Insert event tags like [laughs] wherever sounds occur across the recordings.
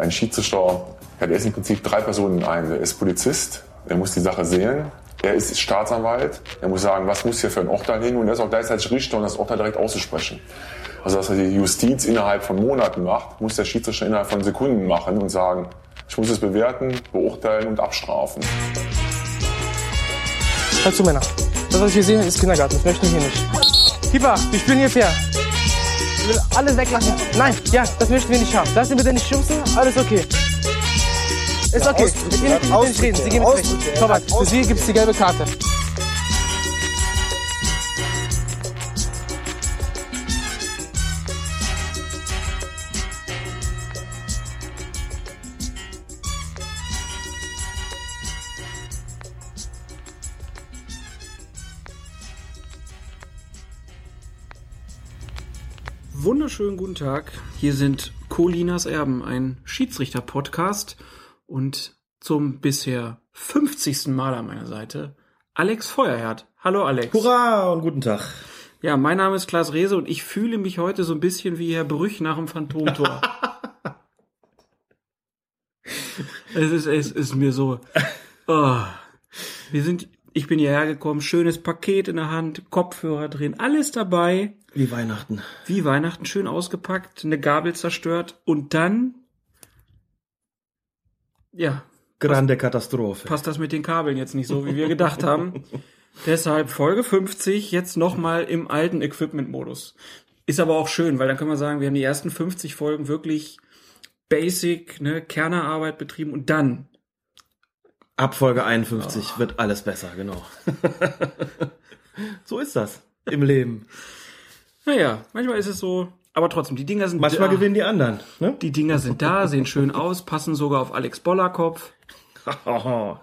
Ein Schiedsrichter hat erst im Prinzip drei Personen in einem. Er ist Polizist, er muss die Sache sehen, er ist Staatsanwalt, er muss sagen, was muss hier für ein Urteil hin und er ist auch gleichzeitig Richter und das Urteil direkt auszusprechen. Also was die Justiz innerhalb von Monaten macht, muss der Schiedsrichter innerhalb von Sekunden machen und sagen, ich muss es bewerten, beurteilen und abstrafen. Hör zu, Männer. Das, was ich hier sehe, ist Kindergarten. Das möchte ich hier nicht. Keeper, wir spielen hier fair. Ich will alle weglassen. Nein, ja, das möchten wir nicht haben. Lass ihn bitte nicht schubsen. Alles okay. Ist okay. Mit Ihnen mit nicht reden. Sie geben es recht. Torwart, für Sie gibt es die gelbe Karte. Wunderschönen guten Tag. Hier sind Colinas Erben, ein Schiedsrichter-Podcast und zum bisher 50. Mal an meiner Seite Alex Feuerherd. Hallo Alex. Hurra und guten Tag. Ja, mein Name ist Klaas Rehse und ich fühle mich heute so ein bisschen wie Herr Brüch nach dem Phantomtor. [laughs] es ist, es ist mir so. Oh. Wir sind, ich bin hierher gekommen, schönes Paket in der Hand, Kopfhörer drin, alles dabei. Wie Weihnachten. Wie Weihnachten schön ausgepackt, eine Gabel zerstört und dann, ja, Grande Katastrophe. passt das mit den Kabeln jetzt nicht so, wie wir gedacht haben. [laughs] Deshalb Folge 50 jetzt nochmal im alten Equipment-Modus. Ist aber auch schön, weil dann können wir sagen, wir haben die ersten 50 Folgen wirklich basic, ne, Kernerarbeit betrieben und dann, Ab Folge 51 wird alles besser, genau. [laughs] so ist das im Leben. naja, manchmal ist es so, aber trotzdem, die Dinger sind Manchmal da. gewinnen die anderen. Ne? Die Dinger sind da, sehen schön aus, passen sogar auf Alex Bollerkopf. [laughs]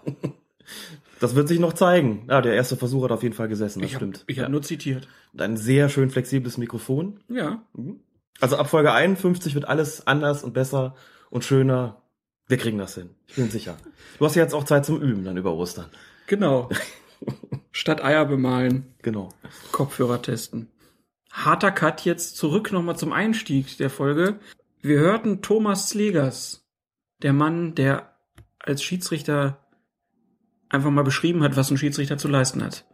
Das wird sich noch zeigen. Ja, der erste Versuch hat auf jeden Fall gesessen, das Ich habe stimmt. ich hab ja. nur zitiert. Und ein sehr schön flexibles Mikrofon. Ja, Also ab Folge 51 wird alles anders und besser und schöner. Wir kriegen das hin. Ich bin sicher. Du hast ja jetzt auch Zeit zum Üben dann über Ostern. genau. [laughs] Statt Eier bemalen. Genau. Kopfhörer testen. Harter Cut jetzt zurück nochmal zum Einstieg der Folge. Wir hörten Thomas Slegers, der Mann, der als Schiedsrichter einfach mal beschrieben hat, was ein Schiedsrichter zu leisten hat.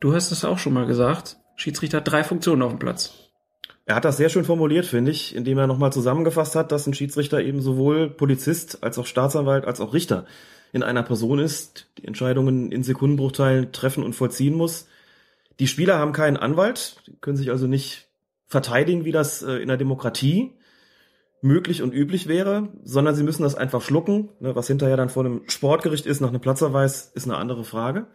Du hast es auch schon mal gesagt. Schiedsrichter hat drei Funktionen auf dem Platz. Er hat das sehr schön formuliert, finde ich, indem er nochmal zusammengefasst hat, dass ein Schiedsrichter eben sowohl Polizist als auch Staatsanwalt als auch Richter in einer Person ist, die Entscheidungen in Sekundenbruchteilen treffen und vollziehen muss. Die Spieler haben keinen Anwalt, können sich also nicht verteidigen, wie das äh, in der Demokratie möglich und üblich wäre, sondern sie müssen das einfach schlucken. Ne, was hinterher dann vor einem Sportgericht ist, nach einem Platzerweis, ist eine andere Frage.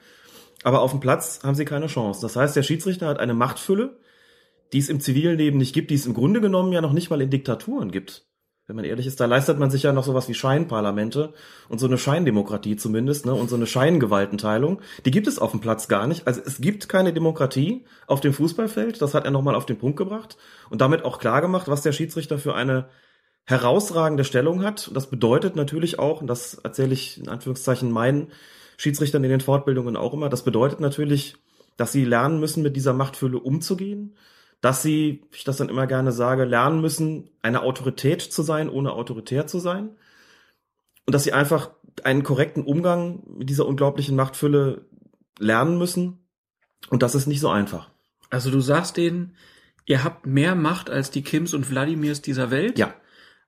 Aber auf dem Platz haben sie keine Chance. Das heißt, der Schiedsrichter hat eine Machtfülle, die es im zivilen Leben nicht gibt, die es im Grunde genommen ja noch nicht mal in Diktaturen gibt. Wenn man ehrlich ist, da leistet man sich ja noch sowas wie Scheinparlamente und so eine Scheindemokratie zumindest, ne, und so eine Scheingewaltenteilung. Die gibt es auf dem Platz gar nicht. Also es gibt keine Demokratie auf dem Fußballfeld. Das hat er nochmal auf den Punkt gebracht und damit auch klar gemacht, was der Schiedsrichter für eine herausragende Stellung hat. Und das bedeutet natürlich auch, und das erzähle ich in Anführungszeichen meinen Schiedsrichtern in den Fortbildungen auch immer, das bedeutet natürlich, dass sie lernen müssen, mit dieser Machtfülle umzugehen, dass sie, wie ich das dann immer gerne sage, lernen müssen, eine Autorität zu sein, ohne autoritär zu sein. Und dass sie einfach einen korrekten Umgang mit dieser unglaublichen Machtfülle lernen müssen. Und das ist nicht so einfach. Also du sagst denen, ihr habt mehr Macht als die Kims und Wladimirs dieser Welt. Ja,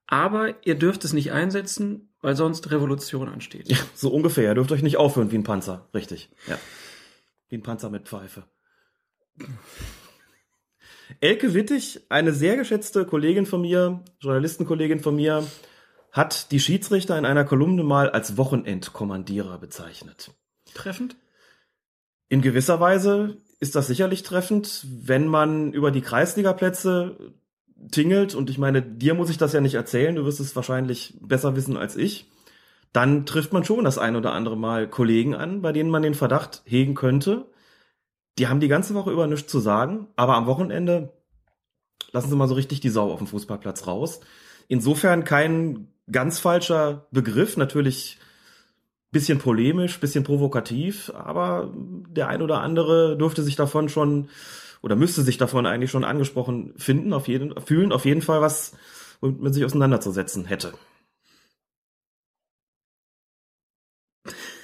Aber ihr dürft es nicht einsetzen, weil sonst Revolution ansteht. ja so ungefähr. Ihr dürft euch nicht aufhören wie ein Panzer. Richtig. Ja. Wie ein Panzer mit Pfeife. Elke Wittig, eine sehr geschätzte Kollegin von mir, Journalistenkollegin von mir, hat die Schiedsrichter in einer Kolumne mal als Wochenendkommandierer bezeichnet. Treffend? In gewisser Weise ist das sicherlich treffend, wenn man über die Kreisligaplätze tingelt, und ich meine, dir muss ich das ja nicht erzählen, du wirst es wahrscheinlich besser wissen als ich, dann trifft man schon das ein oder andere Mal Kollegen an, bei denen man den Verdacht hegen könnte, die haben die ganze Woche über nichts zu sagen, aber am Wochenende lassen sie mal so richtig die Sau auf dem Fußballplatz raus. Insofern kein ganz falscher Begriff, natürlich bisschen polemisch, bisschen provokativ, aber der ein oder andere dürfte sich davon schon oder müsste sich davon eigentlich schon angesprochen finden, auf jeden fühlen, auf jeden Fall was, womit man sich auseinanderzusetzen hätte.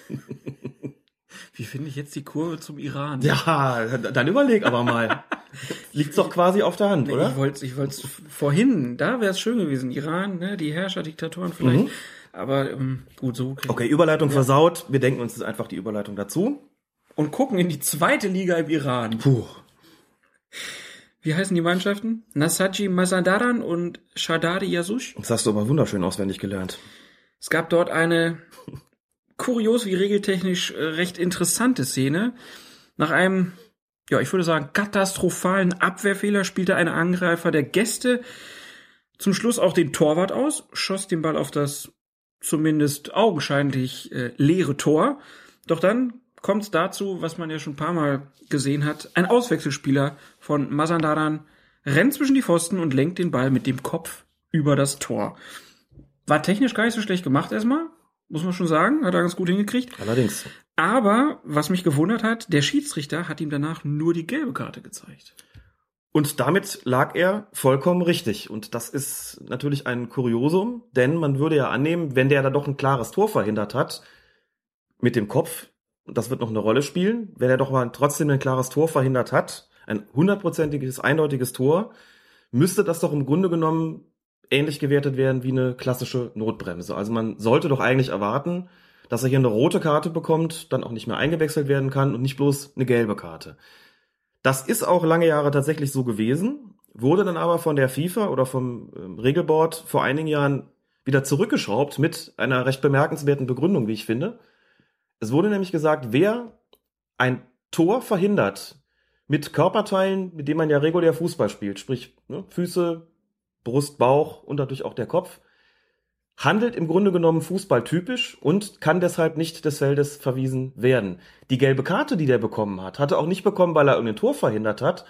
[laughs] Wie finde ich jetzt die Kurve zum Iran? Ja, dann überleg aber mal. Liegt's doch quasi auf der Hand, Nee, oder? Ich wollte ich wollt's vorhin, da wäre es schön gewesen. Iran, ne, die Herrscherdiktatoren vielleicht. Mhm. Aber ähm, gut, so. krieg- Okay, Überleitung versaut. Wir denken uns jetzt einfach die Überleitung dazu. Und gucken in die zweite Liga im Iran. Puh. Wie heißen die Mannschaften? Nasaji Mazandaran und Shadari Yasush. Das hast du aber wunderschön auswendig gelernt. Es gab dort eine kurios wie regeltechnisch äh, recht interessante Szene. Nach einem, ja, ich würde sagen, katastrophalen Abwehrfehler spielte ein Angreifer der Gäste zum Schluss auch den Torwart aus, schoss den Ball auf das zumindest augenscheinlich äh, leere Tor. Doch dann kommt es dazu, was man ja schon ein paar Mal gesehen hat. Ein Auswechselspieler von Mazandaran rennt zwischen die Pfosten und lenkt den Ball mit dem Kopf über das Tor. War technisch gar nicht so schlecht gemacht erstmal, muss man schon sagen. Hat er ganz gut hingekriegt. Allerdings. Aber, was mich gewundert hat, der Schiedsrichter hat ihm danach nur die gelbe Karte gezeigt. Und damit lag er vollkommen richtig. Und das ist natürlich ein Kuriosum, denn man würde ja annehmen, wenn der da doch ein klares Tor verhindert hat, mit dem Kopf, und das wird noch eine Rolle spielen, wenn er doch mal trotzdem ein klares Tor verhindert hat, ein hundertprozentiges, eindeutiges Tor, müsste das doch im Grunde genommen ähnlich gewertet werden wie eine klassische Notbremse. Also man sollte doch eigentlich erwarten, dass er hier eine rote Karte bekommt, dann auch nicht mehr eingewechselt werden kann und nicht bloß eine gelbe Karte. Das ist auch lange Jahre tatsächlich so gewesen, wurde dann aber von der FIFA oder vom ähm, Regelboard vor einigen Jahren wieder zurückgeschraubt mit einer recht bemerkenswerten Begründung, wie ich finde. Es wurde nämlich gesagt, wer ein Tor verhindert mit Körperteilen, mit denen man ja regulär Fußball spielt, sprich ne, Füße, Brust, Bauch und natürlich auch der Kopf, handelt im Grunde genommen fußballtypisch und kann deshalb nicht des Feldes verwiesen werden. Die gelbe Karte, die der bekommen hat, hatte auch nicht bekommen, weil er irgendein Tor verhindert hat,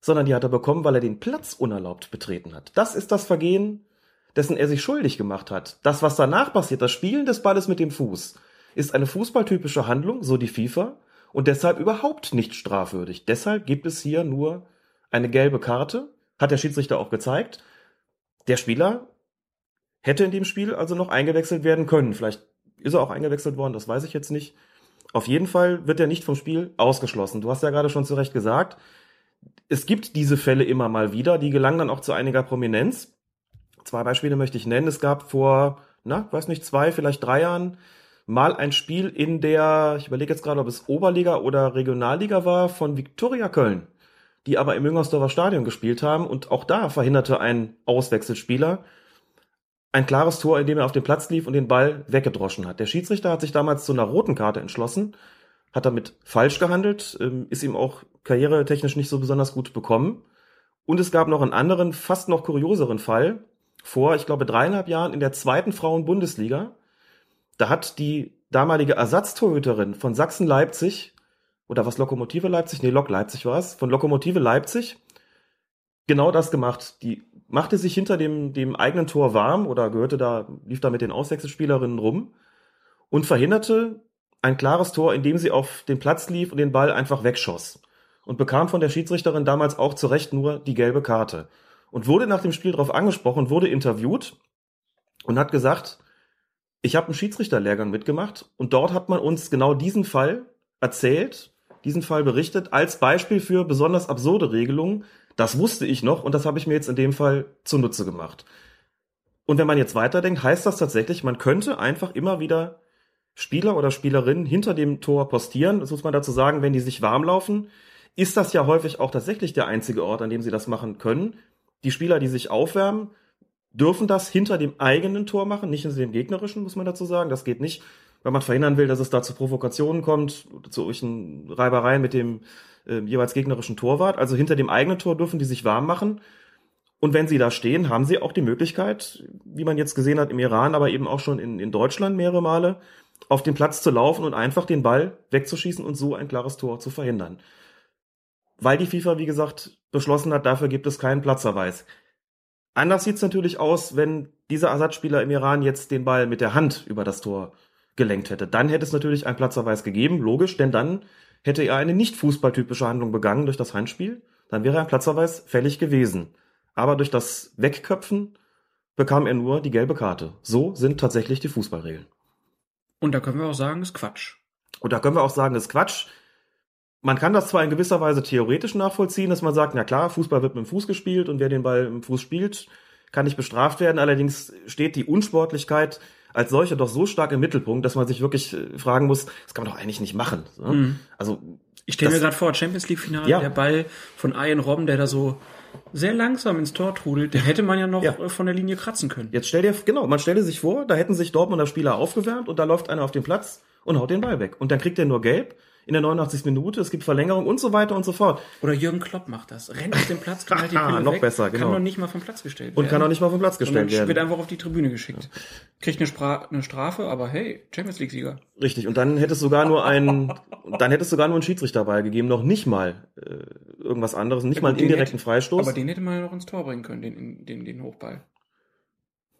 sondern die hat er bekommen, weil er den Platz unerlaubt betreten hat. Das ist das Vergehen, dessen er sich schuldig gemacht hat. Das, was danach passiert, das Spielen des Balles mit dem Fuß, ist eine fußballtypische Handlung, so die FIFA, und deshalb überhaupt nicht strafwürdig. Deshalb gibt es hier nur eine gelbe Karte, hat der Schiedsrichter auch gezeigt. Der Spieler hätte in dem Spiel also noch eingewechselt werden können. Vielleicht ist er auch eingewechselt worden, das weiß ich jetzt nicht. Auf jeden Fall wird er nicht vom Spiel ausgeschlossen. Du hast ja gerade schon zu Recht gesagt, es gibt diese Fälle immer mal wieder, die gelangen dann auch zu einiger Prominenz. Zwei Beispiele möchte ich nennen. Es gab vor, na, weiß nicht, zwei, vielleicht drei Jahren mal ein Spiel in der, ich überlege jetzt gerade, ob es Oberliga oder Regionalliga war, von Viktoria Köln, die aber im Müngersdorfer Stadion gespielt haben und auch da verhinderte ein Auswechselspieler ein klares Tor, in dem er auf den Platz lief und den Ball weggedroschen hat. Der Schiedsrichter hat sich damals zu einer roten Karte entschlossen, hat damit falsch gehandelt, ähm, ist ihm auch karrieretechnisch nicht so besonders gut bekommen. Und es gab noch einen anderen, fast noch kurioseren Fall vor, ich glaube, dreieinhalb Jahren in der zweiten Frauen-Bundesliga. Da hat die damalige Ersatztorhüterin von Sachsen-Leipzig, oder was Lokomotive Leipzig? Nee, Lok Leipzig war es, von Lokomotive Leipzig, genau das gemacht. Die machte sich hinter dem, dem eigenen Tor warm oder gehörte da, lief da mit den Auswechselspielerinnen rum und verhinderte ein klares Tor, indem sie auf den Platz lief und den Ball einfach wegschoss. Und bekam von der Schiedsrichterin damals auch zu Recht nur die gelbe Karte. Und wurde nach dem Spiel darauf angesprochen, wurde interviewt und hat gesagt, ich habe einen Schiedsrichterlehrgang mitgemacht und dort hat man uns genau diesen Fall erzählt, diesen Fall berichtet, als Beispiel für besonders absurde Regelungen. Das wusste ich noch und das habe ich mir jetzt in dem Fall zunutze gemacht. Und wenn man jetzt weiterdenkt, heißt das tatsächlich, man könnte einfach immer wieder Spieler oder Spielerinnen hinter dem Tor postieren. Das muss man dazu sagen, wenn die sich warm laufen, ist das ja häufig auch tatsächlich der einzige Ort, an dem sie das machen können. Die Spieler, die sich aufwärmen, dürfen das hinter dem eigenen Tor machen, nicht hinter dem gegnerischen, muss man dazu sagen. Das geht nicht, weil man verhindern will, dass es da zu Provokationen kommt, zu solchen Reibereien mit dem äh, jeweils gegnerischen Torwart. Also hinter dem eigenen Tor dürfen die sich warm machen. Und wenn sie da stehen, haben sie auch die Möglichkeit, wie man jetzt gesehen hat im Iran, aber eben auch schon in, in Deutschland mehrere Male, auf den Platz zu laufen und einfach den Ball wegzuschießen und so ein klares Tor zu verhindern. Weil die FIFA, wie gesagt, beschlossen hat, dafür gibt es keinen Platzverweis. Anders sieht's natürlich aus, wenn dieser Ersatzspieler im Iran jetzt den Ball mit der Hand über das Tor gelenkt hätte. Dann hätte es natürlich einen Platzverweis gegeben, logisch, denn dann hätte er eine nicht fußballtypische Handlung begangen durch das Handspiel. Dann wäre ein Platzverweis fällig gewesen. Aber durch das Wegköpfen bekam er nur die gelbe Karte. So sind tatsächlich die Fußballregeln. Und da können wir auch sagen, ist Quatsch. Und da können wir auch sagen, ist Quatsch. Man kann das zwar in gewisser Weise theoretisch nachvollziehen, dass man sagt, na klar, Fußball wird mit dem Fuß gespielt und wer den Ball im Fuß spielt, kann nicht bestraft werden. Allerdings steht die Unsportlichkeit als solche doch so stark im Mittelpunkt, dass man sich wirklich äh, fragen muss, das kann man doch eigentlich nicht machen. Ne? Mhm. Also Ich stelle mir gerade vor, Champions League-Finale, Ja. der Ball von Ian Robben, der da so sehr langsam ins Tor trudelt, den hätte man ja noch Ja. äh, von der Linie kratzen können. jetzt stell dir, genau, man stelle sich vor, da hätten sich Dortmunder Spieler aufgewärmt und da läuft einer auf den Platz und haut den Ball weg. Und dann kriegt er nur gelb in der 89. Minute, es gibt Verlängerung und so weiter und so fort. Oder Jürgen Klopp macht das. Rennt auf den Platz, knallt die Ah, [laughs] Pille noch weg, besser, genau. kann noch nicht mal vom Platz gestellt Und werden. kann auch nicht mal vom Platz gestellt wird werden. einfach auf die Tribüne geschickt. Kriegt eine, Spra eine Strafe, aber hey, Champions League-Sieger. Richtig, und dann hätte es [laughs] sogar nur einen, dann hätte es sogar nur einen Schiedsrichterball gegeben, noch nicht mal äh, irgendwas anderes, nicht Ja, mal einen indirekten hätte- Freistoß. Aber den hätte man ja noch ins Tor bringen können, den, den, den Hochball.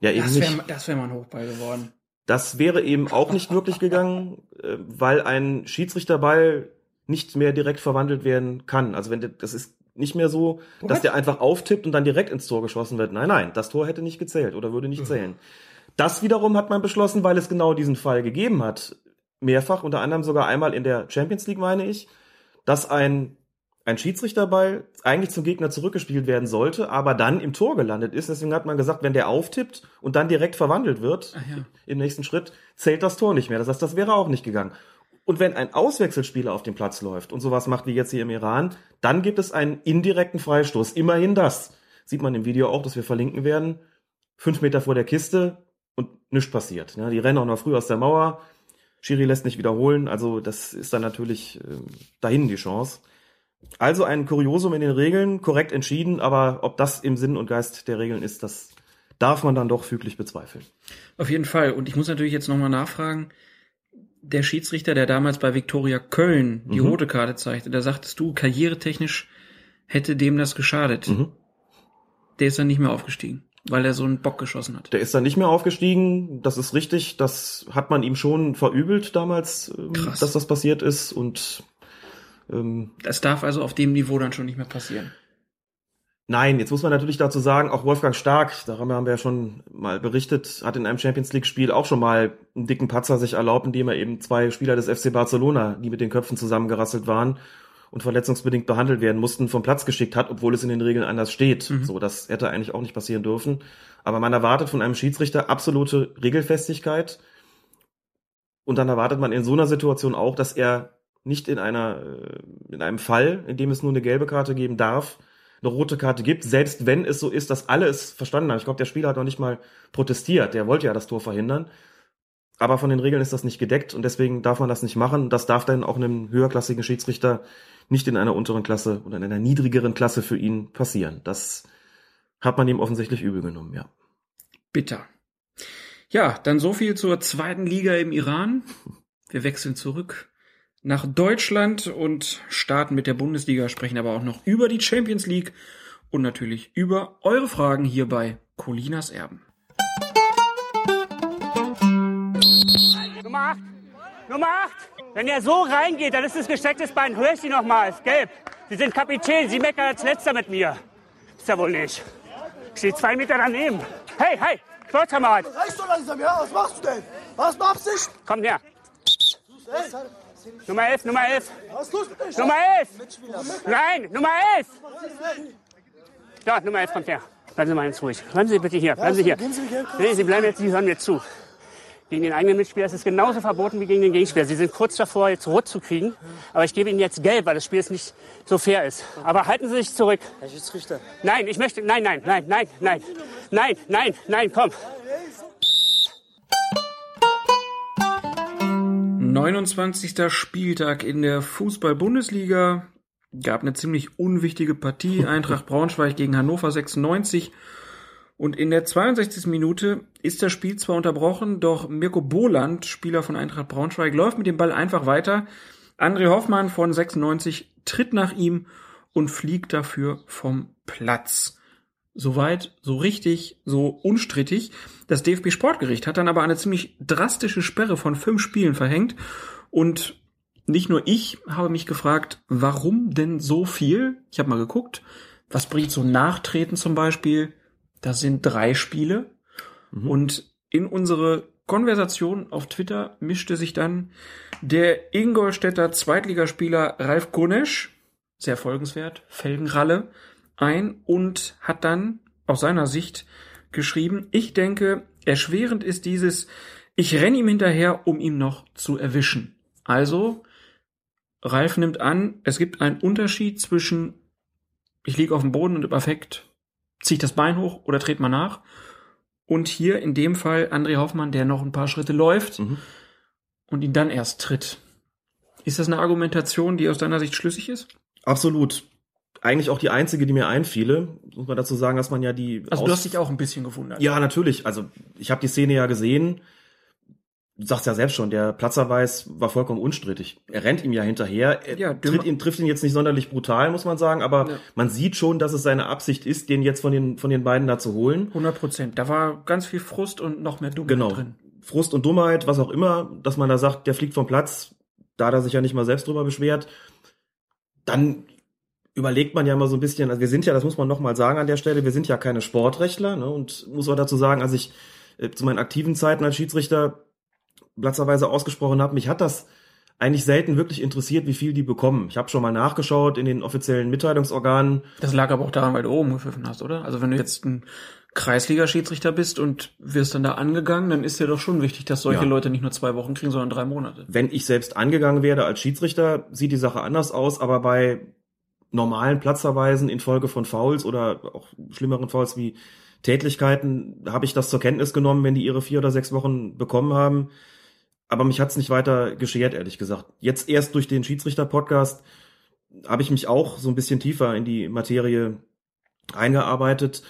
ja, eben Das nicht. wäre das wär mal ein Hochball geworden. Das wäre eben auch nicht wirklich gegangen, äh, weil ein Schiedsrichterball nicht mehr direkt verwandelt werden kann. Also wenn der, das ist nicht mehr so, dass What? der einfach auftippt und dann direkt ins Tor geschossen wird. Nein, nein, das Tor hätte nicht gezählt oder würde nicht zählen. Das wiederum hat man beschlossen, weil es genau diesen Fall gegeben hat. Mehrfach, unter anderem sogar einmal in der Champions League, meine ich, dass ein, ein Schiedsrichterball eigentlich zum Gegner zurückgespielt werden sollte, aber dann im Tor gelandet ist. Deswegen hat man gesagt, wenn der auftippt und dann direkt verwandelt wird, Ach ja. im nächsten Schritt zählt das Tor nicht mehr. Das heißt, das wäre auch nicht gegangen. Und wenn ein Auswechselspieler auf dem Platz läuft und sowas macht wie jetzt hier im Iran, dann gibt es einen indirekten Freistoß. Immerhin das. Sieht man im Video auch, dass wir verlinken werden. Fünf Meter vor der Kiste und nichts passiert. Ja, die rennen auch noch früh aus der Mauer. Schiri lässt nicht wiederholen. Also das ist dann natürlich ähm, dahin die Chance. Also ein Kuriosum in den Regeln, korrekt entschieden, aber ob das im Sinn und Geist der Regeln ist, das darf man dann doch füglich bezweifeln. Auf jeden Fall. Und ich muss natürlich jetzt nochmal nachfragen. Der Schiedsrichter, der damals bei Viktoria Köln die Mhm. rote Karte zeigte, da sagtest du, karrieretechnisch hätte dem das geschadet. Mhm. Der ist dann nicht mehr aufgestiegen, weil er so einen Bock geschossen hat. Der ist dann nicht mehr aufgestiegen. Das ist richtig. Das hat man ihm schon verübelt damals, ähm, Krass. dass das passiert ist. Und ähm, Das darf also auf dem Niveau dann schon nicht mehr passieren. nein, jetzt muss man natürlich dazu sagen, auch Wolfgang Stark, darüber haben wir ja schon mal berichtet, hat in einem Champions League-Spiel auch schon mal einen dicken Patzer sich erlaubt, indem er eben zwei Spieler des FC Barcelona, die mit den Köpfen zusammengerasselt waren und verletzungsbedingt behandelt werden mussten, vom Platz geschickt hat, obwohl es in den Regeln anders steht. Mhm. So, das hätte eigentlich auch nicht passieren dürfen. Aber man erwartet von einem Schiedsrichter absolute Regelfestigkeit. Und dann erwartet man in so einer Situation auch, dass er nicht in einer, äh, in einem Fall, in dem es nur eine gelbe Karte geben darf, eine rote Karte gibt, selbst wenn es so ist, dass alle es verstanden haben. Ich glaube, der Spieler hat noch nicht mal protestiert. Der wollte ja das Tor verhindern. Aber von den Regeln ist das nicht gedeckt und deswegen darf man das nicht machen. Das darf dann auch einem höherklassigen Schiedsrichter nicht in einer unteren Klasse oder in einer niedrigeren Klasse für ihn passieren. Das hat man ihm offensichtlich übel genommen, ja. Bitter. Ja, dann so viel zur zweiten Liga im Iran. Wir wechseln zurück nach Deutschland und starten mit der Bundesliga, sprechen aber auch noch über die Champions League und natürlich über eure Fragen hier bei Colinas Erben. Nummer 8. Nummer 8. Wenn er so reingeht, dann ist es gestecktes Bein. Hör ich Sie noch mal. Ist gelb. Sie sind Kapitän. Sie meckern als Letzter mit mir. Ist ja wohl nicht. Ich stehe zwei Meter daneben. Hey, hey, Sportkamerad, Reicht doch langsam, ja? Was machst du denn? Was mit Absicht? komm her. Ey, Nummer 11, Nummer 11. Nummer 11. Nein, Nummer 11. Da, Nummer 11 kommt her. Bleiben Sie mal ganz ruhig. Bleiben Sie bitte hier. Bleiben Sie hier. Nee, Sie bleiben jetzt, Sie hören mir zu. Gegen den eigenen Mitspieler ist es genauso verboten wie gegen den Gegenspieler. Sie sind kurz davor, jetzt rot zu kriegen. Aber ich gebe Ihnen jetzt gelb, weil das Spiel jetzt nicht so fair ist. Aber halten Sie sich zurück. Herr Schiedsrichter. Nein, ich möchte. Nein, nein, nein, nein, nein. Nein, nein, nein, komm. 29. Spieltag in der Fußball-Bundesliga. Gab eine ziemlich unwichtige Partie. [laughs] Eintracht Braunschweig gegen Hannover 96. Und in der 62. Minute ist das Spiel zwar unterbrochen, doch Mirko Boland, Spieler von Eintracht Braunschweig, läuft mit dem Ball einfach weiter. André Hoffmann von 96 tritt nach ihm und fliegt dafür vom Platz. Soweit, so richtig, so unstrittig. Das DFB Sportgericht hat dann aber eine ziemlich drastische Sperre von fünf Spielen verhängt. Und nicht nur ich habe mich gefragt, warum denn so viel? Ich habe mal geguckt, was bringt so Nachtreten zum Beispiel? Das sind drei Spiele. Und in unsere Konversation auf Twitter mischte sich dann der Ingolstädter Zweitligaspieler Ralf Gunesch, sehr folgenswert, Felgenralle, ein und hat dann aus seiner Sicht geschrieben, ich denke, erschwerend ist dieses, ich renn ihm hinterher, um ihn noch zu erwischen. Also, Ralf nimmt an, es gibt einen Unterschied zwischen, ich liege auf dem Boden und im Affekt ziehe ich das Bein hoch oder trete mal nach. Und hier in dem Fall André Hoffmann, der noch ein paar Schritte läuft Mhm. und ihn dann erst tritt. Ist das eine Argumentation, die aus deiner Sicht schlüssig ist? Absolut. Eigentlich auch die einzige, die mir einfiele. Muss man dazu sagen, dass man ja die. Also du hast dich auch ein bisschen gewundert. Ja, natürlich. Also ich habe die Szene ja gesehen. Du sagst ja selbst schon, der Platzerweis war vollkommen unstrittig. Er rennt ihm ja hinterher. Er Ja, tritt ihn, trifft ihn jetzt nicht sonderlich brutal, muss man sagen, aber Ja. man sieht schon, dass es seine Absicht ist, den jetzt von den, von den beiden da zu holen. 100 Prozent. Da war ganz viel Frust und noch mehr Dummheit Genau. drin. Frust und Dummheit, was auch immer, dass man da sagt, der fliegt vom Platz, da hat er sich ja nicht mal selbst drüber beschwert. Dann überlegt man ja mal so ein bisschen, also wir sind ja, das muss man noch mal sagen an der Stelle, wir sind ja keine Sportrechtler, ne, und muss man dazu sagen, als ich äh, zu meinen aktiven Zeiten als Schiedsrichter platzerweise ausgesprochen habe, mich hat das eigentlich selten wirklich interessiert, wie viel die bekommen. Ich habe schon mal nachgeschaut in den offiziellen Mitteilungsorganen. Das lag aber auch daran, weil du oben gepfiffen hast, oder? Also wenn du jetzt ein Kreisliga-Schiedsrichter bist und wirst dann da angegangen, dann ist dir doch schon wichtig, dass solche Ja. Leute nicht nur zwei Wochen kriegen, sondern drei Monate. Wenn ich selbst angegangen werde als Schiedsrichter, sieht die Sache anders aus, aber bei normalen Platzverweisen infolge von Fouls oder auch schlimmeren Fouls wie Tätlichkeiten habe ich das zur Kenntnis genommen, wenn die ihre vier oder sechs Wochen bekommen haben. Aber mich hat's nicht weiter geschert, ehrlich gesagt. Jetzt erst durch den Schiedsrichter-Podcast habe ich mich auch so ein bisschen tiefer in die Materie eingearbeitet.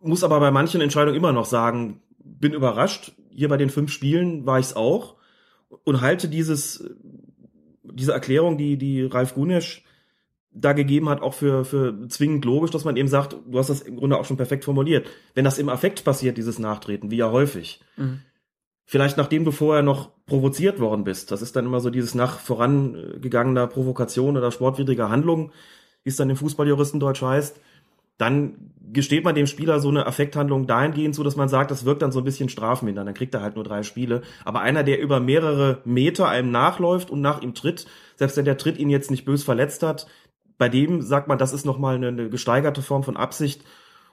Muss aber bei manchen Entscheidungen immer noch sagen, bin überrascht. Hier bei den fünf Spielen war ich's auch und halte dieses, diese Erklärung, die, die Ralf Gunesch da gegeben hat, auch für, für zwingend logisch, dass man eben sagt, du hast das im Grunde auch schon perfekt formuliert. Wenn das im Affekt passiert, dieses Nachtreten, wie ja häufig, Mhm. vielleicht nachdem du vorher noch provoziert worden bist, das ist dann immer so dieses nach vorangegangener Provokation oder sportwidriger Handlung, wie es dann im Fußballjuristendeutsch heißt, dann gesteht man dem Spieler so eine Affekthandlung dahingehend zu, dass man sagt, das wirkt dann so ein bisschen strafmindern, dann kriegt er halt nur drei Spiele. Aber einer, der über mehrere Meter einem nachläuft und nach ihm tritt, selbst wenn der Tritt ihn jetzt nicht bös verletzt hat, bei dem sagt man, das ist nochmal eine, eine gesteigerte Form von Absicht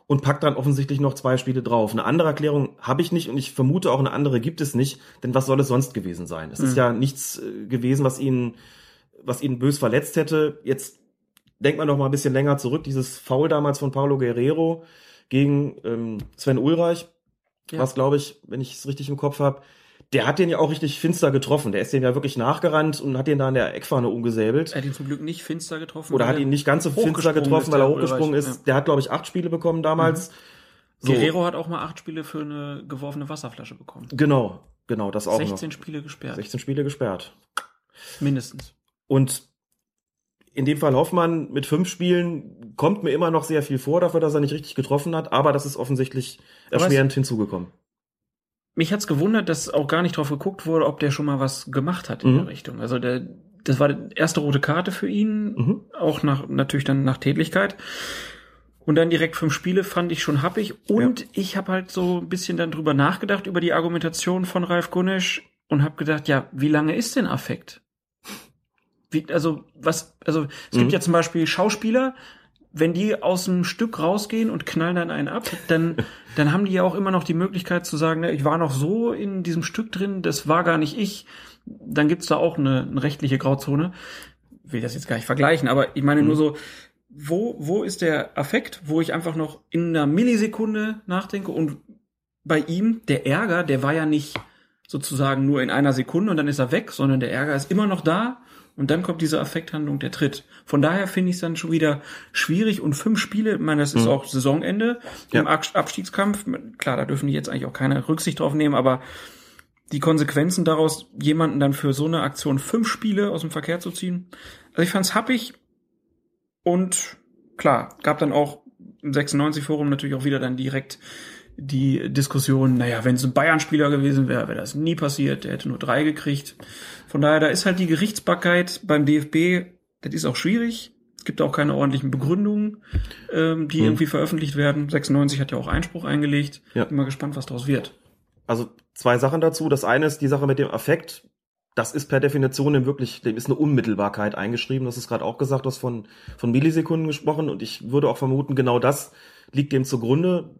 und packt dann offensichtlich noch zwei Spiele drauf. Eine andere Erklärung habe ich nicht und ich vermute auch eine andere gibt es nicht, denn was soll es sonst gewesen sein? Es ist Mhm. ja nichts äh, gewesen, was ihn, was ihn bös verletzt hätte. Jetzt denkt man noch mal ein bisschen länger zurück, dieses Foul damals von Paulo Guerrero gegen ähm, Sven Ulreich, Ja. was glaube ich, wenn ich es richtig im Kopf habe, der hat den ja auch richtig finster getroffen. Der ist dem ja wirklich nachgerannt und hat den da in der Eckfahne umgesäbelt. Er hat ihn zum Glück nicht finster getroffen. Oder hat ihn nicht ganz so finster getroffen, weil er hochgesprungen ist. ja. Der hat, glaube ich, acht Spiele bekommen damals. So, Guerrero hat auch mal acht Spiele für eine geworfene Wasserflasche bekommen. Genau, genau, das auch 16 noch. Spiele gesperrt. 16 Spiele gesperrt. Mindestens. Und in dem Fall Hoffmann mit fünf Spielen kommt mir immer noch sehr viel vor dafür, dass er nicht richtig getroffen hat, aber das ist offensichtlich erschwerend hinzugekommen. Mich hat's gewundert, dass auch gar nicht drauf geguckt wurde, ob der schon mal was gemacht hat in Mhm. der Richtung. Also der, das war die erste rote Karte für ihn, Mhm. auch nach, natürlich dann nach Tätlichkeit. Und dann direkt fünf Spiele fand ich schon happig. Und ich habe halt so ein bisschen dann drüber nachgedacht, über die Argumentation von Ralf Gunesch und habe gedacht, ja, wie lange ist denn Affekt? Wie, also, was, also, es Mhm. gibt ja zum Beispiel Schauspieler, wenn die aus dem Stück rausgehen und knallen dann einen ab, dann, [laughs] dann haben die ja auch immer noch die Möglichkeit zu sagen, ne, ich war noch so in diesem Stück drin, das war gar nicht ich. Dann gibt's da auch eine, eine rechtliche Grauzone. Will das jetzt gar nicht vergleichen, aber ich meine nur so, wo, wo ist der Affekt, wo ich einfach noch in einer Millisekunde nachdenke und bei ihm, der Ärger, der war ja nicht sozusagen nur in einer Sekunde und dann ist er weg, sondern der Ärger ist immer noch da und dann kommt diese Affekthandlung, der Tritt. Von daher finde ich es dann schon wieder schwierig und fünf Spiele, ich meine, das ist Mhm. auch Saisonende Ja. im Ab- Abstiegskampf. Klar, da dürfen die jetzt eigentlich auch keine Rücksicht drauf nehmen, aber die Konsequenzen daraus, jemanden dann für so eine Aktion fünf Spiele aus dem Verkehr zu ziehen. Also ich fand's happig und klar, gab dann auch im 96-Forum natürlich auch wieder dann direkt die Diskussion, naja, wenn es ein Bayern-Spieler gewesen wäre, wäre das nie passiert, der hätte nur drei gekriegt. Von daher, da ist halt die Gerichtsbarkeit beim DFB, das ist auch schwierig. Es gibt auch keine ordentlichen Begründungen, ähm, die Hm. irgendwie veröffentlicht werden. 96 hat ja auch Einspruch eingelegt. Ja. Bin mal gespannt, was daraus wird. Also zwei Sachen dazu. Das eine ist die Sache mit dem Affekt. Das ist per Definition wirklich, dem ist eine Unmittelbarkeit eingeschrieben. Das ist gerade auch gesagt, du hast von, von Millisekunden gesprochen und ich würde auch vermuten, genau das liegt dem zugrunde.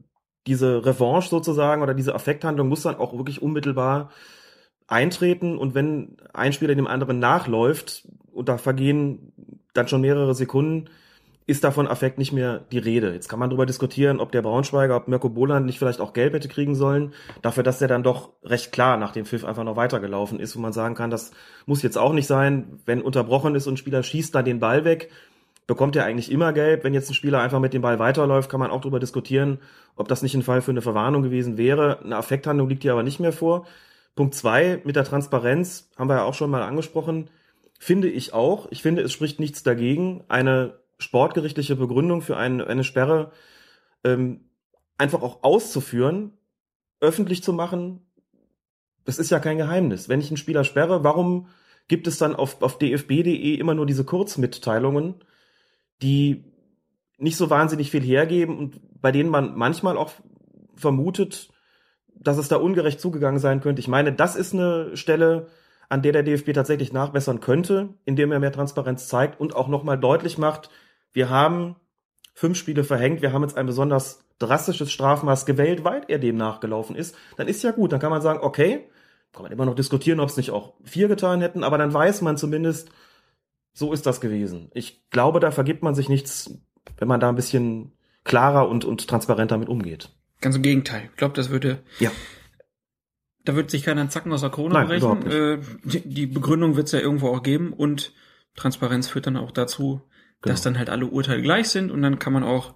Diese Revanche sozusagen oder diese Affekthandlung muss dann auch wirklich unmittelbar eintreten und wenn ein Spieler dem anderen nachläuft und da vergehen dann schon mehrere Sekunden, ist davon Affekt nicht mehr die Rede. Jetzt kann man darüber diskutieren, ob der Braunschweiger, ob Mirko Boland nicht vielleicht auch gelb hätte kriegen sollen, dafür, dass er dann doch recht klar nach dem Pfiff einfach noch weitergelaufen ist, wo man sagen kann, das muss jetzt auch nicht sein. Wenn unterbrochen ist und ein Spieler schießt dann den Ball weg, bekommt er eigentlich immer gelb. Wenn jetzt ein Spieler einfach mit dem Ball weiterläuft, kann man auch darüber diskutieren, ob das nicht ein Fall für eine Verwarnung gewesen wäre. Eine Affekthandlung liegt hier aber nicht mehr vor. Punkt zwei, mit der Transparenz, haben wir ja auch schon mal angesprochen, finde ich auch. Ich finde, es spricht nichts dagegen, eine sportgerichtliche Begründung für eine, eine Sperre ähm, einfach auch auszuführen, öffentlich zu machen. Das ist ja kein Geheimnis. Wenn ich einen Spieler sperre, warum gibt es dann auf, auf dfb.de immer nur diese Kurzmitteilungen, die nicht so wahnsinnig viel hergeben und bei denen man manchmal auch vermutet, dass es da ungerecht zugegangen sein könnte. Ich meine, das ist eine Stelle, an der der DFB tatsächlich nachbessern könnte, indem er mehr Transparenz zeigt und auch nochmal deutlich macht, wir haben fünf Spiele verhängt, wir haben jetzt ein besonders drastisches Strafmaß gewählt, weil er dem nachgelaufen ist, dann ist ja gut, dann kann man sagen, okay, kann man immer noch diskutieren, ob es nicht auch vier getan hätten, aber dann weiß man zumindest, so ist das gewesen. Ich glaube, da vergibt man sich nichts, wenn man da ein bisschen klarer und, und transparenter mit umgeht. Ganz im Gegenteil. Ich glaube, das würde. Ja. Da wird sich keiner einen Zacken aus der Krone Nein, brechen. Äh, die, Begründung wird es ja irgendwo auch geben und Transparenz führt dann auch dazu, dass Genau. dann halt alle Urteile gleich sind und dann kann man auch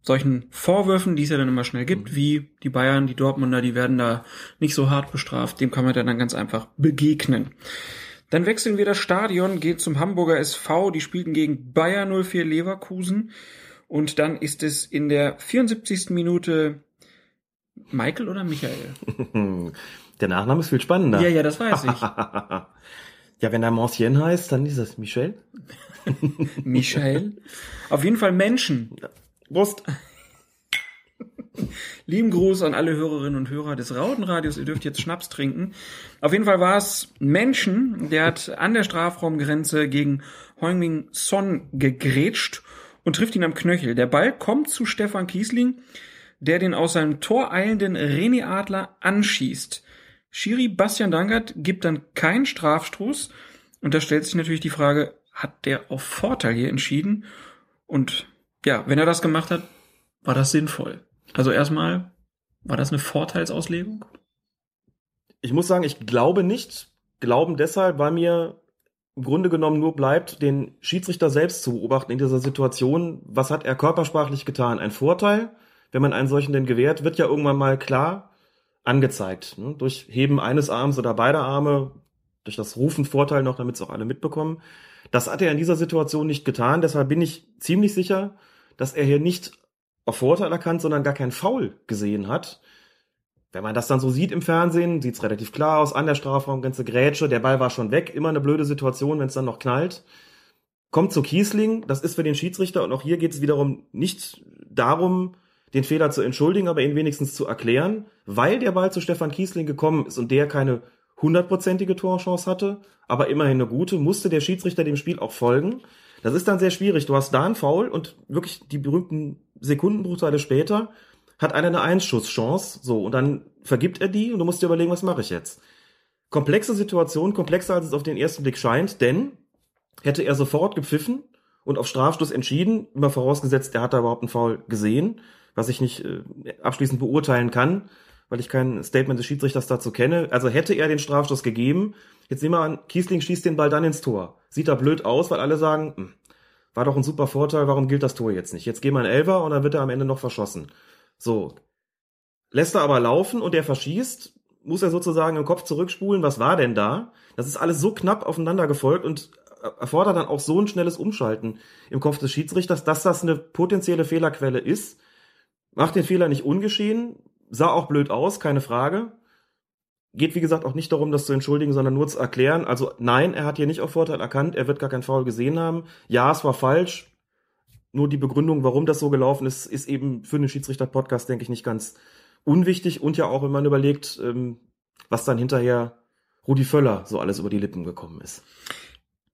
solchen Vorwürfen, die es ja dann immer schnell Mhm. gibt, wie die Bayern, die Dortmunder, die werden da nicht so hart bestraft, dem kann man dann ganz einfach begegnen. Dann wechseln wir das Stadion, geht zum Hamburger SV, die spielten gegen Bayer 04 Leverkusen und dann ist es in der 74. Minute Michael oder Michael? [laughs] Der Nachname ist viel spannender. Ja, ja, das weiß ich. [laughs] ja, wenn er Mancien heißt, dann ist das Michel. [laughs] Michael. Auf jeden Fall Menschen. Brust. Lieben Gruß an alle Hörerinnen und Hörer des Rautenradios. Ihr dürft jetzt Schnaps trinken. Auf jeden Fall war es Menschen, der hat an der Strafraumgrenze gegen Heung-Min Son gegrätscht und trifft ihn am Knöchel. Der Ball kommt zu Stefan Kiesling, der den aus seinem Tor eilenden René Adler anschießt. Schiri Bastian Dangert gibt dann keinen Strafstoß und da stellt sich natürlich die Frage, hat der auf Vorteil hier entschieden? Und ja, wenn er das gemacht hat, war das sinnvoll. Also erstmal, war das eine Vorteilsauslegung? Ich muss sagen, ich glaube nicht. Glauben deshalb, weil mir im Grunde genommen nur bleibt, den Schiedsrichter selbst zu beobachten in dieser Situation. Was hat er körpersprachlich getan? Ein Vorteil, wenn man einen solchen denn gewährt, wird ja irgendwann mal klar angezeigt. Ne? Durch Heben eines Arms oder beider Arme, durch das Rufen Vorteil noch, damit es auch alle mitbekommen. Das hat er in dieser Situation nicht getan. Deshalb bin ich ziemlich sicher, dass er hier nicht auf Vorteil erkannt, sondern gar kein Foul gesehen hat. Wenn man das dann so sieht im Fernsehen, sieht's relativ klar aus, an der Strafraumgrenze Grätsche, der Ball war schon weg, immer eine blöde Situation, wenn es dann noch knallt. Kommt zu Kiesling, das ist für den Schiedsrichter und auch hier geht es wiederum nicht darum, den Fehler zu entschuldigen, aber ihn wenigstens zu erklären, weil der Ball zu Stefan Kiesling gekommen ist und der keine hundertprozentige Torchance hatte, aber immerhin eine gute, musste der Schiedsrichter dem Spiel auch folgen. Das ist dann sehr schwierig. Du hast da einen Foul und wirklich die berühmten Sekundenbruchteile später hat einer eine Einschusschance, so, und dann vergibt er die und du musst dir überlegen, was mache ich jetzt? Komplexe Situation, komplexer als es auf den ersten Blick scheint, denn hätte er sofort gepfiffen und auf Strafstoß entschieden, immer vorausgesetzt, er hat da überhaupt einen Foul gesehen, was ich nicht äh, abschließend beurteilen kann, weil ich kein Statement des Schiedsrichters dazu kenne. Also hätte er den Strafstoß gegeben, jetzt nehmen wir an, Kiesling schießt den Ball dann ins Tor. Sieht da blöd aus, weil alle sagen, hm, war doch ein super Vorteil, warum gilt das Tor jetzt nicht? Jetzt gehen wir einen Elfer und dann wird er am Ende noch verschossen. So. Lässt er aber laufen und er verschießt, muss er sozusagen im Kopf zurückspulen, was war denn da? Das ist alles so knapp aufeinander gefolgt und erfordert dann auch so ein schnelles Umschalten im Kopf des Schiedsrichters, dass das eine potenzielle Fehlerquelle ist. Macht den Fehler nicht ungeschehen, sah auch blöd aus, keine Frage. Geht, wie gesagt, auch nicht darum, das zu entschuldigen, sondern nur zu erklären. Also nein, er hat hier nicht auf Vorteil erkannt, er wird gar kein Foul gesehen haben. Ja, es war falsch. Nur die Begründung, warum das so gelaufen ist, ist eben für einen Schiedsrichter-Podcast, denke ich, nicht ganz unwichtig. Und ja auch, wenn man überlegt, ähm, was dann hinterher Rudi Völler so alles über die Lippen gekommen ist.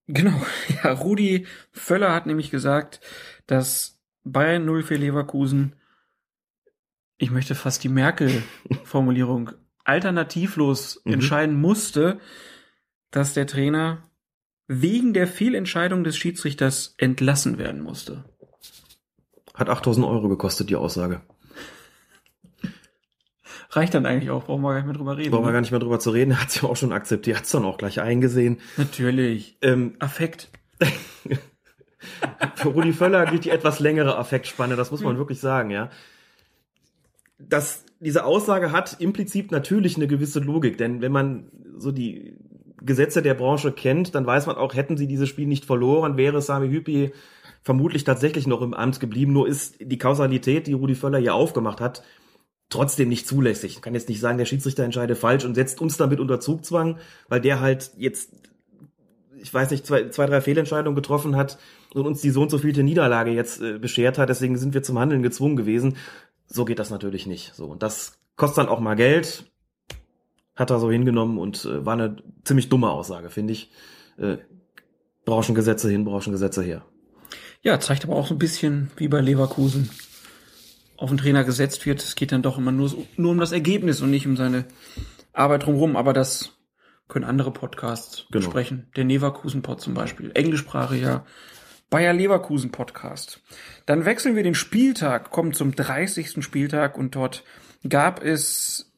Genau, [laughs] ja, Rudi Völler hat nämlich gesagt, dass Bayern 0 für Leverkusen, ich möchte fast die Merkel-Formulierung, [laughs] alternativlos Mhm. entscheiden musste, dass der Trainer wegen der Fehlentscheidung des Schiedsrichters entlassen werden musste. Hat 8000 Euro gekostet, die Aussage. [laughs] Reicht dann eigentlich auch, brauchen wir gar nicht mehr drüber reden. Brauchen wir ne? gar nicht mehr drüber zu reden. Er [laughs] hat ja auch schon akzeptiert, hat es dann auch gleich eingesehen. Natürlich. Ähm, Affekt. für Rudi Völler gilt die etwas längere Affektspanne, das muss man wirklich sagen, ja. Das, diese Aussage hat implizit natürlich eine gewisse Logik, denn wenn man so die Gesetze der Branche kennt, dann weiß man auch, hätten sie dieses Spiel nicht verloren, wäre Sami Hüppi vermutlich tatsächlich noch im Amt geblieben. Nur ist die Kausalität, die Rudi Völler hier aufgemacht hat, trotzdem nicht zulässig. Ich kann jetzt nicht sagen, der Schiedsrichter entscheide falsch und setzt uns damit unter Zugzwang, weil der halt jetzt, ich weiß nicht, zwei, zwei drei Fehlentscheidungen getroffen hat und uns die so und so vielte Niederlage jetzt äh, beschert hat. Deswegen sind wir zum Handeln gezwungen gewesen. So geht das natürlich nicht. So und das kostet dann auch mal Geld. Hat er so hingenommen und äh, war eine ziemlich dumme Aussage, finde ich. Äh, Branchengesetze hin, Branchengesetze her. Ja, zeigt aber auch so ein bisschen, wie bei Leverkusen auf den Trainer gesetzt wird. Es geht dann doch immer nur, nur um das Ergebnis und nicht um seine Arbeit drumherum. Aber das können andere Podcasts Genau. besprechen. Der Leverkusen-Pod zum Beispiel. Englischsprachiger Bayer Leverkusen Podcast. Dann wechseln wir den Spieltag, kommen zum 30. Spieltag und dort gab es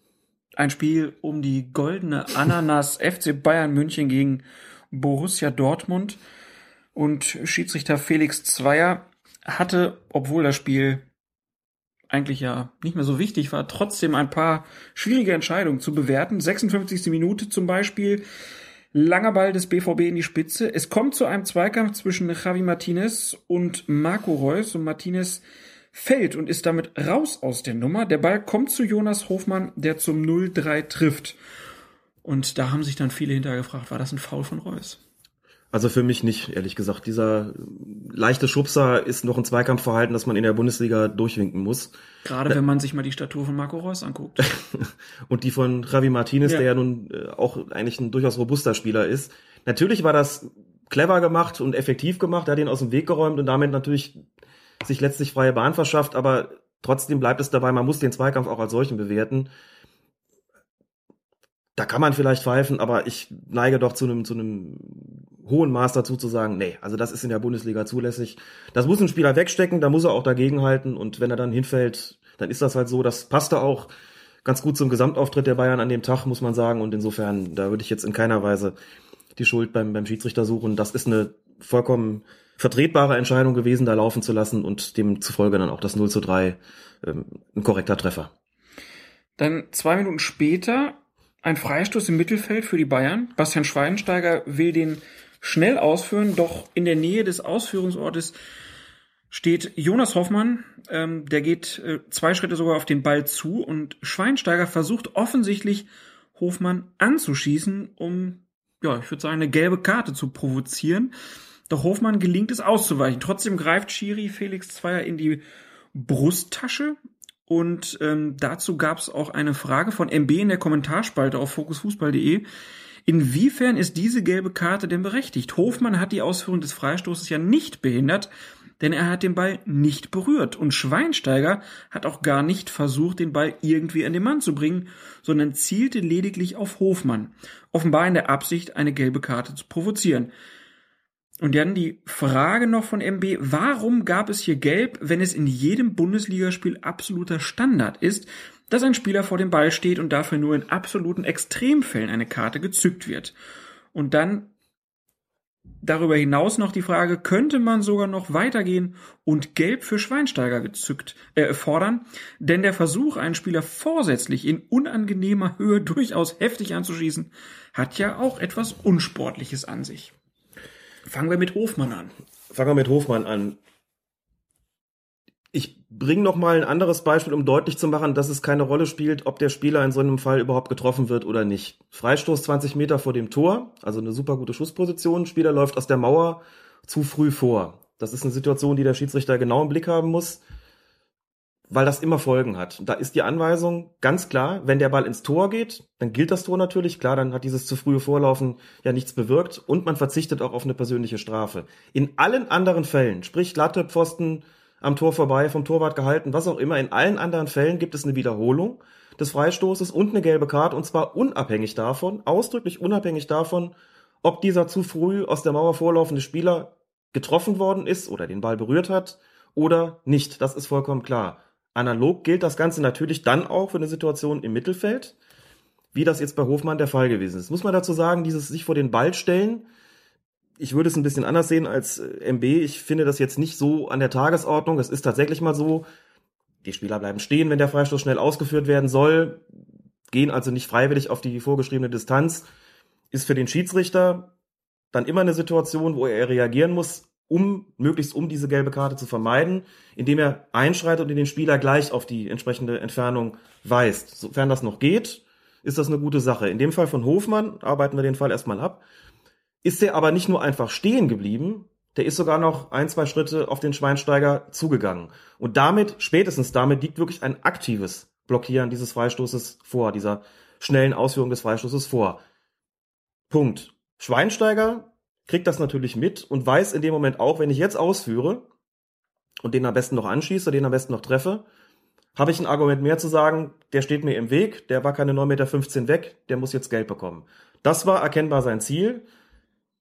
ein Spiel um die goldene Ananas [laughs] FC Bayern München gegen Borussia Dortmund. Und Schiedsrichter Felix Zweier hatte, obwohl das Spiel eigentlich ja nicht mehr so wichtig war, trotzdem ein paar schwierige Entscheidungen zu bewerten. 56. Minute zum Beispiel, langer Ball des BVB in die Spitze. Es kommt zu einem Zweikampf zwischen Javi Martinez und Marco Reus und Martinez fällt und ist damit raus aus der Nummer. Der Ball kommt zu Jonas Hofmann, der zum 0-3 trifft. Und da haben sich dann viele hinterher gefragt, war das ein Foul von Reus? Also für mich nicht, ehrlich gesagt. Dieser leichte Schubser ist noch ein Zweikampfverhalten, das man in der Bundesliga durchwinken muss. Gerade wenn man sich mal die Statur von Marco Reus anguckt. [laughs] Und die von Javi Martinez, Ja. der ja nun äh, auch eigentlich ein durchaus robuster Spieler ist. Natürlich war das clever gemacht und effektiv gemacht. Er hat ihn aus dem Weg geräumt und damit natürlich sich letztlich freie Bahn verschafft. Aber trotzdem bleibt es dabei, man muss den Zweikampf auch als solchen bewerten. Da kann man vielleicht pfeifen, aber ich neige doch zu einem, zu einem hohen Maß dazu zu sagen, nee, also das ist in der Bundesliga zulässig. Das muss ein Spieler wegstecken, da muss er auch dagegenhalten und wenn er dann hinfällt, dann ist das halt so. Das passte auch ganz gut zum Gesamtauftritt der Bayern an dem Tag, muss man sagen. Und insofern, da würde ich jetzt in keiner Weise die Schuld beim, beim Schiedsrichter suchen. Das ist eine vollkommen vertretbare Entscheidung gewesen, da laufen zu lassen und demzufolge dann auch das 0 zu 3 ähm, ein korrekter Treffer. Dann zwei Minuten später ein Freistoß im Mittelfeld für die Bayern. Bastian Schweinsteiger will den schnell ausführen, doch in der Nähe des Ausführungsortes steht Jonas Hoffmann. Ähm, der geht äh, zwei Schritte sogar auf den Ball zu und Schweinsteiger versucht offensichtlich Hofmann anzuschießen, um, ja, ich würde sagen, eine gelbe Karte zu provozieren. Doch Hofmann gelingt es auszuweichen. Trotzdem greift Schiri Felix Zweier in die Brusttasche und ähm, dazu gab es auch eine Frage von MB in der Kommentarspalte auf fokusfußball.de. Inwiefern ist diese gelbe Karte denn berechtigt? Hofmann hat die Ausführung des Freistoßes ja nicht behindert, denn er hat den Ball nicht berührt. Und Schweinsteiger hat auch gar nicht versucht, den Ball irgendwie an den Mann zu bringen, sondern zielte lediglich auf Hofmann. Offenbar in der Absicht, eine gelbe Karte zu provozieren. Und dann die Frage noch von MB, warum gab es hier Gelb, wenn es in jedem Bundesligaspiel absoluter Standard ist, dass ein Spieler vor dem Ball steht und dafür nur in absoluten Extremfällen eine Karte gezückt wird? Und dann darüber hinaus noch die Frage, könnte man sogar noch weitergehen und Gelb für Schweinsteiger gezückt äh, fordern? Denn der Versuch, einen Spieler vorsätzlich in unangenehmer Höhe durchaus heftig anzuschießen, hat ja auch etwas Unsportliches an sich. Fangen wir mit Hofmann an. Fangen wir mit Hofmann an. Ich bringe noch mal ein anderes Beispiel, um deutlich zu machen, dass es keine Rolle spielt, ob der Spieler in so einem Fall überhaupt getroffen wird oder nicht. Freistoß 20 Meter vor dem Tor, also eine super gute Schussposition. Spieler läuft aus der Mauer zu früh vor. Das ist eine Situation, die der Schiedsrichter genau im Blick haben muss. weil das immer Folgen hat. Da ist die Anweisung ganz klar, wenn der Ball ins Tor geht, dann gilt das Tor natürlich, klar, dann hat dieses zu frühe Vorlaufen ja nichts bewirkt und man verzichtet auch auf eine persönliche Strafe. In allen anderen Fällen, sprich Latte, Pfosten, am Tor vorbei, vom Torwart gehalten, was auch immer, in allen anderen Fällen gibt es eine Wiederholung des Freistoßes und eine gelbe Karte und zwar unabhängig davon, ausdrücklich unabhängig davon, ob dieser zu früh aus der Mauer vorlaufende Spieler getroffen worden ist oder den Ball berührt hat oder nicht. Das ist vollkommen klar. Analog gilt das Ganze natürlich dann auch für eine Situation im Mittelfeld, wie das jetzt bei Hofmann der Fall gewesen ist. Muss man dazu sagen, dieses sich vor den Ball stellen, ich würde es ein bisschen anders sehen als äh, MB. Ich finde das jetzt nicht so an der Tagesordnung. Es ist tatsächlich mal so, die Spieler bleiben stehen, wenn der Freistoß schnell ausgeführt werden soll, gehen also nicht freiwillig auf die vorgeschriebene Distanz. Ist für den Schiedsrichter dann immer eine Situation, wo er reagieren muss, um möglichst um diese gelbe Karte zu vermeiden, indem er einschreitet und den Spieler gleich auf die entsprechende Entfernung weist. Sofern das noch geht, ist das eine gute Sache. In dem Fall von Hofmann arbeiten wir den Fall erstmal ab. Ist er aber nicht nur einfach stehen geblieben, der ist sogar noch ein, zwei Schritte auf den Schweinsteiger zugegangen. Und damit, spätestens damit, liegt wirklich ein aktives Blockieren dieses Freistoßes vor, dieser schnellen Ausführung des Freistoßes vor. Punkt. Schweinsteiger kriegt das natürlich mit und weiß in dem Moment auch, wenn ich jetzt ausführe und den am besten noch anschieße, den am besten noch treffe, habe ich ein Argument mehr zu sagen, der steht mir im Weg, der war keine 9,15 Meter weg, der muss jetzt Geld bekommen. Das war erkennbar sein Ziel.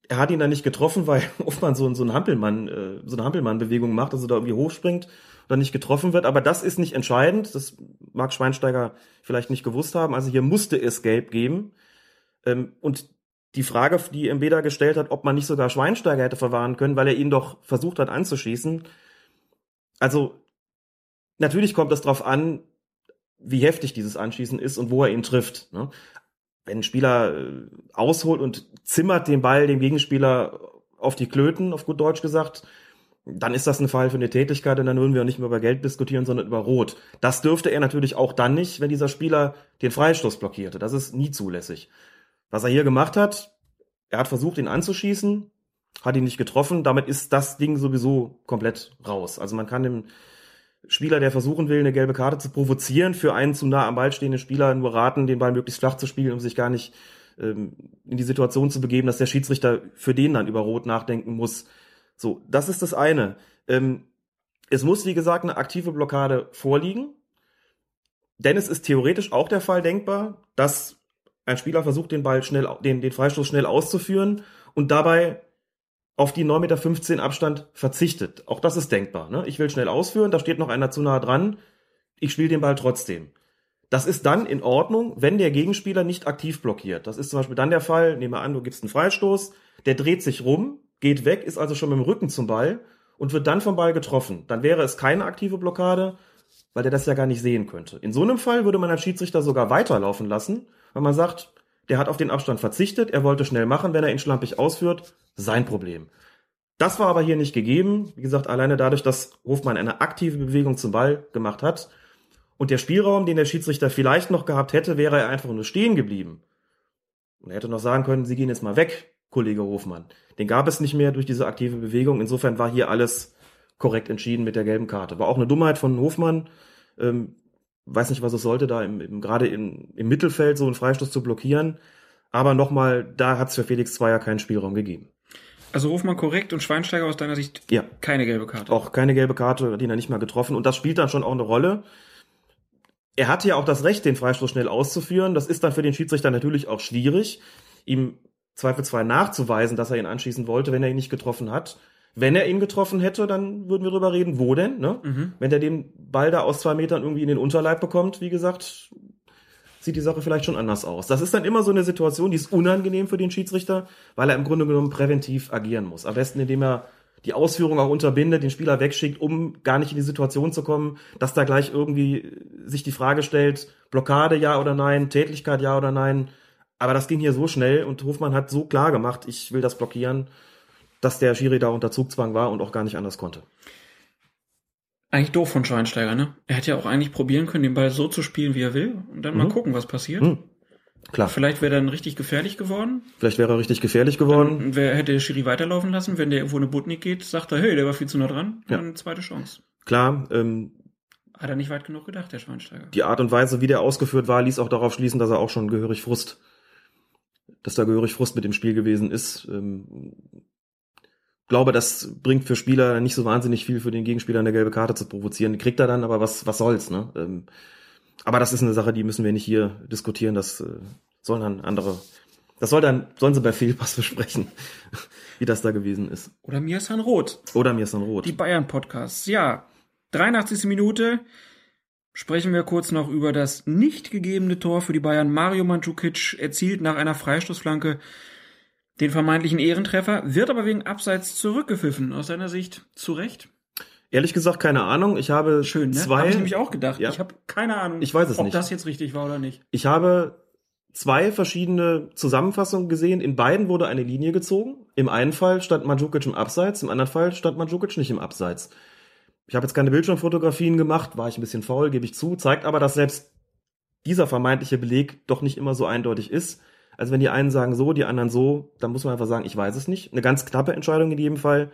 Er hat ihn dann nicht getroffen, weil [laughs] Hofmann so, so ein Hampelmann, äh, so eine Hampelmann-Bewegung macht, also da irgendwie hochspringt oder nicht getroffen wird. Aber das ist nicht entscheidend. Das mag Schweinsteiger vielleicht nicht gewusst haben. Also hier musste es Gelb geben. Ähm, und die Frage, die MB da gestellt hat, ob man nicht sogar Schweinsteiger hätte verwahren können, weil er ihn doch versucht hat anzuschießen. Also natürlich kommt es darauf an, wie heftig dieses Anschießen ist und wo er ihn trifft. Ne? Wenn ein Spieler äh, ausholt und zimmert den Ball dem Gegenspieler auf die Klöten, auf gut Deutsch gesagt, dann ist das ein Fall für eine Tätigkeit und dann würden wir nicht mehr über Geld diskutieren, sondern über Rot. Das dürfte er natürlich auch dann nicht, wenn dieser Spieler den Freistoß blockierte. Das ist nie zulässig. Was er hier gemacht hat, er hat versucht, ihn anzuschießen, hat ihn nicht getroffen, damit ist das Ding sowieso komplett raus. Also man kann dem Spieler, der versuchen will, eine gelbe Karte zu provozieren, für einen zu nah am Ball stehenden Spieler nur raten, den Ball möglichst flach zu spielen, um sich gar nicht ähm, in die Situation zu begeben, dass der Schiedsrichter für den dann über Rot nachdenken muss. So, das ist das eine. Ähm, es muss, wie gesagt, eine aktive Blockade vorliegen. Denn es ist theoretisch auch der Fall denkbar, dass ein Spieler versucht, den Ball schnell, den, den Freistoß schnell auszuführen und dabei auf die 9,15 Meter Abstand verzichtet. Auch das ist denkbar. Ne? Ich will schnell ausführen, da steht noch einer zu nah dran, ich spiele den Ball trotzdem. Das ist dann in Ordnung, wenn der Gegenspieler nicht aktiv blockiert. Das ist zum Beispiel dann der Fall, nehmen wir an, du gibst einen Freistoß, der dreht sich rum, geht weg, ist also schon mit dem Rücken zum Ball und wird dann vom Ball getroffen. Dann wäre es keine aktive Blockade, weil der das ja gar nicht sehen könnte. In so einem Fall würde man als Schiedsrichter sogar weiterlaufen lassen weil man sagt, der hat auf den Abstand verzichtet, er wollte schnell machen, wenn er ihn schlampig ausführt, sein Problem. Das war aber hier nicht gegeben. Wie gesagt, alleine dadurch, dass Hofmann eine aktive Bewegung zum Ball gemacht hat. Und der Spielraum, den der Schiedsrichter vielleicht noch gehabt hätte, wäre er einfach nur stehen geblieben. Und er hätte noch sagen können, Sie gehen jetzt mal weg, Kollege Hofmann. Den gab es nicht mehr durch diese aktive Bewegung. Insofern war hier alles korrekt entschieden mit der gelben Karte. War auch eine Dummheit von Hofmann. Ähm, weiß nicht, was es sollte, da im, im, gerade im, im Mittelfeld so einen Freistoß zu blockieren. Aber nochmal, da hat es für Felix Zweier keinen Spielraum gegeben. Also Hofmann korrekt und Schweinsteiger aus deiner Sicht ja. keine gelbe Karte. Auch keine gelbe Karte, den er nicht mal getroffen. Und das spielt dann schon auch eine Rolle. Er hatte ja auch das Recht, den Freistoß schnell auszuführen. Das ist dann für den Schiedsrichter natürlich auch schwierig, ihm zweifelsfrei nachzuweisen, dass er ihn anschießen wollte, wenn er ihn nicht getroffen hat. Wenn er ihn getroffen hätte, dann würden wir drüber reden, wo denn, ne? Mhm. Wenn er den Ball da aus zwei Metern irgendwie in den Unterleib bekommt, wie gesagt, sieht die Sache vielleicht schon anders aus. Das ist dann immer so eine Situation, die ist unangenehm für den Schiedsrichter, weil er im Grunde genommen präventiv agieren muss. Am besten, indem er die Ausführung auch unterbindet, den Spieler wegschickt, um gar nicht in die Situation zu kommen, dass da gleich irgendwie sich die Frage stellt, Blockade ja oder nein, Tätlichkeit ja oder nein. Aber das ging hier so schnell und Hofmann hat so klar gemacht, ich will das blockieren dass der Schiri da unter Zugzwang war und auch gar nicht anders konnte. Eigentlich doof von Schweinsteiger, ne? Er hätte ja auch eigentlich probieren können, den Ball so zu spielen, wie er will und dann mhm. mal gucken, was passiert. Mhm. Klar. Vielleicht wäre er dann richtig gefährlich geworden. Vielleicht wäre er richtig gefährlich geworden. Dann wer hätte der Schiri weiterlaufen lassen, wenn der irgendwo eine Butnik geht, sagt er, hey, der war viel zu nah dran, ja. dann zweite Chance. Klar, ähm, Hat er nicht weit genug gedacht, der Schweinsteiger. Die Art und Weise, wie der ausgeführt war, ließ auch darauf schließen, dass er auch schon gehörig Frust, dass da gehörig Frust mit dem Spiel gewesen ist. Ähm, glaube, das bringt für Spieler nicht so wahnsinnig viel für den Gegenspieler eine gelbe Karte zu provozieren. Kriegt er dann, aber was, was soll's, ne? Ähm, aber das ist eine Sache, die müssen wir nicht hier diskutieren. Das äh, sollen dann andere, das soll dann, sollen sie bei Fehlpass besprechen, [laughs] wie das da gewesen ist. Oder mir ist ein Rot. Oder mir ist dann rot. Die Bayern-Podcasts. Ja, 83. Minute sprechen wir kurz noch über das nicht gegebene Tor für die Bayern. Mario Mandzukic erzielt nach einer Freistoßflanke den vermeintlichen Ehrentreffer, wird aber wegen Abseits zurückgepfiffen. Aus seiner Sicht zu Recht. Ehrlich gesagt, keine Ahnung. Ich habe Schön, ne? zwei, Habe ich nämlich auch gedacht. Ja. Ich habe keine Ahnung, Ich weiß es ob nicht. das jetzt richtig war oder nicht. ich habe zwei verschiedene Zusammenfassungen gesehen. In beiden wurde eine Linie gezogen. Im einen Fall stand Mandzukic im Abseits, im anderen Fall stand Mandzukic nicht im Abseits. Ich habe jetzt keine Bildschirmfotografien gemacht, war ich ein bisschen faul, gebe ich zu, zeigt aber, dass selbst dieser vermeintliche Beleg doch nicht immer so eindeutig ist. Also wenn die einen sagen so, die anderen so, dann muss man einfach sagen, ich weiß es nicht. Eine ganz knappe Entscheidung in jedem Fall.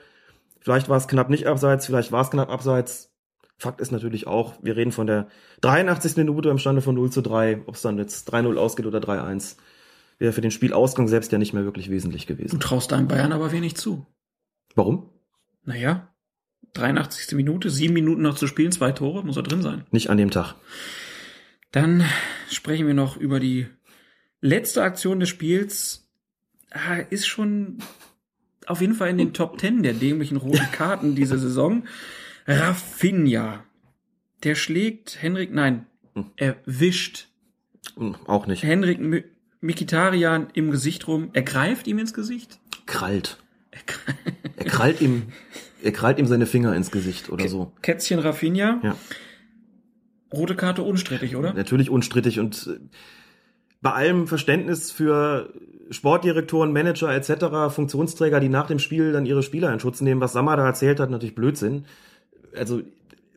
Vielleicht war es knapp nicht abseits, vielleicht war es knapp abseits. Fakt ist natürlich auch, wir reden von der 83. Minute im Stande von 0 zu 3. Ob es dann jetzt 3-0 ausgeht oder 3-1, wäre für den Spielausgang selbst ja nicht mehr wirklich wesentlich Du gewesen. traust deinem Bayern aber wenig zu. Warum? Naja, 83. Minute, sieben Minuten noch zu spielen, zwei Tore, muss er drin sein. Nicht an dem Tag. Dann sprechen wir noch über die letzte Aktion des Spiels. Ah, ist schon auf jeden Fall in den Top Ten der dämlichen roten Karten diese Saison. Rafinha. Der schlägt Henrik, nein, erwischt Hm, Auch nicht. Henrik Mi- Mikitarian im Gesicht rum. Er greift ihm ins Gesicht. Krallt. Er krallt ihm, er krallt ihm seine Finger ins Gesicht oder so. Kätzchen Rafinha. Ja. Rote Karte unstrittig, oder? Natürlich unstrittig und äh, bei allem Verständnis für Sportdirektoren, Manager etc., Funktionsträger, die nach dem Spiel dann ihre Spieler in Schutz nehmen, was Sammer da erzählt hat, natürlich Blödsinn. Also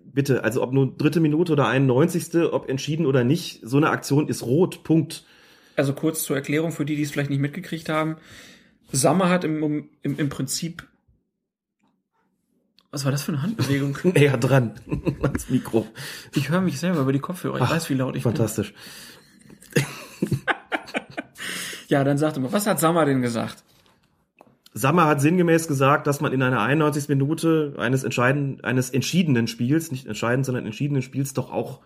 bitte, also ob nur dritte Minute oder 91. ob entschieden oder nicht, so eine Aktion ist rot, Punkt. Also kurz zur Erklärung für die, die es vielleicht nicht mitgekriegt haben. Sammer hat im, im, im Prinzip. Was war das für eine Handbewegung? [laughs] Näher dran [laughs] ans Mikro. Ich höre mich selber über die Kopfhörer. Ich Ach, weiß, wie laut ich Fantastisch. bin. [laughs] Ja, dann sagte mal, was hat Sammer denn gesagt? Sammer hat sinngemäß gesagt, dass man in einer 91. Minute eines entscheidenden, eines entschiedenen Spiels, nicht entscheidend, sondern entschiedenen Spiels doch auch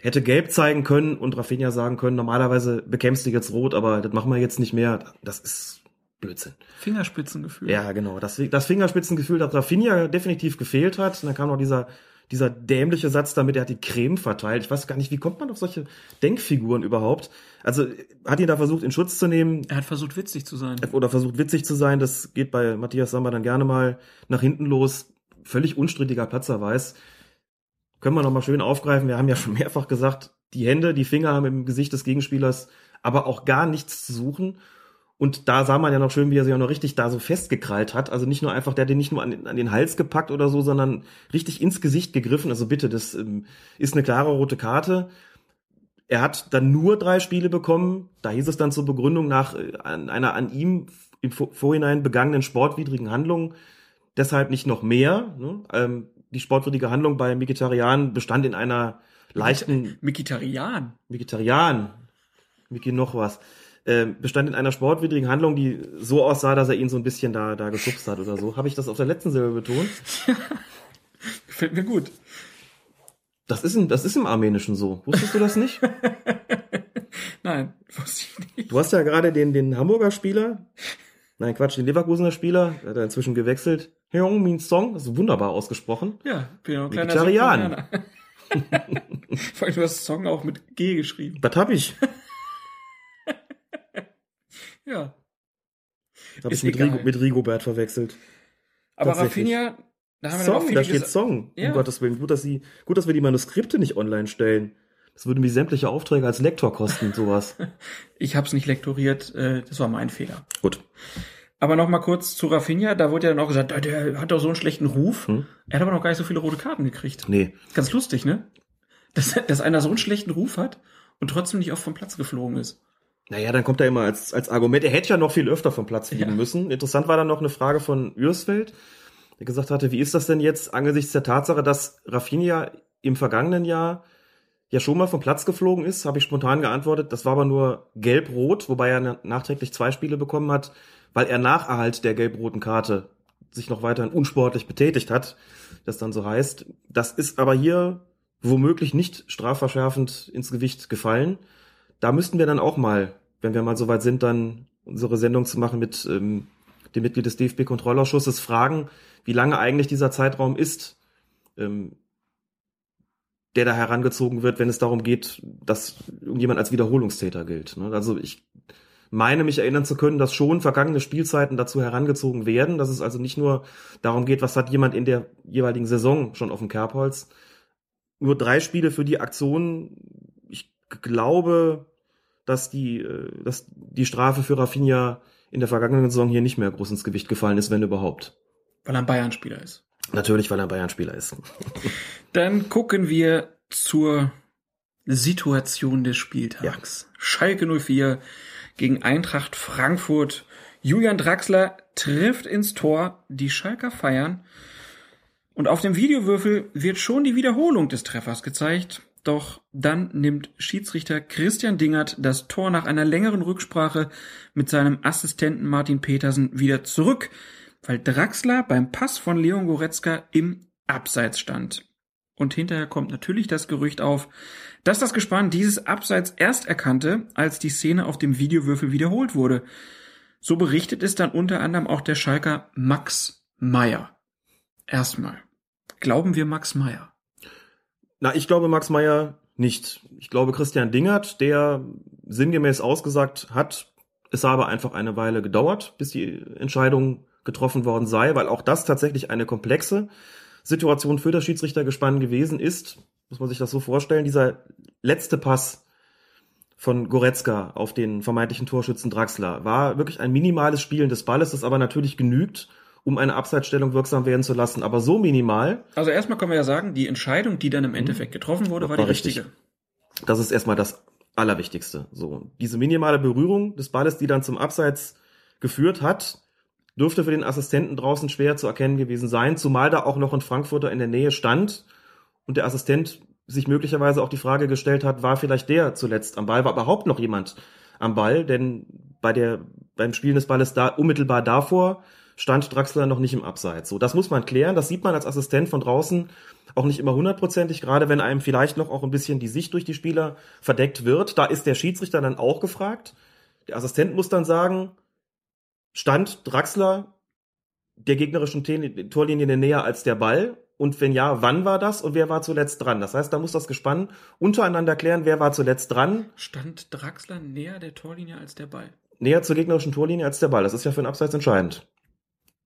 hätte gelb zeigen können und Rafinha sagen können, normalerweise bekämpfst du jetzt rot, aber das machen wir jetzt nicht mehr. Das ist Blödsinn. Fingerspitzengefühl. Ja, genau. Das, das Fingerspitzengefühl, das Rafinha definitiv gefehlt hat. Und dann kam noch dieser, dieser dämliche Satz damit, er hat die Creme verteilt. Ich weiß gar nicht, wie kommt man auf solche Denkfiguren überhaupt? Also hat ihn da versucht, in Schutz zu nehmen Er hat versucht, witzig zu sein. oder versucht witzig zu sein. Das geht bei Matthias Sammer dann gerne mal nach hinten los. Völlig unstrittiger Platzerweis. Können wir noch mal schön aufgreifen. Wir haben ja schon mehrfach gesagt, die Hände, die Finger haben im Gesicht des Gegenspielers aber auch gar nichts zu suchen. Und da sah man ja noch schön, wie er sich auch noch richtig da so festgekrallt hat. Also nicht nur einfach, der hat den nicht nur an, den- an den Hals gepackt oder so, sondern richtig ins Gesicht gegriffen. Also bitte, das ähm, ist eine klare rote Karte. Er hat dann nur drei Spiele bekommen. Da hieß es dann zur Begründung nach äh, an einer an ihm im Vor- Vorhinein begangenen sportwidrigen Handlung. Deshalb nicht noch mehr. Ne? Ähm, die sportwidrige Handlung bei Mikitarian bestand in einer leichten Mikitarian. Vegetarian, Miki noch was, ähm, bestand in einer sportwidrigen Handlung, die so aussah, dass er ihn so ein bisschen da, da geschubst hat oder so. Habe ich das auf der letzten Silbe betont? [laughs] Gefällt mir gut. Das ist, im, das ist im Armenischen so. Wusstest du das nicht? [laughs] Nein, wusste ich nicht. Du hast ja gerade den, den Hamburger Spieler, nein Quatsch, den Leverkusener Spieler, der hat er inzwischen gewechselt. Heung Min Song, das ist wunderbar ausgesprochen. Ja, bin ja ein kleiner Vegetarian. Vor allem, du hast Song auch mit G geschrieben. Das habe ich. Ja. Das habe ich mit. Rigo, mit Rigobert verwechselt. Aber. Rafinha, da haben wir noch Song, da steht. Song. Ja. Um Gottes Willen. Gut, dass, sie, gut, dass wir die Manuskripte nicht online stellen. Das würde mir sämtliche Aufträge als Lektor kosten, [laughs] sowas. Ich habe es nicht lektoriert, äh, das war mein Fehler. Gut. Aber noch mal kurz zu Rafinha, da wurde ja dann auch gesagt, der, der hat doch so einen schlechten Ruf. Hm. Er hat aber noch gar nicht so viele rote Karten gekriegt. Nee. Ganz lustig, ne? Dass, dass einer so einen schlechten Ruf hat und trotzdem nicht oft vom Platz geflogen ist. Naja, dann kommt er immer als, als Argument, er hätte ja noch viel öfter vom Platz fliegen Ja. müssen. Interessant war dann noch eine Frage von Ürsfeld, der gesagt hatte, wie ist das denn jetzt angesichts der Tatsache, dass Rafinha im vergangenen Jahr ja schon mal vom Platz geflogen ist, habe ich spontan geantwortet. Das war aber nur gelb-rot, wobei er nachträglich zwei Spiele bekommen hat, weil er nach Erhalt der gelb-roten Karte sich noch weiterhin unsportlich betätigt hat, das dann so heißt. Das ist aber hier womöglich nicht strafverschärfend ins Gewicht gefallen. Da müssten wir dann auch mal, wenn wir mal so weit sind, dann unsere Sendung zu machen mit ähm, dem Mitglied des DFB-Kontrollausschusses, fragen, wie lange eigentlich dieser Zeitraum ist, ähm, der da herangezogen wird, wenn es darum geht, dass irgendjemand als Wiederholungstäter gilt. Ne? Also ich meine mich erinnern zu können, dass schon vergangene Spielzeiten dazu herangezogen werden, dass es also nicht nur darum geht, was hat jemand in der jeweiligen Saison schon auf dem Kerbholz. Nur drei Spiele für die Aktion. Ich glaube, dass die, äh, dass die Strafe für Rafinha in der vergangenen Saison hier nicht mehr groß ins Gewicht gefallen ist, wenn überhaupt. Weil er ein Bayern-Spieler ist. Natürlich, weil er ein Bayern-Spieler ist. [laughs] Dann gucken wir zur Situation des Spieltags. Ja. Schalke 04 gegen Eintracht Frankfurt. Julian Draxler trifft ins Tor, die Schalker feiern. Und auf dem Videowürfel wird schon die Wiederholung des Treffers gezeigt. Doch dann nimmt Schiedsrichter Christian Dingert das Tor nach einer längeren Rücksprache mit seinem Assistenten Martin Petersen wieder zurück, weil Draxler beim Pass von Leon Goretzka im Abseits stand. Und hinterher kommt natürlich das Gerücht auf, dass das Gespann dieses Abseits erst erkannte, als die Szene auf dem Videowürfel wiederholt wurde. So berichtet es dann unter anderem auch der Schalker Max Meyer. Erstmal, glauben wir Max Meyer? Na, ich glaube Max Meyer nicht. Ich glaube Christian Dingert, der sinngemäß ausgesagt hat, es habe einfach eine Weile gedauert, bis die Entscheidung getroffen worden sei, weil auch das tatsächlich eine komplexe Situation für das Schiedsrichtergespann gewesen ist, muss man sich das so vorstellen, dieser letzte Pass von Goretzka auf den vermeintlichen Torschützen Draxler war wirklich ein minimales Spielen des Balles, das aber natürlich genügt, um eine Abseitsstellung wirksam werden zu lassen, aber so minimal. Also erstmal können wir ja sagen, die Entscheidung, die dann im Endeffekt getroffen wurde, war, war die richtige. Richtig. Das ist erstmal das Allerwichtigste. So, diese minimale Berührung des Balles, die dann zum Abseits geführt hat, dürfte für den Assistenten draußen schwer zu erkennen gewesen sein, zumal da auch noch ein Frankfurter in der Nähe stand und der Assistent sich möglicherweise auch die Frage gestellt hat, war vielleicht der zuletzt am Ball, war überhaupt noch jemand am Ball, denn bei der, beim Spielen des Balles da, unmittelbar davor stand Draxler noch nicht im Abseits. So, das muss man klären, das sieht man als Assistent von draußen auch nicht immer hundertprozentig, gerade wenn einem vielleicht noch auch ein bisschen die Sicht durch die Spieler verdeckt wird. Da ist der Schiedsrichter dann auch gefragt. Der Assistent muss dann sagen, stand Draxler der gegnerischen Torlinie näher als der Ball? Und wenn ja, wann war das und wer war zuletzt dran? Das heißt, da muss das Gespann untereinander klären, wer war zuletzt dran. Stand Draxler näher der Torlinie als der Ball? Näher zur gegnerischen Torlinie als der Ball. Das ist ja für den Abseits entscheidend.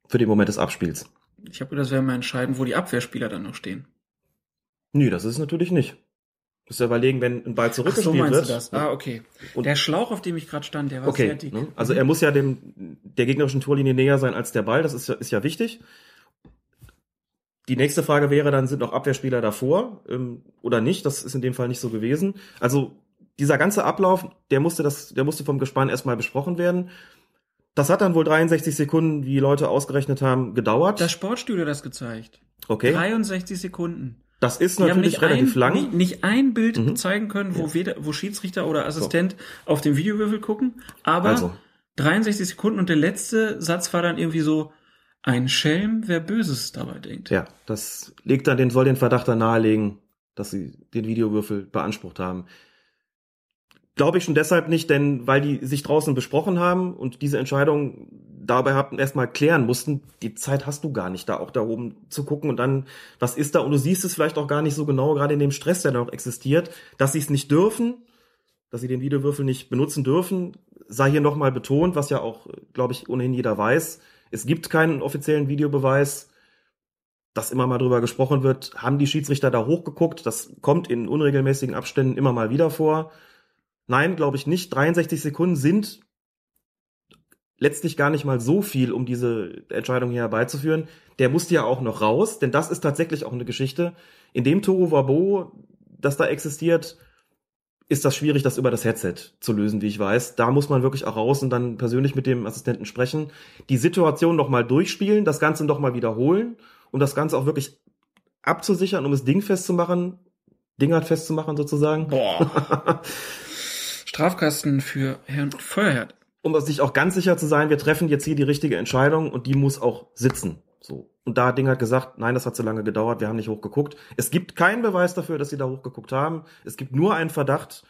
Für den Moment des Abspiels. Ich habe gedacht, das wäre mal entscheidend, wo die Abwehrspieler dann noch stehen. Nö, das ist es natürlich nicht. Du musst ja überlegen, wenn ein Ball zurückgespielt Ach so wird. Du das? Ah, okay. Und der Schlauch, auf dem ich gerade stand, der war okay, sehr dick. Ne? Also er muss ja dem der gegnerischen Torlinie näher sein als der Ball. Das ist ja, ist ja wichtig. Die nächste Frage wäre dann, sind noch Abwehrspieler davor ähm, oder nicht? Das ist in dem Fall nicht so gewesen. Also dieser ganze Ablauf, der musste das, der musste vom Gespann erstmal besprochen werden. Das hat dann wohl 63 Sekunden, wie Leute ausgerechnet haben, gedauert. Das Sportstudio das gezeigt. Okay. 63 Sekunden. Das ist natürlich relativ ein, lang. Nicht, nicht ein Bild mhm. zeigen können, wo, ja. weder, wo Schiedsrichter oder Assistent so. auf den Videowürfel gucken, aber also. 63 Sekunden und der letzte Satz war dann irgendwie so, ein Schelm, wer Böses dabei denkt. Ja, das legt dann den, soll den Verdacht dann nahelegen, dass sie den Videowürfel beansprucht haben. Glaube ich schon deshalb nicht, denn weil die sich draußen besprochen haben und diese Entscheidung dabei hatten erstmal klären mussten, die Zeit hast du gar nicht, da auch da oben zu gucken und dann, was ist da? Und du siehst es vielleicht auch gar nicht so genau, gerade in dem Stress, der da noch existiert, dass sie es nicht dürfen, dass sie den Videowürfel nicht benutzen dürfen, sei hier nochmal betont, was ja auch, glaube ich, ohnehin jeder weiß. Es gibt keinen offiziellen Videobeweis, dass immer mal drüber gesprochen wird, haben die Schiedsrichter da hochgeguckt, das kommt in unregelmäßigen Abständen immer mal wieder vor Nein, glaube ich nicht. 63 Sekunden sind letztlich gar nicht mal so viel, um diese Entscheidung hier herbeizuführen. Der musste ja auch noch raus, denn das ist tatsächlich auch eine Geschichte. In dem Toro Wabo, das da existiert, ist das schwierig, das über das Headset zu lösen, wie ich weiß. Da muss man wirklich auch raus und dann persönlich mit dem Assistenten sprechen, die Situation nochmal durchspielen, das Ganze nochmal wiederholen und das Ganze auch wirklich abzusichern, um es dingfest zu machen Dingert festzumachen sozusagen. Boah. [laughs] Strafkasten für Herrn Feuerherd. Um sich auch ganz sicher zu sein, wir treffen jetzt hier die richtige Entscheidung und die muss auch sitzen. So. Und da hat Dingert gesagt, nein, das hat zu lange gedauert, wir haben nicht hochgeguckt. Es gibt keinen Beweis dafür, dass sie da hochgeguckt haben. Es gibt nur einen Verdacht.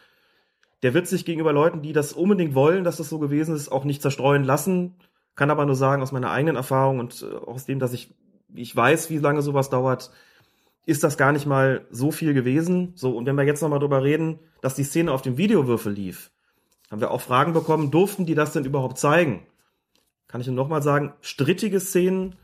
Der wird sich gegenüber Leuten, die das unbedingt wollen, dass das so gewesen ist, auch nicht zerstreuen lassen. Kann aber nur sagen, aus meiner eigenen Erfahrung und äh, aus dem, dass ich, ich weiß, wie lange sowas dauert, ist das gar nicht mal so viel gewesen. So, und wenn wir jetzt nochmal drüber reden, dass die Szene auf dem Videowürfel lief, haben wir auch Fragen bekommen, durften die das denn überhaupt zeigen? Kann ich nur nochmal sagen, strittige Szenen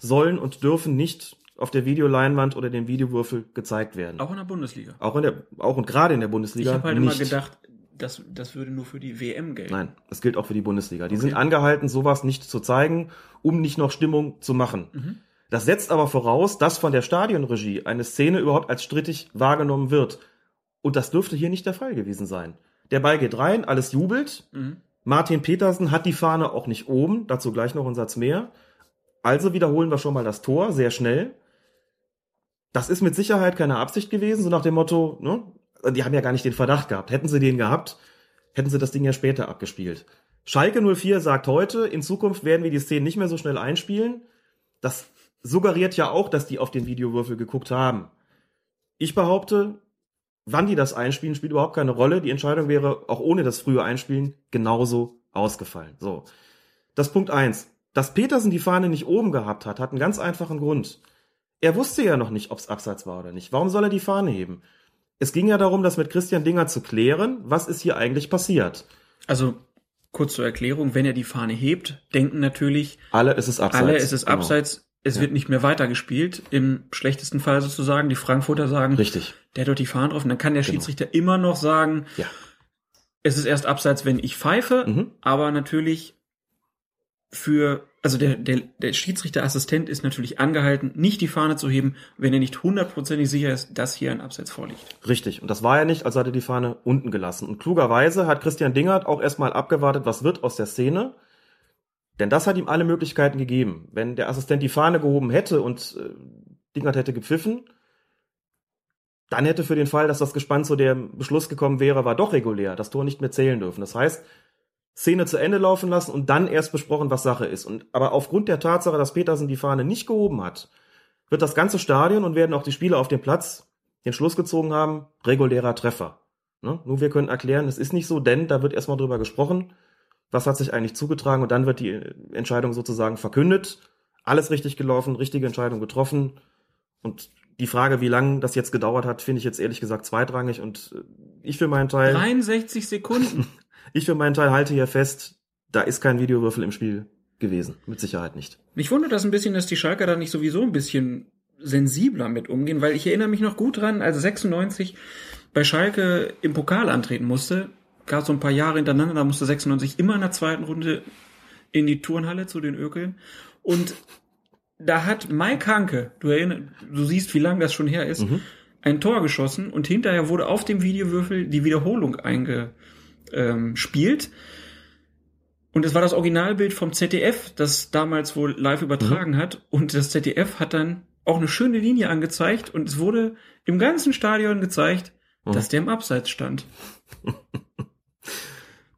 sollen und dürfen nicht auf der Videoleinwand oder dem Videowürfel gezeigt werden. Auch in der Bundesliga. Auch in der, auch und gerade in der Bundesliga. Ich habe halt nicht. immer gedacht, das, das würde nur für die WM gelten. Nein, das gilt auch für die Bundesliga. Die Okay. sind angehalten, sowas nicht zu zeigen, um nicht noch Stimmung zu machen. Mhm. Das setzt aber voraus, dass von der Stadionregie eine Szene überhaupt als strittig wahrgenommen wird. Und das dürfte hier nicht der Fall gewesen sein. Der Ball geht rein, alles jubelt. Mhm. Martin Petersen hat die Fahne auch nicht oben, dazu gleich noch ein Satz mehr. Also wiederholen wir schon mal das Tor, sehr schnell. Das ist mit Sicherheit keine Absicht gewesen, so nach dem Motto, ne? Die haben ja gar nicht den Verdacht gehabt. Hätten sie den gehabt, hätten sie das Ding ja später abgespielt. Schalke 04 sagt heute, in Zukunft werden wir die Szenen nicht mehr so schnell einspielen. Das suggeriert ja auch, dass die auf den Videowürfel geguckt haben. Ich behaupte, wann die das einspielen, spielt überhaupt keine Rolle. Die Entscheidung wäre auch ohne das frühe Einspielen genauso ausgefallen. So. Das Punkt eins. Dass Petersen die Fahne nicht oben gehabt hat, hat einen ganz einfachen Grund. Er wusste ja noch nicht, ob es abseits war oder nicht. Warum soll er die Fahne heben? Es ging ja darum, das mit Christian Dinger zu klären. Was ist hier eigentlich passiert? Also, kurz zur Erklärung, wenn er die Fahne hebt, denken natürlich Alle, es ist abseits. alle, es ist Genau. Es Ja. wird nicht mehr weitergespielt. Im schlechtesten Fall sozusagen. Die Frankfurter sagen, Richtig. der hat dort die Fahne drauf. Und dann kann der Genau. Schiedsrichter immer noch sagen, Ja. es ist erst abseits, wenn ich pfeife, Mhm. aber natürlich für, also der, der, der Schiedsrichterassistent ist natürlich angehalten, nicht die Fahne zu heben, wenn er nicht hundertprozentig sicher ist, dass hier ein Abseits vorliegt. Richtig. Und das war er nicht, also hat er die Fahne unten gelassen. Und klugerweise hat Christian Dingert auch erstmal abgewartet, was wird aus der Szene. Denn das hat ihm alle Möglichkeiten gegeben. Wenn der Assistent die Fahne gehoben hätte und äh, Dingert hätte gepfiffen, dann hätte für den Fall, dass das Gespann zu dem Beschluss gekommen wäre, war doch regulär, das Tor nicht mehr zählen dürfen. Das heißt, Szene zu Ende laufen lassen und dann erst besprochen, was Sache ist. Und aber aufgrund der Tatsache, dass Petersen die Fahne nicht gehoben hat, wird das ganze Stadion und werden auch die Spieler auf dem Platz den Schluss gezogen haben, regulärer Treffer. Ne? Nur wir können erklären, es ist nicht so, denn da wird erstmal drüber gesprochen, was hat sich eigentlich zugetragen und dann wird die Entscheidung sozusagen verkündet. Alles richtig gelaufen, richtige Entscheidung getroffen. Und die Frage, wie lange das jetzt gedauert hat, finde ich jetzt ehrlich gesagt zweitrangig. Und äh, ich für meinen Teil, 63 Sekunden. [laughs] ich für meinen Teil halte hier fest, da ist kein Videowürfel im Spiel gewesen. Mit Sicherheit nicht. Mich wundert das ein bisschen, dass die Schalker da nicht sowieso ein bisschen sensibler mit umgehen, weil ich erinnere mich noch gut dran, als 96 bei Schalke im Pokal antreten musste, gab so ein paar Jahre hintereinander, da musste 96 immer in der zweiten Runde in die Turnhalle zu den Ökeln und da hat Mike Hanke, du erinnerst, du siehst, wie lange das schon her ist, ein Tor geschossen und hinterher wurde auf dem Videowürfel die Wiederholung eingespielt. Ähm. Und es war das Originalbild vom ZDF, das damals wohl live übertragen hat. Und das ZDF hat dann auch eine schöne Linie angezeigt und es wurde im ganzen Stadion gezeigt, dass der im Abseits stand. [laughs]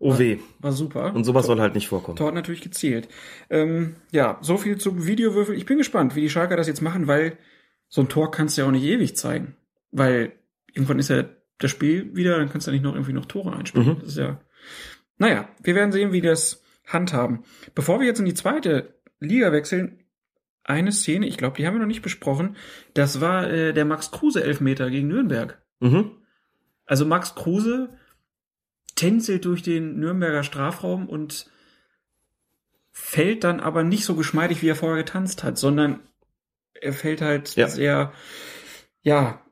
Oh weh. War super. Und sowas soll halt nicht vorkommen. Tor hat natürlich gezielt. Ähm, ja, so viel zum Videowürfel. Ich bin gespannt, wie die Schalker das jetzt machen, weil so ein Tor kannst du ja auch nicht ewig zeigen. Weil irgendwann ist ja das Spiel wieder, dann kannst du ja nicht noch irgendwie noch Tore einspielen. Mhm. Das ist ja. Naja, wir werden sehen, wie die das handhaben. Bevor wir jetzt in die zweite Liga wechseln, eine Szene, ich glaube, die haben wir noch nicht besprochen. Das war äh, der Max Kruse Elfmeter gegen Nürnberg. Mhm. Also Max Kruse tänzelt durch den Nürnberger Strafraum und fällt dann aber nicht so geschmeidig, wie er vorher getanzt hat, sondern er fällt halt Ja. sehr, ja,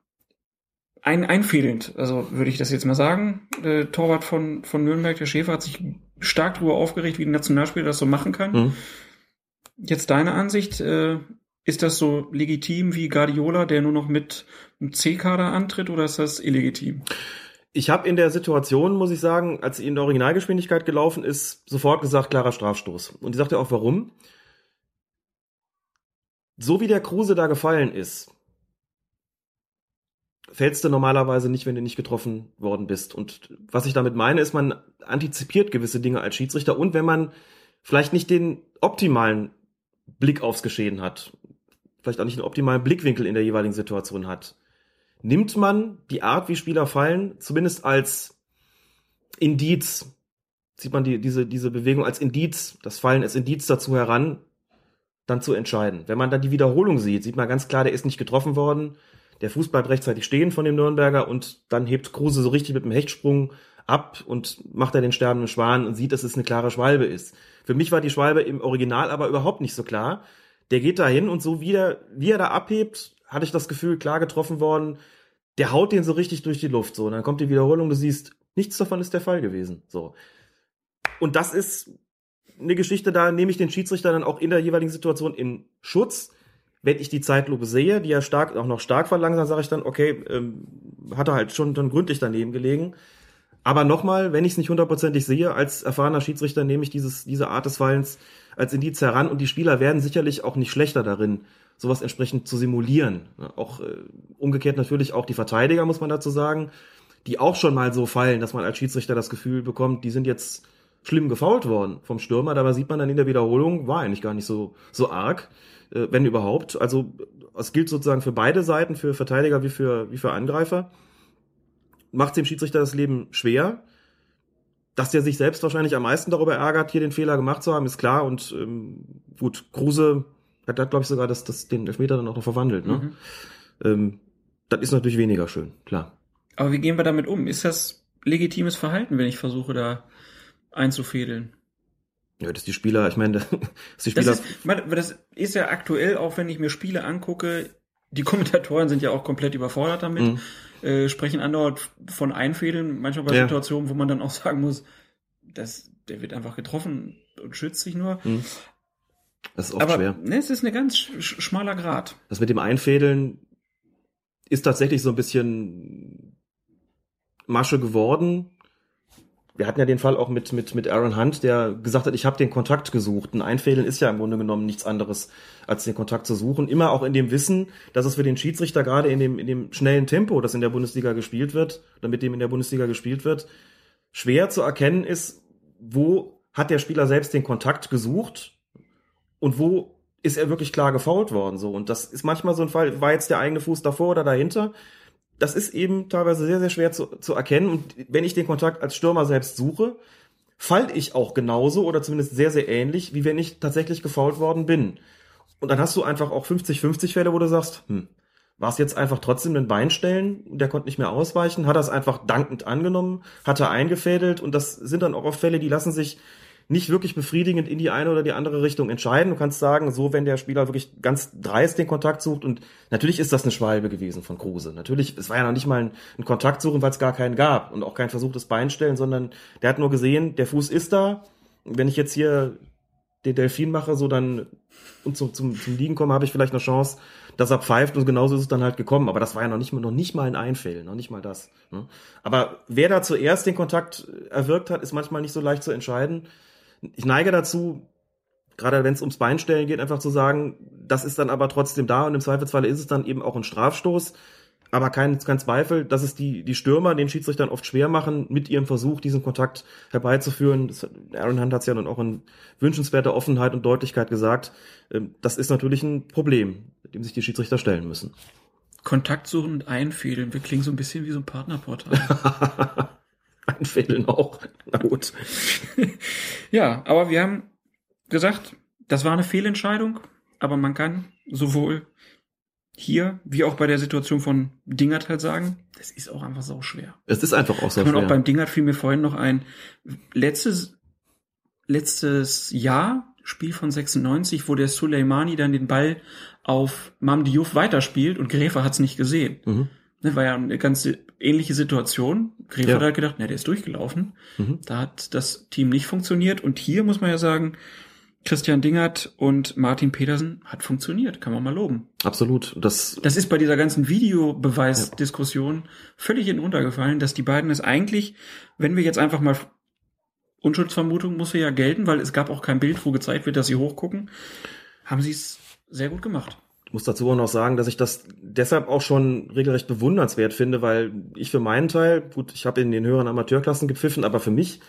ein, einfädelnd, also würde ich das jetzt mal sagen. Der Torwart von, von Nürnberg, der Schäfer, hat sich stark darüber aufgeregt, wie ein Nationalspieler das so machen kann. Mhm. Jetzt deine Ansicht, äh, ist das so legitim wie Guardiola, der nur noch mit einem C-Kader antritt, oder ist das illegitim? Ich habe in der Situation, muss ich sagen, als sie in der Originalgeschwindigkeit gelaufen ist, sofort gesagt, klarer Strafstoß. Und ich sagte auch, warum. So wie der Kruse da gefallen ist, fällst du normalerweise nicht, wenn du nicht getroffen worden bist. Und was ich damit meine, ist, man antizipiert gewisse Dinge als Schiedsrichter und wenn man vielleicht nicht den optimalen Blick aufs Geschehen hat, vielleicht auch nicht den optimalen Blickwinkel in der jeweiligen Situation hat, nimmt man die Art, wie Spieler fallen, zumindest als Indiz, sieht man die, diese, diese Bewegung als Indiz, das Fallen als Indiz dazu heran, dann zu entscheiden. Wenn man dann die Wiederholung sieht, sieht man ganz klar, der ist nicht getroffen worden, der Fuß bleibt rechtzeitig stehen von dem Nürnberger und dann hebt Kruse so richtig mit dem Hechtsprung ab und macht er den sterbenden Schwan und sieht, dass es eine klare Schwalbe ist. Für mich war die Schwalbe im Original aber überhaupt nicht so klar. Der geht da hin und so wie er, wie er da abhebt, hatte ich das Gefühl, klar getroffen worden. Der haut den so richtig durch die Luft. So, und dann kommt die Wiederholung, du siehst, nichts davon ist der Fall gewesen. So. Und das ist eine Geschichte, da nehme ich den Schiedsrichter dann auch in der jeweiligen Situation in Schutz. Wenn ich die Zeitlupe sehe, die ja stark, auch noch stark verlangsamt, sage ich dann, okay, ähm, hat er halt schon dann gründlich daneben gelegen. Aber nochmal, wenn ich es nicht hundertprozentig sehe, als erfahrener Schiedsrichter nehme ich dieses, diese Art des Fallens als Indiz heran und die Spieler werden sicherlich auch nicht schlechter darin, sowas entsprechend zu simulieren. Auch äh, umgekehrt natürlich auch die Verteidiger, muss man dazu sagen, die auch schon mal so fallen, dass man als Schiedsrichter das Gefühl bekommt, die sind jetzt schlimm gefault worden vom Stürmer. Dabei sieht man dann in der Wiederholung, war eigentlich gar nicht so, so arg, äh, wenn überhaupt. Also es gilt sozusagen für beide Seiten, für Verteidiger wie für, wie für Angreifer. Macht dem Schiedsrichter das Leben schwer. Dass der sich selbst wahrscheinlich am meisten darüber ärgert, hier den Fehler gemacht zu haben, ist klar. Und ähm, gut, Kruse hat, hat glaube ich, sogar das, das, den Elfmeter dann auch noch verwandelt. Ne? Mhm. Ähm, das ist natürlich weniger schön, klar. Aber wie gehen wir damit um? Ist das legitimes Verhalten, wenn ich versuche, da einzufädeln? Ja, dass die Spieler, ich meine, [laughs] dass die Spieler. Das ist, das ist ja aktuell, auch wenn ich mir Spiele angucke, die Kommentatoren sind ja auch komplett überfordert damit, Mhm. äh, sprechen andauernd von Einfädeln, manchmal bei Ja. Situationen, wo man dann auch sagen muss, dass der wird einfach getroffen und schützt sich nur. Das ist oft Aber schwer. ne, es ist eine ganz sch- schmaler Grad. Das mit dem Einfädeln ist tatsächlich so ein bisschen Masche geworden. Wir hatten ja den Fall auch mit, mit, mit Aaron Hunt, der gesagt hat, ich habe den Kontakt gesucht. Ein Einfädeln ist ja im Grunde genommen nichts anderes, als den Kontakt zu suchen. Immer auch in dem Wissen, dass es für den Schiedsrichter gerade in dem, in dem schnellen Tempo, das in der Bundesliga gespielt wird, oder mit dem in der Bundesliga gespielt wird, schwer zu erkennen ist, wo hat der Spieler selbst den Kontakt gesucht und wo ist er wirklich klar gefault worden so? Und das ist manchmal so ein Fall war jetzt der eigene Fuß davor oder dahinter? Das ist eben teilweise sehr sehr schwer zu, zu erkennen. Und wenn ich den Kontakt als Stürmer selbst suche fall ich auch genauso oder zumindest sehr sehr ähnlich wie wenn ich tatsächlich gefault worden bin. Und dann hast du einfach auch 50-50 Fälle wo du sagst hm, war es jetzt einfach trotzdem ein Beinstellen, der konnte nicht mehr ausweichen, hat es einfach dankend angenommen, hat er eingefädelt. Und das sind dann auch oft Fälle, die lassen sich nicht wirklich befriedigend in die eine oder die andere Richtung entscheiden. Du kannst sagen, so wenn der Spieler wirklich ganz dreist den Kontakt sucht und natürlich ist das eine Schwalbe gewesen von Kruse. Natürlich, es war ja noch nicht mal ein, ein Kontakt suchen, weil es gar keinen gab und auch kein versuchtes Beinstellen, sondern der hat nur gesehen, der Fuß ist da. Wenn ich jetzt hier den Delfin mache, so dann und zum, zum, zum Liegen komme, habe ich vielleicht eine Chance, dass er pfeift und genauso ist es dann halt gekommen. Aber das war ja noch nicht mal, noch nicht mal ein Einfällen, noch nicht mal das. Ne? Aber wer da zuerst den Kontakt erwirkt hat, ist manchmal nicht so leicht zu entscheiden. Ich neige dazu, gerade wenn es ums Beinstellen geht, einfach zu sagen, das ist dann aber trotzdem da und im Zweifelsfalle ist es dann eben auch ein Strafstoß. Aber kein, kein Zweifel, dass es die, die Stürmer den Schiedsrichtern oft schwer machen, mit ihrem Versuch, diesen Kontakt herbeizuführen. Das, Aaron Hunt hat es ja dann auch in wünschenswerter Offenheit und Deutlichkeit gesagt. Ähm, Das ist natürlich ein Problem, dem sich die Schiedsrichter stellen müssen. Kontakt suchen und einfädeln. Wir klingen so ein bisschen wie so ein Partnerportal. [laughs] Einfädeln auch. Na gut. [laughs] ja, aber wir haben gesagt, das war eine Fehlentscheidung, aber man kann sowohl hier wie auch bei der Situation von Dingert halt sagen, das ist auch einfach sau schwer. Es ist einfach auch so man schwer. auch beim Dingert fiel mir vorhin noch ein. Letztes, letztes Jahr, Spiel von 96, wo der Suleimani dann den Ball auf Mam Diouf weiterspielt und Gräfer hat's nicht gesehen. Mhm. Ne, war ja eine ganz ähnliche Situation. Gräfer Ja. hat gedacht, na, der ist durchgelaufen. Mhm. Da hat das Team nicht funktioniert. Und hier muss man ja sagen, Christian Dingert und Martin Petersen hat funktioniert. Kann man mal loben. Absolut. Das, Das ist bei dieser ganzen Videobeweisdiskussion völlig in untergefallen, dass die beiden es eigentlich, wenn wir jetzt einfach mal Unschuldsvermutung muss ja gelten, weil es gab auch kein Bild, wo gezeigt wird, dass sie hochgucken, haben sie es sehr gut gemacht. Ich muss dazu auch noch sagen, dass ich das deshalb auch schon regelrecht bewundernswert finde, weil ich für meinen Teil, gut, ich habe in den höheren Amateurklassen gepfiffen, aber für mich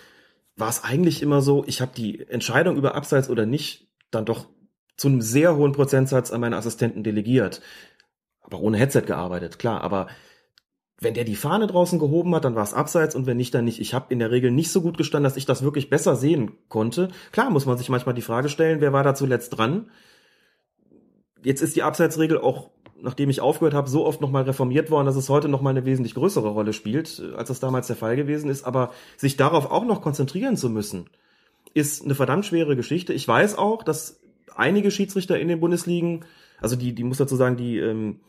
war es eigentlich immer so, ich habe die Entscheidung über Abseits oder nicht dann doch zu einem sehr hohen Prozentsatz an meine Assistenten delegiert. Aber ohne Headset gearbeitet, klar. Aber wenn der die Fahne draußen gehoben hat, dann war es abseits und wenn nicht, dann nicht. Ich habe in der Regel nicht so gut gestanden, dass ich das wirklich besser sehen konnte. Klar muss man sich manchmal die Frage stellen, wer war da zuletzt dran? Jetzt ist die Abseitsregel auch, nachdem ich aufgehört habe, so oft nochmal reformiert worden, dass es heute nochmal eine wesentlich größere Rolle spielt, äh, als das damals der Fall gewesen ist. Aber sich darauf auch noch konzentrieren zu müssen, ist eine verdammt schwere Geschichte. Ich weiß auch, dass einige Schiedsrichter in den Bundesligen, also die, die muss dazu sagen, die, ähm,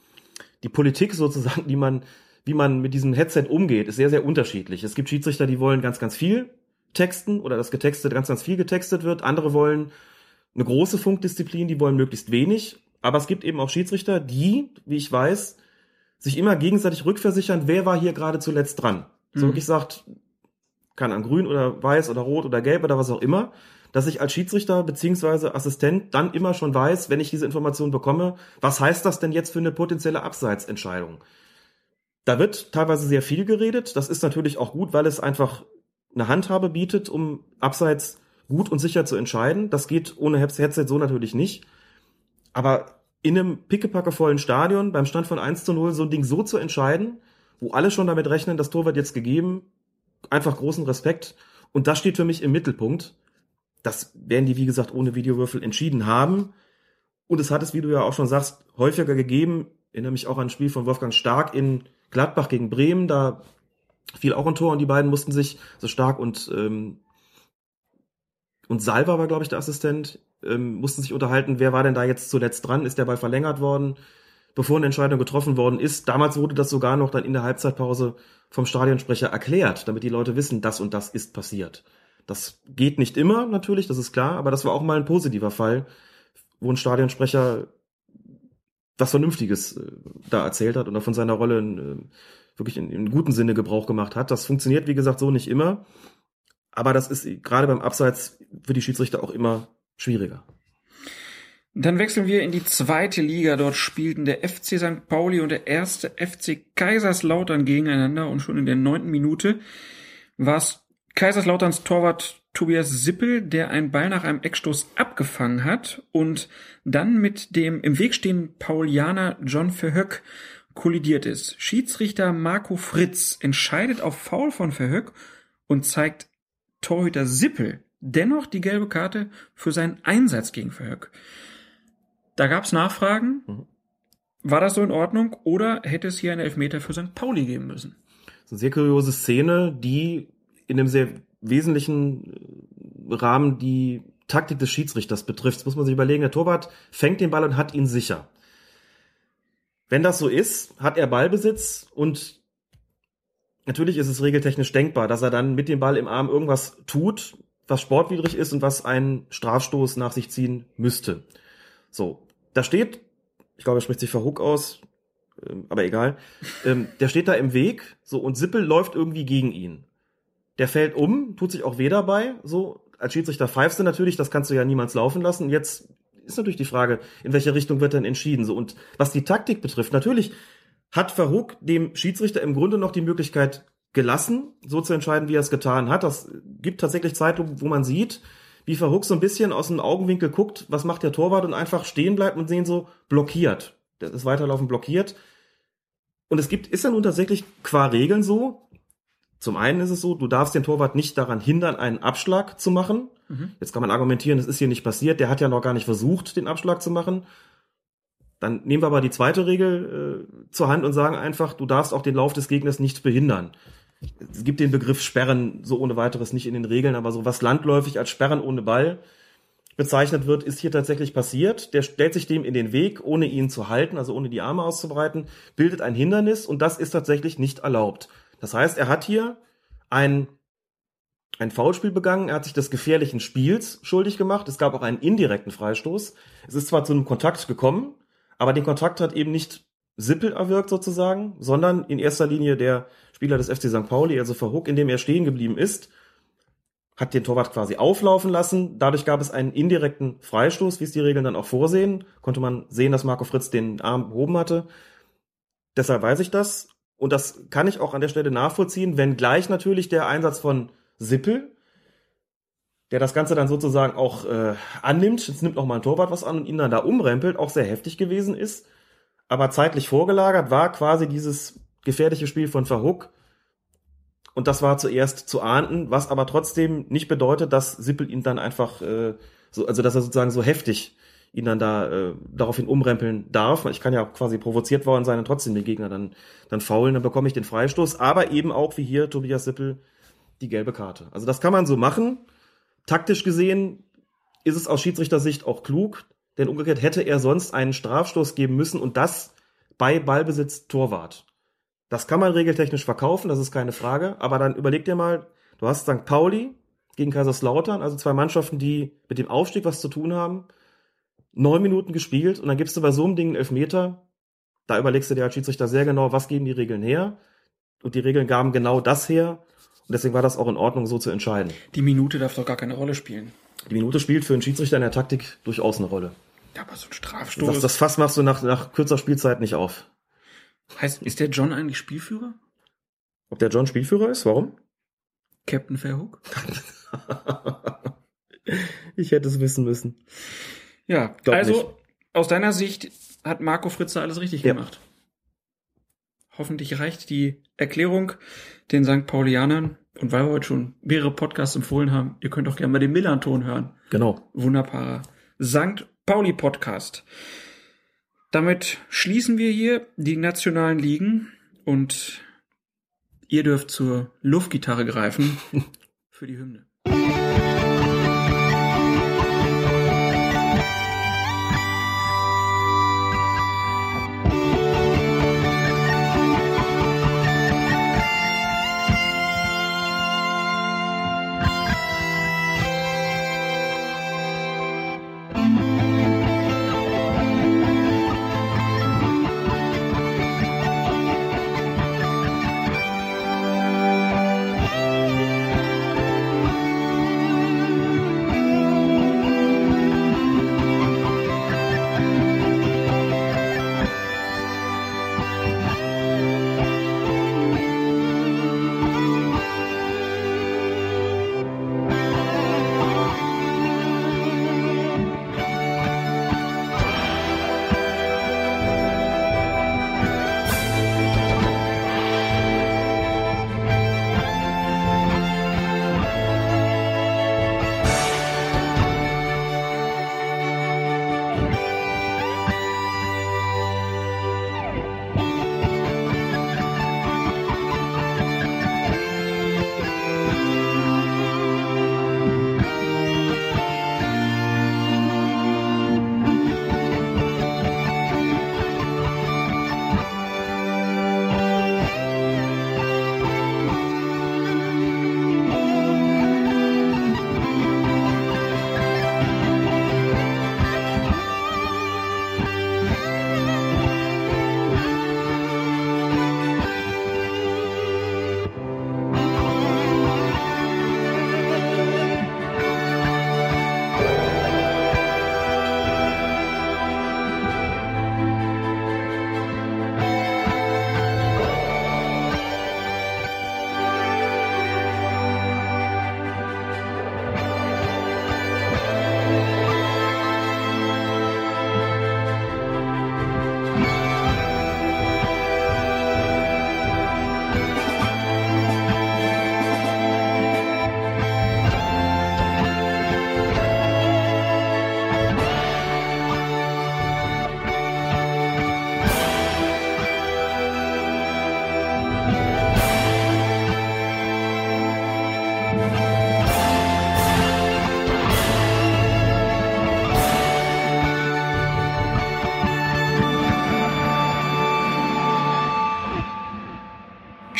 die Politik sozusagen, die man wie man mit diesem Headset umgeht, ist sehr, sehr unterschiedlich. Es gibt Schiedsrichter, die wollen ganz, ganz viel texten oder das getextet ganz, ganz viel getextet wird. Andere wollen eine große Funkdisziplin, die wollen möglichst wenig. Aber es gibt eben auch Schiedsrichter, die, wie ich weiß, sich immer gegenseitig rückversichern, wer war hier gerade zuletzt dran. So mhm. wirklich sagt, kann an grün oder weiß oder rot oder gelb oder was auch immer, dass ich als Schiedsrichter beziehungsweise Assistent dann immer schon weiß, wenn ich diese Information bekomme, was heißt das denn jetzt für eine potenzielle Abseitsentscheidung? Da wird teilweise sehr viel geredet. Das ist natürlich auch gut, weil es einfach eine Handhabe bietet, um abseits gut und sicher zu entscheiden. Das geht ohne Headset so natürlich nicht. Aber in einem pickepackevollen Stadion beim Stand von 1 zu 0 so ein Ding so zu entscheiden, wo alle schon damit rechnen, das Tor wird jetzt gegeben, einfach großen Respekt. Und das steht für mich im Mittelpunkt. Das werden die, wie gesagt, ohne Videowürfel entschieden haben. Und es hat es, wie du ja auch schon sagst, häufiger gegeben. Ich erinnere mich auch an ein Spiel von Wolfgang Stark in Gladbach gegen Bremen, da fiel auch ein Tor und die beiden mussten sich so stark und ähm, und Salva war, glaube ich, der Assistent, ähm, mussten sich unterhalten, wer war denn da jetzt zuletzt dran? Ist der Ball verlängert worden, bevor eine Entscheidung getroffen worden ist? Damals wurde das sogar noch dann in der Halbzeitpause vom Stadionsprecher erklärt, damit die Leute wissen, das und das ist passiert. Das geht nicht immer, natürlich, das ist klar, aber das war auch mal ein positiver Fall, wo ein Stadionsprecher was Vernünftiges äh, da erzählt hat und auch von seiner Rolle äh, wirklich in, in guten Sinne Gebrauch gemacht hat. Das funktioniert, wie gesagt, so nicht immer. Aber das ist gerade beim Abseits für die Schiedsrichter auch immer schwieriger. Dann wechseln wir in die zweite Liga. Dort spielten der FC St. Pauli und der erste FC Kaiserslautern gegeneinander und schon in der neunten Minute war es Kaiserslauterns Torwart Tobias Sippel, der einen Ball nach einem Eckstoß abgefangen hat und dann mit dem im Weg stehenden Paulianer John Verhoek kollidiert ist. Schiedsrichter Marco Fritz entscheidet auf Foul von Verhoek und zeigt Torhüter Sippel dennoch die gelbe Karte für seinen Einsatz gegen Verhoek. Da gab es Nachfragen. Mhm. War das so in Ordnung oder hätte es hier einen Elfmeter für St. Pauli geben müssen? Das ist eine sehr kuriose Szene, die in einem sehr wesentlichen äh, Rahmen die Taktik des Schiedsrichters betrifft. Das muss man sich überlegen. Der Torwart fängt den Ball und hat ihn sicher. Wenn das so ist, hat er Ballbesitz und natürlich ist es regeltechnisch denkbar, dass er dann mit dem Ball im Arm irgendwas tut, was sportwidrig ist und was einen Strafstoß nach sich ziehen müsste. So, da steht, ich glaube, er spricht sich Verhook aus, ähm, aber egal, ähm, der steht da im Weg, so, und Sippel läuft irgendwie gegen ihn der fällt um, tut sich auch weh dabei, so. Als Schiedsrichter pfeifst du natürlich, das kannst du ja niemals laufen lassen. Jetzt ist natürlich die Frage, in welche Richtung wird denn entschieden, so. Und was die Taktik betrifft, natürlich hat Verhoek dem Schiedsrichter im Grunde noch die Möglichkeit gelassen, so zu entscheiden, wie er es getan hat. Das gibt tatsächlich Zeit, wo man sieht, wie Verhoek so ein bisschen aus dem Augenwinkel guckt, was macht der Torwart und einfach stehen bleibt und sehen so blockiert. Das ist weiterlaufen blockiert. Und es gibt, ist ja nun tatsächlich qua Regeln so, zum einen ist es so, du darfst den Torwart nicht daran hindern, einen Abschlag zu machen. Mhm. Jetzt kann man argumentieren, das ist hier nicht passiert, der hat ja noch gar nicht versucht, den Abschlag zu machen. Dann nehmen wir aber die zweite Regel äh, zur Hand und sagen einfach, du darfst auch den Lauf des Gegners nicht behindern. Es gibt den Begriff Sperren so ohne weiteres nicht in den Regeln, aber so was landläufig als Sperren ohne Ball bezeichnet wird, ist hier tatsächlich passiert. Der stellt sich dem in den Weg, ohne ihn zu halten, also ohne die Arme auszubreiten, bildet ein Hindernis und das ist tatsächlich nicht erlaubt. Das heißt, er hat hier ein, ein Foulspiel begangen, er hat sich des gefährlichen Spiels schuldig gemacht, es gab auch einen indirekten Freistoß. Es ist zwar zu einem Kontakt gekommen, aber den Kontakt hat eben nicht Sippel erwirkt sozusagen, sondern in erster Linie der Spieler des FC St. Pauli, also Verhook, in dem er stehen geblieben ist. hat den Torwart quasi auflaufen lassen. Dadurch gab es einen indirekten Freistoß, wie es die Regeln dann auch vorsehen. Konnte man sehen, dass Marco Fritz den Arm gehoben hatte. Deshalb weiß ich das. Und das kann ich auch an der Stelle nachvollziehen, wenngleich natürlich der Einsatz von Sippel, der das Ganze dann sozusagen auch äh, annimmt, jetzt nimmt auch mal ein Torwart was an und ihn dann da umrempelt, auch sehr heftig gewesen ist. Aber zeitlich vorgelagert war quasi dieses gefährliche Spiel von Verhook. Und das war zuerst zu ahnden, was aber trotzdem nicht bedeutet, dass Sippel ihn dann einfach, äh, so, also dass er sozusagen so heftig ihn dann da äh, daraufhin umrempeln darf. Ich kann ja auch quasi provoziert worden sein und trotzdem den Gegner dann, dann faulen, dann bekomme ich den Freistoß. Aber eben auch wie hier Tobias Sippel die gelbe Karte. Also das kann man so machen. Taktisch gesehen ist es aus Schiedsrichtersicht auch klug, denn umgekehrt hätte er sonst einen Strafstoß geben müssen und das bei Ballbesitz Torwart. Das kann man regeltechnisch verkaufen, das ist keine Frage, aber dann überleg dir mal, du hast St. Pauli gegen Kaiserslautern, also zwei Mannschaften, die mit dem Aufstieg was zu tun haben, neun Minuten gespielt und dann gibst du bei so einem Ding einen Elfmeter, da überlegst du dir als Schiedsrichter sehr genau, was geben die Regeln her und die Regeln gaben genau das her und deswegen war das auch in Ordnung, so zu entscheiden. Die Minute darf doch gar keine Rolle spielen. Die Minute spielt für einen Schiedsrichter in der Taktik durchaus eine Rolle. Ja, aber so ein Strafstoß. Das, das Fass machst du nach, nach kürzer Spielzeit nicht auf. heißt, ist der John eigentlich Spielführer? Ob der John Spielführer ist? Warum? Captain Fairhook? [laughs] ich hätte es wissen müssen. Ja, Glaub also nicht. aus deiner Sicht hat Marco Fritze alles richtig Ja. gemacht. Hoffentlich reicht die Erklärung den St. Paulianern. Und weil wir heute schon mehrere Podcasts empfohlen haben, ihr könnt auch gerne mal den Millanton hören. Genau. Wunderbarer St. Pauli Podcast. Damit schließen wir hier die nationalen Ligen und ihr dürft zur Luftgitarre greifen [laughs] für die Hymne.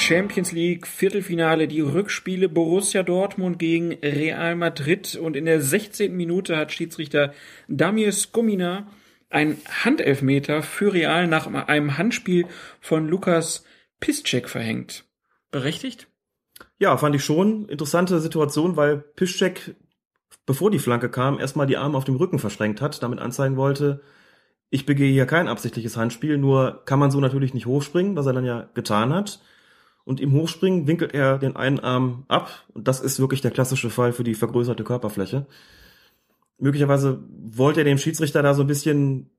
Champions League Viertelfinale, die Rückspiele Borussia Dortmund gegen Real Madrid und in der 16. Minute hat Schiedsrichter Damir Skomina ein Handelfmeter für Real nach einem Handspiel von Lukas Piszczek verhängt. Berechtigt? Ja, fand ich schon interessante Situation, weil Piszczek, bevor die Flanke kam, erstmal die Arme auf dem Rücken verschränkt hat, damit anzeigen wollte, ich begehe hier kein absichtliches Handspiel, nur kann man so natürlich nicht hochspringen, was er dann ja getan hat. Und im Hochspringen winkelt er den einen Arm ab. Und das ist wirklich der klassische Fall für die vergrößerte Körperfläche. Möglicherweise wollte er dem Schiedsrichter da so ein bisschen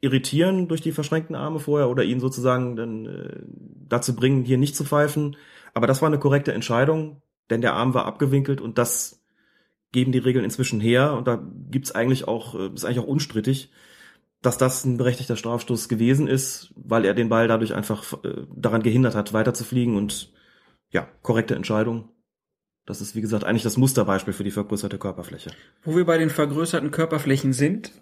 irritieren durch die verschränkten Arme vorher oder ihn sozusagen dann äh, dazu bringen, hier nicht zu pfeifen. Aber das war eine korrekte Entscheidung, denn der Arm war abgewinkelt und das geben die Regeln inzwischen her. Und da gibt's eigentlich auch, äh, ist eigentlich auch unstrittig, dass das ein berechtigter Strafstoß gewesen ist, weil er den Ball dadurch einfach äh, daran gehindert hat, weiterzufliegen und ja, korrekte Entscheidung. Das ist, wie gesagt, eigentlich das Musterbeispiel für die vergrößerte Körperfläche. Wo wir bei den vergrößerten Körperflächen sind,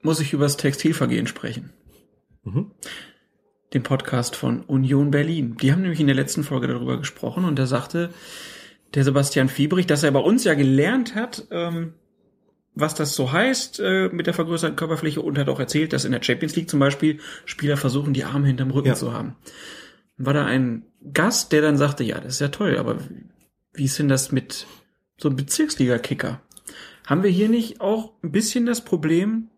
muss ich über das Textilvergehen sprechen. Mhm. Den Podcast von Union Berlin. Die haben nämlich in der letzten Folge darüber gesprochen und da sagte der Sebastian Fiebrich, dass er bei uns ja gelernt hat, ähm, was das so heißt äh, mit der vergrößerten Körperfläche und hat auch erzählt, dass in der Champions League zum Beispiel Spieler versuchen, die Arme hinterm Rücken Ja. zu haben. War da ein Gast, der dann sagte, ja, das ist ja toll, aber wie ist denn das mit so einem Bezirksliga-Kicker? Haben wir hier nicht auch ein bisschen das Problem,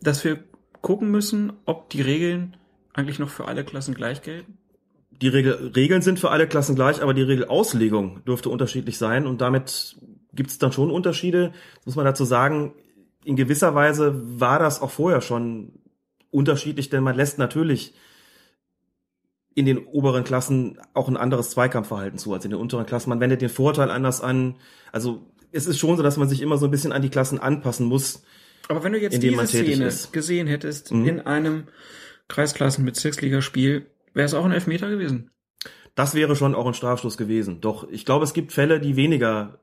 dass wir gucken müssen, ob die Regeln eigentlich noch für alle Klassen gleich gelten? Die Regel, Regeln sind für alle Klassen gleich, aber die Regelauslegung dürfte unterschiedlich sein und damit gibt es dann schon Unterschiede. Das muss man dazu sagen, in gewisser Weise war das auch vorher schon unterschiedlich, denn man lässt natürlich in den oberen Klassen auch ein anderes Zweikampfverhalten zu als in den unteren Klassen. Man wendet den Vorteil anders an. Also es ist schon so, dass man sich immer so ein bisschen an die Klassen anpassen muss. Aber wenn du jetzt diese Szene ist. gesehen hättest Mhm. in einem Kreisklassen-Bezirksligaspiel, wäre es auch ein Elfmeter gewesen. Das wäre schon auch ein Strafstoß gewesen. Doch ich glaube, es gibt Fälle, die weniger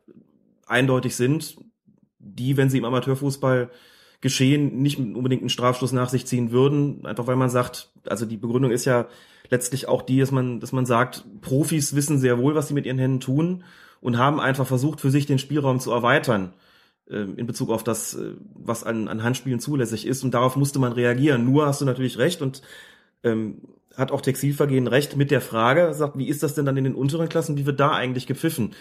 eindeutig sind, die, wenn sie im Amateurfußball geschehen, nicht unbedingt einen Strafstoß nach sich ziehen würden, einfach weil man sagt, also die Begründung ist ja letztlich auch die, dass man, dass man sagt, Profis wissen sehr wohl, was sie mit ihren Händen tun und haben einfach versucht, für sich den Spielraum zu erweitern äh, in Bezug auf das, äh, was an, an Handspielen zulässig ist und darauf musste man reagieren. Nur hast du natürlich recht und ähm, hat auch Textilvergehen recht mit der Frage, sagt, wie ist das denn dann in den unteren Klassen, wie wird da eigentlich gepfiffen?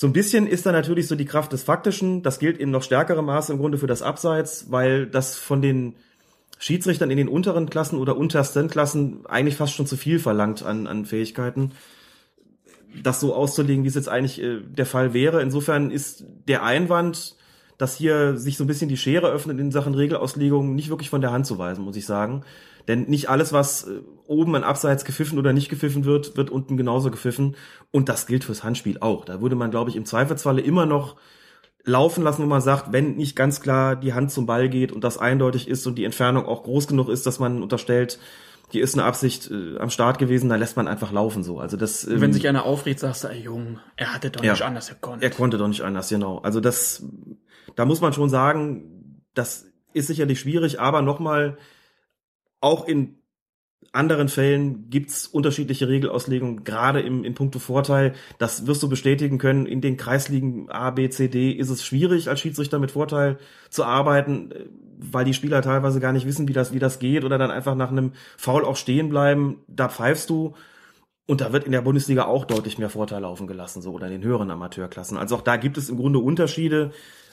So ein bisschen ist da natürlich so die Kraft des Faktischen, das gilt in noch stärkerem Maße im Grunde für das Abseits, weil das von den Schiedsrichtern in den unteren Klassen oder untersten Klassen eigentlich fast schon zu viel verlangt an, an Fähigkeiten, das so auszulegen, wie es jetzt eigentlich äh, der Fall wäre. Insofern ist der Einwand, dass hier sich so ein bisschen die Schere öffnet in Sachen Regelauslegung, nicht wirklich von der Hand zu weisen, muss ich sagen. Denn nicht alles, was äh, oben an Abseits gepfiffen oder nicht gepfiffen wird, wird unten genauso gepfiffen. Und das gilt fürs Handspiel auch. Da würde man, glaube ich, im Zweifelsfalle immer noch laufen lassen, wo man sagt, wenn nicht ganz klar die Hand zum Ball geht und das eindeutig ist und die Entfernung auch groß genug ist, dass man unterstellt, hier ist eine Absicht äh, am Start gewesen, dann lässt man einfach laufen so. Also das, ähm, Wenn sich einer aufregt, sagst du, ey Jung, er hatte doch Ja. nicht anders gekonnt. er konnte doch nicht anders, genau. Also das, da muss man schon sagen, das ist sicherlich schwierig, aber nochmal, auch in anderen Fällen gibt's unterschiedliche Regelauslegungen, gerade im, in puncto Vorteil. Das wirst du bestätigen können. In den Kreisligen A, B, C, D ist es schwierig, als Schiedsrichter mit Vorteil zu arbeiten, äh, weil die Spieler teilweise gar nicht wissen, wie das, wie das geht oder dann einfach nach einem Foul auch stehen bleiben. Da pfeifst du. Und da wird in der Bundesliga auch deutlich mehr Vorteil laufen gelassen, so oder in den höheren Amateurklassen. Also auch da gibt es im Grunde Unterschiede.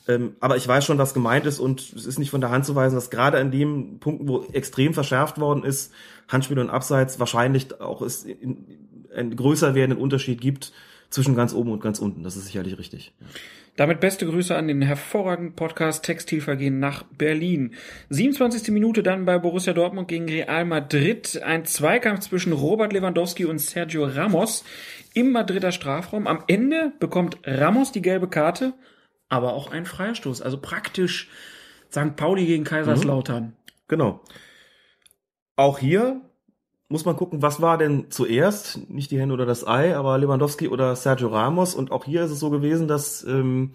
Ähm, aber ich weiß schon, was gemeint ist und es ist nicht von der Hand zu weisen, dass gerade an dem Punkten, wo extrem verschärft worden ist, Handspiel und Abseits wahrscheinlich auch es in, einen größer werdenden Unterschied gibt zwischen ganz oben und ganz unten. Das ist sicherlich richtig. Damit beste Grüße an den hervorragenden Podcast Textilvergehen nach Berlin. 27. Minute dann bei Borussia Dortmund gegen Real Madrid. Ein Zweikampf zwischen Robert Lewandowski und Sergio Ramos im Madrider Strafraum. Am Ende bekommt Ramos die gelbe Karte, aber auch ein Freistoß. Also praktisch St. Pauli gegen Kaiserslautern. Genau. Auch hier muss man gucken, was war denn zuerst, nicht die Henne oder das Ei, aber Lewandowski oder Sergio Ramos. Und auch hier ist es so gewesen, dass ähm,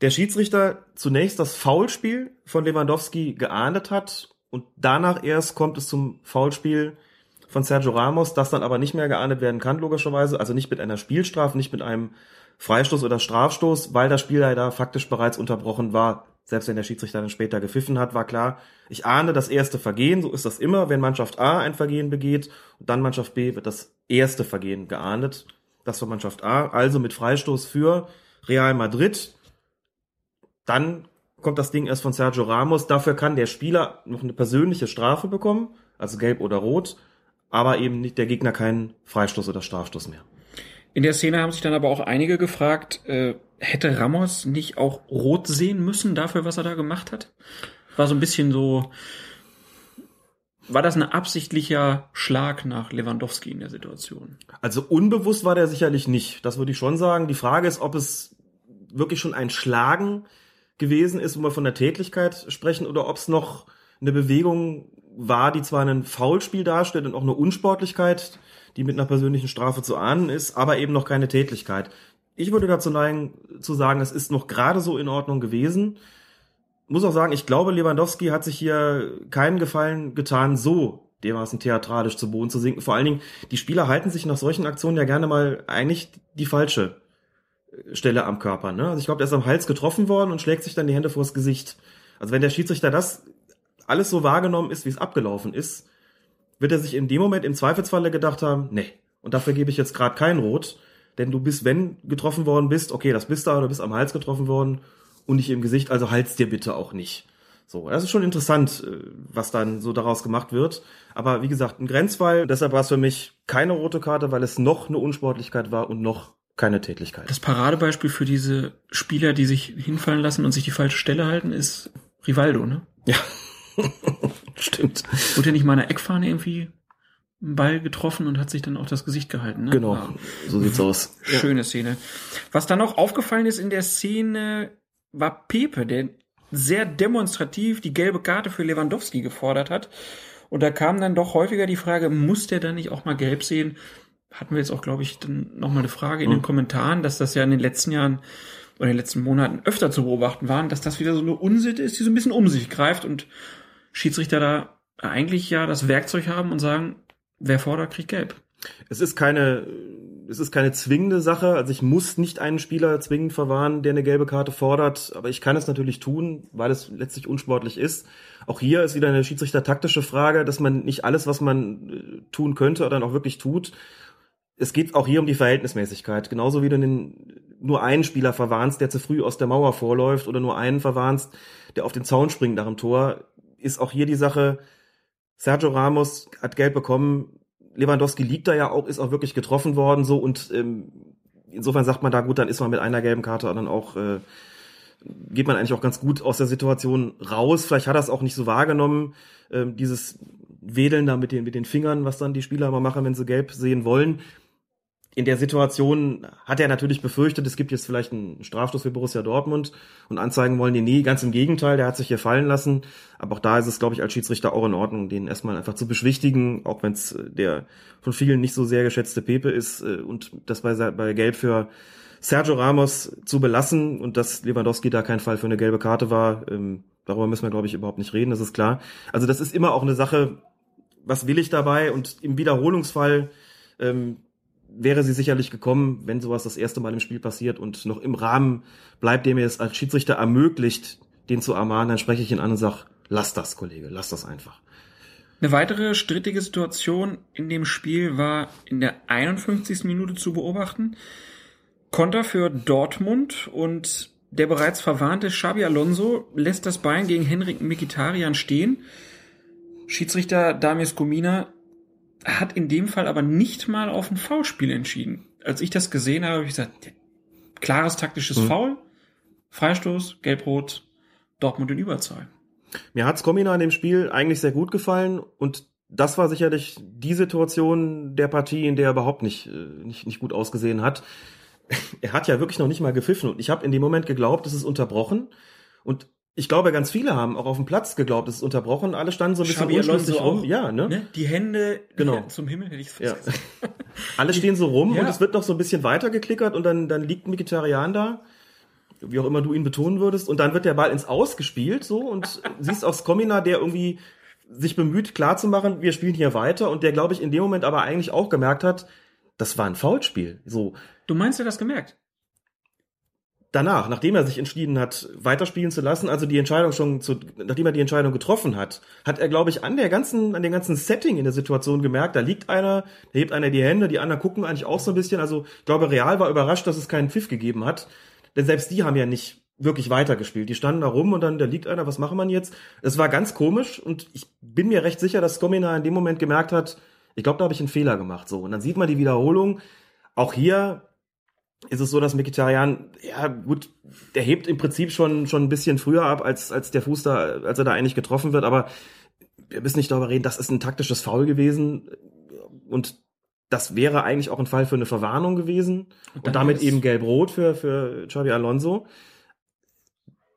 der Schiedsrichter zunächst das Foulspiel von Lewandowski geahndet hat und danach erst kommt es zum Foulspiel von Sergio Ramos, das dann aber nicht mehr geahndet werden kann, logischerweise. Also nicht mit einer Spielstrafe, nicht mit einem Freistoß oder Strafstoß, weil das Spiel leider faktisch bereits unterbrochen war. Selbst wenn der Schiedsrichter dann später gepfiffen hat, war klar, ich ahne das erste Vergehen, so ist das immer, wenn Mannschaft A ein Vergehen begeht und dann Mannschaft B wird das erste Vergehen geahndet. Das war Mannschaft A, also mit Freistoß für Real Madrid. Dann kommt das Ding erst von Sergio Ramos. Dafür kann der Spieler noch eine persönliche Strafe bekommen, also gelb oder rot, aber eben nicht der Gegner keinen Freistoß oder Strafstoß mehr. In der Szene haben sich dann aber auch einige gefragt, äh, hätte Ramos nicht auch rot sehen müssen dafür, was er da gemacht hat? War so ein bisschen so, war das ein absichtlicher Schlag nach Lewandowski in der Situation? Also unbewusst war der sicherlich nicht. Das würde ich schon sagen. Die Frage ist, ob es wirklich schon ein Schlagen gewesen ist, wo wir von der Tätlichkeit sprechen, oder ob es noch eine Bewegung war, die zwar ein Foulspiel darstellt und auch eine Unsportlichkeit, die mit einer persönlichen Strafe zu ahnen ist, aber eben noch keine Tätlichkeit. Ich würde dazu neigen, zu sagen, es ist noch gerade so in Ordnung gewesen. Muss auch sagen, ich glaube, Lewandowski hat sich hier keinen Gefallen getan, so dermaßen theatralisch zu Boden zu sinken. Vor allen Dingen, die Spieler halten sich nach solchen Aktionen ja gerne mal eigentlich die falsche Stelle am Körper. Ne? Also ich glaube, der ist am Hals getroffen worden und schlägt sich dann die Hände vors Gesicht. Also wenn der Schiedsrichter das alles so wahrgenommen ist, wie es abgelaufen ist, wird er sich in dem Moment im Zweifelsfalle gedacht haben, nee, und dafür gebe ich jetzt gerade kein Rot, denn du bist, wenn getroffen worden bist, okay, das bist du, oder bist am Hals getroffen worden und nicht im Gesicht, also halt's dir bitte auch nicht. So, das ist schon interessant, äh, was dann so daraus gemacht wird. Aber wie gesagt, ein Grenzfall, deshalb war es für mich keine rote Karte, weil es noch eine Unsportlichkeit war und noch keine Tätigkeit. Das Paradebeispiel für diese Spieler, die sich hinfallen lassen und sich die falsche Stelle halten, ist Rivaldo, ne? Ja. [laughs] Stimmt. Wurde ja nicht mal eine Eckfahne irgendwie einen Ball getroffen und hat sich dann auch das Gesicht gehalten, ne? Genau, Ja. so sieht's aus. Schöne Szene. Was dann noch aufgefallen ist in der Szene, war Pepe, der sehr demonstrativ die gelbe Karte für Lewandowski gefordert hat. Und da kam dann doch häufiger die Frage, muss der dann nicht auch mal gelb sehen? Hatten wir jetzt auch, glaube ich, dann nochmal eine Frage in den Kommentaren, dass das ja in den letzten Jahren oder in den letzten Monaten öfter zu beobachten waren, dass das wieder so eine Unsitte ist, die so ein bisschen um sich greift und Schiedsrichter da eigentlich ja das Werkzeug haben und sagen, wer fordert, kriegt gelb. Es ist keine, es ist keine zwingende Sache. Also ich muss nicht einen Spieler zwingend verwahren, der eine gelbe Karte fordert, aber ich kann es natürlich tun, weil es letztlich unsportlich ist. Auch hier ist wieder eine Schiedsrichter-taktische Frage, dass man nicht alles, was man äh, tun könnte, dann auch wirklich tut. Es geht auch hier um die Verhältnismäßigkeit. Genauso wie du den, nur einen Spieler verwarnst, der zu früh aus der Mauer vorläuft, oder nur einen verwarnst, der auf den Zaun springt nach dem Tor, ist auch hier die Sache, Sergio Ramos hat gelb bekommen, Lewandowski liegt da ja auch, ist auch wirklich getroffen worden, so und ähm, insofern sagt man da gut, dann ist man mit einer gelben Karte dann auch äh, geht man eigentlich auch ganz gut aus der Situation raus. Vielleicht hat er es auch nicht so wahrgenommen, ähm, dieses Wedeln da mit den mit den Fingern, was dann die Spieler immer machen, wenn sie gelb sehen wollen. In der Situation hat er natürlich befürchtet, es gibt jetzt vielleicht einen Strafstoß für Borussia Dortmund und anzeigen wollen die nee, ganz im Gegenteil, der hat sich hier fallen lassen. Aber auch da ist es, glaube ich, als Schiedsrichter auch in Ordnung, den erstmal einfach zu beschwichtigen, auch wenn es der von vielen nicht so sehr geschätzte Pepe ist äh, und das bei, bei Gelb für Sergio Ramos zu belassen und dass Lewandowski da kein Fall für eine gelbe Karte war, ähm, darüber müssen wir, glaube ich, überhaupt nicht reden, das ist klar. Also das ist immer auch eine Sache, was will ich dabei? Und im Wiederholungsfall ähm, wäre sie sicherlich gekommen, wenn sowas das erste Mal im Spiel passiert und noch im Rahmen bleibt, der mir es als Schiedsrichter ermöglicht, den zu ermahnen, dann spreche ich ihn an und sage, lass das, Kollege, lass das einfach. Eine weitere strittige Situation in dem Spiel war in der 51. Minute zu beobachten. Konter für Dortmund und der bereits verwarnte Xabi Alonso lässt das Bein gegen Henrik Mkhitaryan stehen. Schiedsrichter Damis Gomina hat in dem Fall aber nicht mal auf ein Foulspiel entschieden. Als ich das gesehen habe, habe ich gesagt, klares taktisches Foul, Freistoß, Gelb-Rot, Dortmund in Überzahl. Mir hat's Komina in dem Spiel eigentlich sehr gut gefallen und das war sicherlich die Situation der Partie, in der er überhaupt nicht, äh, nicht, nicht gut ausgesehen hat. [laughs] Er hat ja wirklich noch nicht mal gepfiffen und ich habe in dem Moment geglaubt, es ist unterbrochen und ich glaube, ganz viele haben auch auf dem Platz geglaubt, es ist unterbrochen. Alle standen so ein bisschen unschlüssig Alonso rum. auch, Ja, ne? Ne? Die Hände Genau. zum Himmel hätte ich Ja. gesagt. [laughs] Alle stehen so rum Ja. und es wird noch so ein bisschen weiter geklickert und dann, dann liegt ein Vegetarian da, wie auch immer du ihn betonen würdest, und dann wird der Ball ins Aus gespielt, so, und [laughs] siehst auch Skomina, der irgendwie sich bemüht, klarzumachen, wir spielen hier weiter, und der, glaube ich, in dem Moment aber eigentlich auch gemerkt hat, das war ein Foulspiel. So, Du meinst, er hat das gemerkt? Danach, nachdem er sich entschieden hat, weiterspielen zu lassen, also die Entscheidung schon zu, nachdem er die Entscheidung getroffen hat, hat er, glaube ich, an der ganzen, an dem ganzen Setting in der Situation gemerkt, da liegt einer, da hebt einer die Hände, die anderen gucken eigentlich auch so ein bisschen. Also ich glaube, Real war überrascht, dass es keinen Pfiff gegeben hat. Denn selbst die haben ja nicht wirklich weitergespielt. Die standen da rum und dann, da liegt einer, was machen wir jetzt? Es war ganz komisch und ich bin mir recht sicher, dass Gomina in dem Moment gemerkt hat, ich glaube, da habe ich einen Fehler gemacht. So. Und dann sieht man die Wiederholung. Auch hier ist es so, dass Mkhitaryan, ja gut, der hebt im Prinzip schon schon ein bisschen früher ab, als als der Fuß da, als er da eigentlich getroffen wird. Aber wir müssen nicht darüber reden, das ist ein taktisches Foul gewesen und das wäre eigentlich auch ein Fall für eine Verwarnung gewesen und, und damit eben gelb-rot für für Xavi Alonso.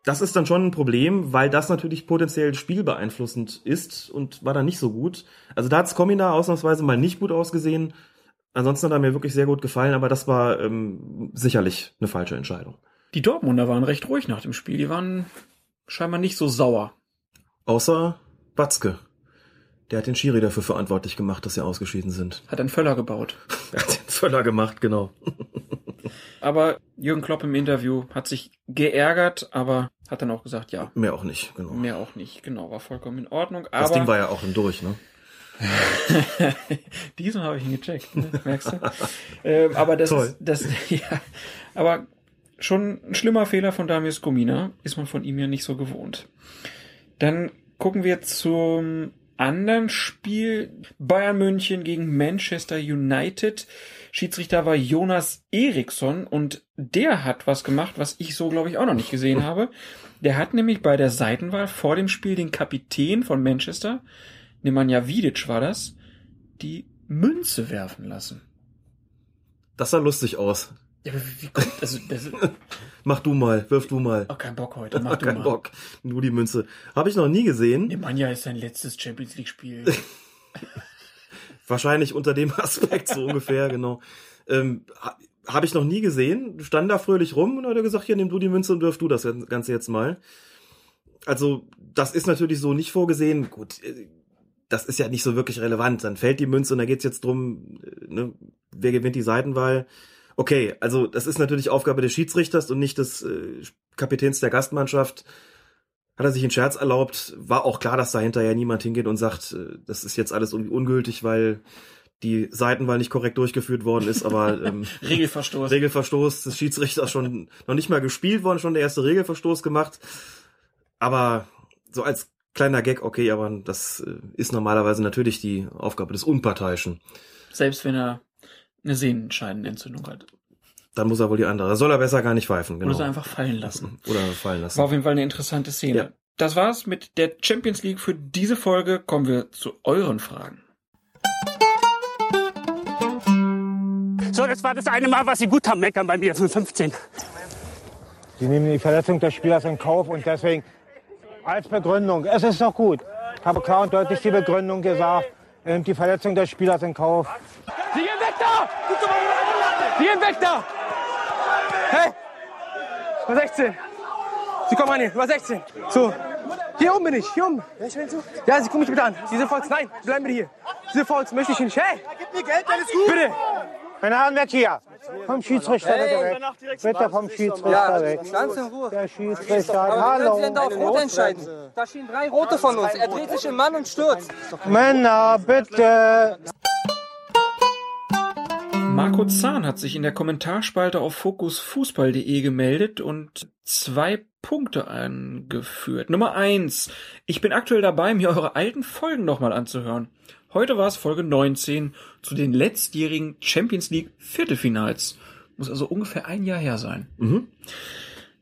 Das ist dann schon ein Problem, weil das natürlich potenziell spielbeeinflussend ist und war dann nicht so gut. Also da hat's Komina ausnahmsweise mal nicht gut ausgesehen. Ansonsten hat er mir wirklich sehr gut gefallen, aber das war ähm, sicherlich eine falsche Entscheidung. Die Dortmunder waren recht ruhig nach dem Spiel. Die waren scheinbar nicht so sauer. Außer Batzke. Der hat den Schiri dafür verantwortlich gemacht, dass sie ausgeschieden sind. Hat einen Völler gebaut. [laughs] er hat den Völler gemacht, genau. [laughs] aber Jürgen Klopp im Interview hat sich geärgert, aber hat dann auch gesagt, ja. Mehr auch nicht, genau. Mehr auch nicht, genau. War vollkommen in Ordnung. Das Ding war ja auch schon durch, ne? [laughs] Diesen habe ich ihn gecheckt, ne? merkst du? ähm, aber das Toll. ist, das, [laughs] ja, aber schon ein schlimmer Fehler von Damius Gomina, ist man von ihm ja nicht so gewohnt. Dann gucken wir zum anderen Spiel. Bayern München gegen Manchester United. Schiedsrichter war Jonas Eriksson und der hat was gemacht, was ich so, glaube ich, auch noch nicht gesehen [laughs] habe. Der hat nämlich bei der Seitenwahl vor dem Spiel den Kapitän von Manchester, Nemanja Vidic war das, die Münze werfen lassen. Das sah lustig aus. Ja, aber wie kommt, also, das [laughs] Mach du mal, wirf du mal. auch kein Bock heute, mach [laughs] du Kein mal. Bock. Nur die Münze. Habe ich noch nie gesehen. Nemanja ist sein letztes Champions League Spiel. [laughs] Wahrscheinlich unter dem Aspekt so ungefähr, genau. Ähm, ha- Habe ich noch nie gesehen. Stand da fröhlich rum und hat er gesagt, hier nimm du die Münze und wirf du das Ganze jetzt mal. Also, das ist natürlich so nicht vorgesehen. Gut, äh, das ist ja nicht so wirklich relevant. Dann fällt die Münze und da geht's jetzt drum, äh, ne, wer gewinnt die Seitenwahl. Okay, also das ist natürlich Aufgabe des Schiedsrichters und nicht des äh, Kapitäns der Gastmannschaft. Hat er sich einen Scherz erlaubt, war auch klar, dass da hinterher niemand hingeht und sagt, äh, das ist jetzt alles irgendwie ungültig, weil die Seitenwahl nicht korrekt durchgeführt worden ist, aber [laughs] ähm, Regelverstoß. Regelverstoß des Schiedsrichters schon noch nicht mal gespielt worden, schon der erste Regelverstoß gemacht. Aber so als kleiner Gag, okay, aber das äh, ist normalerweise natürlich die Aufgabe des Unparteiischen. Selbst wenn er eine Sehnenscheidenentzündung hat. Dann muss er wohl die andere. Da soll er besser gar nicht pfeifen, genau. Oder es einfach fallen lassen. [laughs] Oder fallen lassen. War auf jeden Fall eine interessante Szene. Ja. Das war's mit der Champions League für diese Folge. Kommen wir zu euren Fragen. So, das war das eine Mal, was Sie gut haben, meckern bei mir, 15. Sie nehmen die Verletzung des Spielers in Kauf und deswegen als Begründung, es ist doch gut. Ich habe klar und deutlich die Begründung gesagt, nimmt die Verletzung des Spielers in Kauf. Sie gehen weg da! Sie gehen weg da! Hey! Nummer 16. Sie kommen an hier, Nummer 16. So. Hier oben bin ich, hier oben. Ja, Sie gucken mich bitte an. Diese Fouls, nein, bleiben bitte hier. Diese Fouls möchte ich nicht. Hey! Gib mir Geld, alles gut. Bitte! Meine Herren, weg hier. Vom Schiedsrichter bitte weg. Bitte vom Schiedsrichter weg. Ganz in Ruhe. Der Schiedsrichter, Aber wie können Sie denn da hallo. auf Rot entscheiden? Da stehen drei Rote von uns. Er dreht sich im Mann und stürzt. Männer, bitte. Marco Zahn hat sich in der Kommentarspalte auf fokusfußball.de gemeldet und zwei Punkte angeführt. Nummer eins. Ich bin aktuell dabei, mir eure alten Folgen nochmal anzuhören. Heute war es Folge 19 zu den letztjährigen Champions League Viertelfinals. Muss also ungefähr ein Jahr her sein.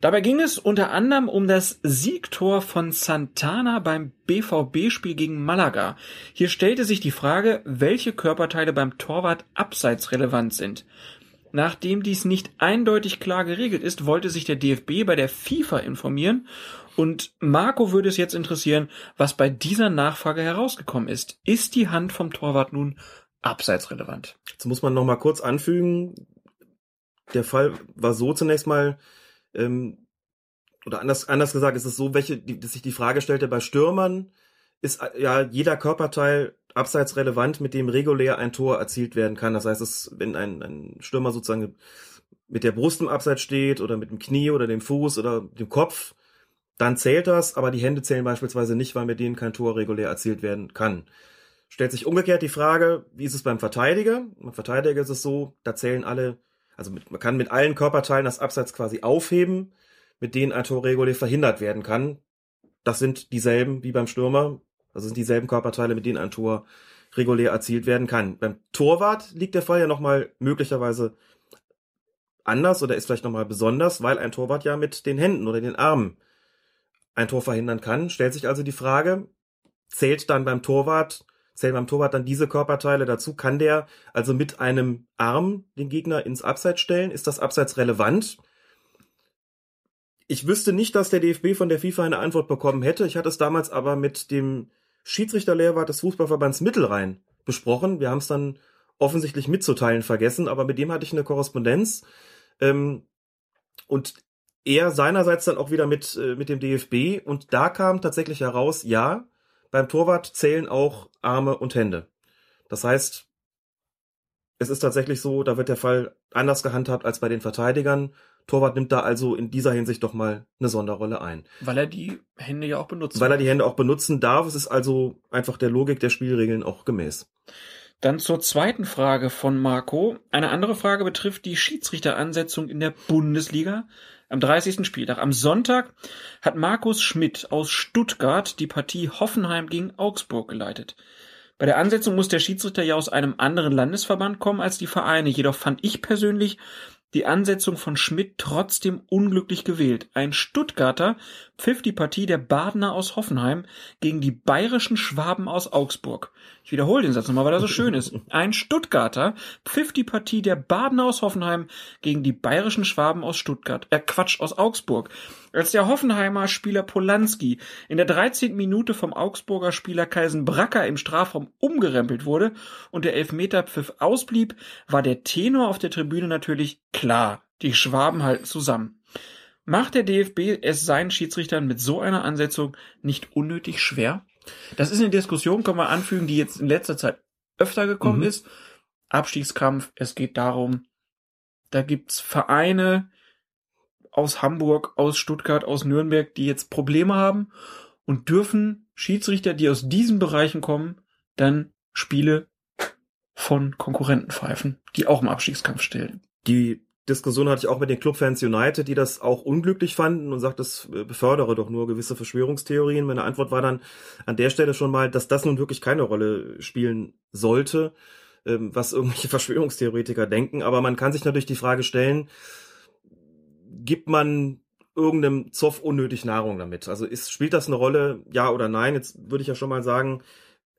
Dabei ging es unter anderem um das Siegtor von Santana beim BVB-Spiel gegen Malaga. Hier stellte sich die Frage, welche Körperteile beim Torwart abseits relevant sind. Nachdem dies nicht eindeutig klar geregelt ist, wollte sich der DFB bei der FIFA informieren und Marco würde es jetzt interessieren, was bei dieser Nachfrage herausgekommen ist. Ist die Hand vom Torwart nun abseits relevant? Jetzt muss man noch mal kurz anfügen, der Fall war so zunächst mal, ähm, oder anders, anders gesagt, ist es so, welche, die, dass sich die Frage stellte, bei Stürmern ist äh, ja jeder Körperteil abseits relevant, mit dem regulär ein Tor erzielt werden kann. Das heißt, es, wenn ein, ein Stürmer sozusagen mit der Brust im Abseits steht oder mit dem Knie oder dem Fuß oder dem Kopf, dann zählt das, aber die Hände zählen beispielsweise nicht, weil mit denen kein Tor regulär erzielt werden kann. Stellt sich umgekehrt die Frage, wie ist es beim Verteidiger? Beim Verteidiger ist es so, da zählen alle, also mit, man kann mit allen Körperteilen das Abseits quasi aufheben, mit denen ein Tor regulär verhindert werden kann. Das sind dieselben wie beim Stürmer, also sind dieselben Körperteile, mit denen ein Tor regulär erzielt werden kann. Beim Torwart liegt der Fall ja nochmal möglicherweise anders oder ist vielleicht nochmal besonders, weil ein Torwart ja mit den Händen oder den Armen ein Tor verhindern kann. Stellt sich also die Frage, zählt dann beim Torwart, zählen beim Torwart dann diese Körperteile dazu? Kann der also mit einem Arm den Gegner ins Abseits stellen? Ist das Abseits relevant? Ich wüsste nicht, dass der DFB von der FIFA eine Antwort bekommen hätte. Ich hatte es damals aber mit dem Schiedsrichterlehrwart des Fußballverbands Mittelrhein besprochen. Wir haben es dann offensichtlich mitzuteilen vergessen, aber mit dem hatte ich eine Korrespondenz. Ähm, und er seinerseits dann auch wieder mit, äh, mit dem DFB und da kam tatsächlich heraus, ja, beim Torwart zählen auch Arme und Hände. Das heißt, es ist tatsächlich so, da wird der Fall anders gehandhabt als bei den Verteidigern. Torwart nimmt da also in dieser Hinsicht doch mal eine Sonderrolle ein. Weil er die Hände ja auch benutzt. Weil er die Hände auch benutzen darf. Es ist also einfach der Logik der Spielregeln auch gemäß. Dann zur zweiten Frage von Marco. Eine andere Frage betrifft die Schiedsrichteransetzung in der Bundesliga am 30. Spieltag. Am Sonntag hat Markus Schmidt aus Stuttgart die Partie Hoffenheim gegen Augsburg geleitet. Bei der Ansetzung muss der Schiedsrichter ja aus einem anderen Landesverband kommen als die Vereine. Jedoch fand ich persönlich die Ansetzung von Schmidt trotzdem unglücklich gewählt. Ein Stuttgarter pfiff die Partie der Badener aus Hoffenheim gegen die bayerischen Schwaben aus Augsburg. Ich wiederhole den Satz nochmal, weil er so schön ist. [laughs] Ein Stuttgarter pfiff die Partie der Badener aus Hoffenheim gegen die bayerischen Schwaben aus Stuttgart. Äh, Quatsch, aus Augsburg. Als der Hoffenheimer Spieler Polanski in der 13. Minute vom Augsburger Spieler Kaisen Bracker im Strafraum umgerempelt wurde und der Elfmeterpfiff ausblieb, war der Tenor auf der Tribüne natürlich klar. Die Schwaben halten zusammen. Macht der DFB es seinen Schiedsrichtern mit so einer Ansetzung nicht unnötig schwer? Das ist eine Diskussion, kann man anfügen, die jetzt in letzter Zeit öfter gekommen Mhm. ist. Abstiegskampf, es geht darum, da gibt's Vereine aus Hamburg, aus Stuttgart, aus Nürnberg, die jetzt Probleme haben und dürfen Schiedsrichter, die aus diesen Bereichen kommen, dann Spiele von Konkurrenten pfeifen, die auch im Abstiegskampf stellen. Die Diskussion hatte ich auch mit den Clubfans United, die das auch unglücklich fanden und sagt, das äh, befördere doch nur gewisse Verschwörungstheorien. Meine Antwort war dann an der Stelle schon mal, dass das nun wirklich keine Rolle spielen sollte, ähm, was irgendwelche [laughs] Verschwörungstheoretiker denken. Aber man kann sich natürlich die Frage stellen, gibt man irgendeinem Zoff unnötig Nahrung damit? Also ist, spielt das eine Rolle, ja oder nein? Jetzt würde ich ja schon mal sagen,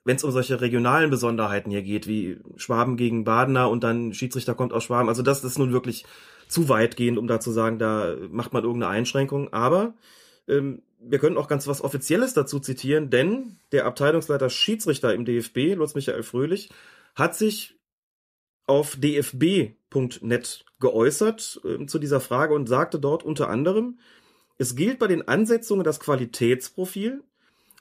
wenn es um solche regionalen Besonderheiten hier geht, wie Schwaben gegen Badener und dann Schiedsrichter kommt aus Schwaben, also das ist nun wirklich zu weitgehend, um da zu sagen, da macht man irgendeine Einschränkung. Aber ähm, wir können auch ganz was Offizielles dazu zitieren, denn der Abteilungsleiter Schiedsrichter im DFB, Lutz Michael Fröhlich, hat sich auf dfb.net geäußert äh, zu dieser Frage und sagte dort unter anderem, es gilt bei den Ansetzungen das Qualitätsprofil,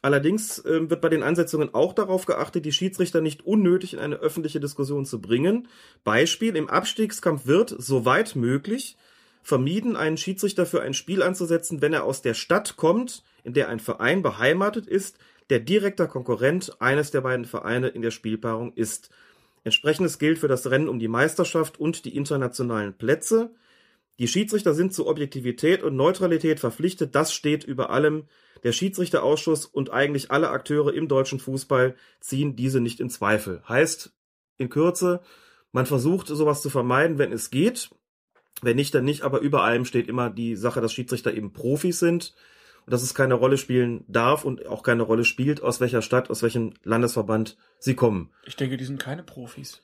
Allerdings ähm, wird bei den Ansetzungen auch darauf geachtet, die Schiedsrichter nicht unnötig in eine öffentliche Diskussion zu bringen. Beispiel, im Abstiegskampf wird, soweit möglich, vermieden, einen Schiedsrichter für ein Spiel anzusetzen, wenn er aus der Stadt kommt, in der ein Verein beheimatet ist, der direkter Konkurrent eines der beiden Vereine in der Spielpaarung ist. Entsprechendes gilt für das Rennen um die Meisterschaft und die internationalen Plätze. Die Schiedsrichter sind zu Objektivität und Neutralität verpflichtet. Das steht über allem. Der Schiedsrichterausschuss und eigentlich alle Akteure im deutschen Fußball ziehen diese nicht in Zweifel. Heißt, in Kürze, man versucht sowas zu vermeiden, wenn es geht. Wenn nicht, dann nicht. Aber über allem steht immer die Sache, dass Schiedsrichter eben Profis sind dass es keine Rolle spielen darf und auch keine Rolle spielt, aus welcher Stadt, aus welchem Landesverband sie kommen. Ich denke, die sind keine Profis.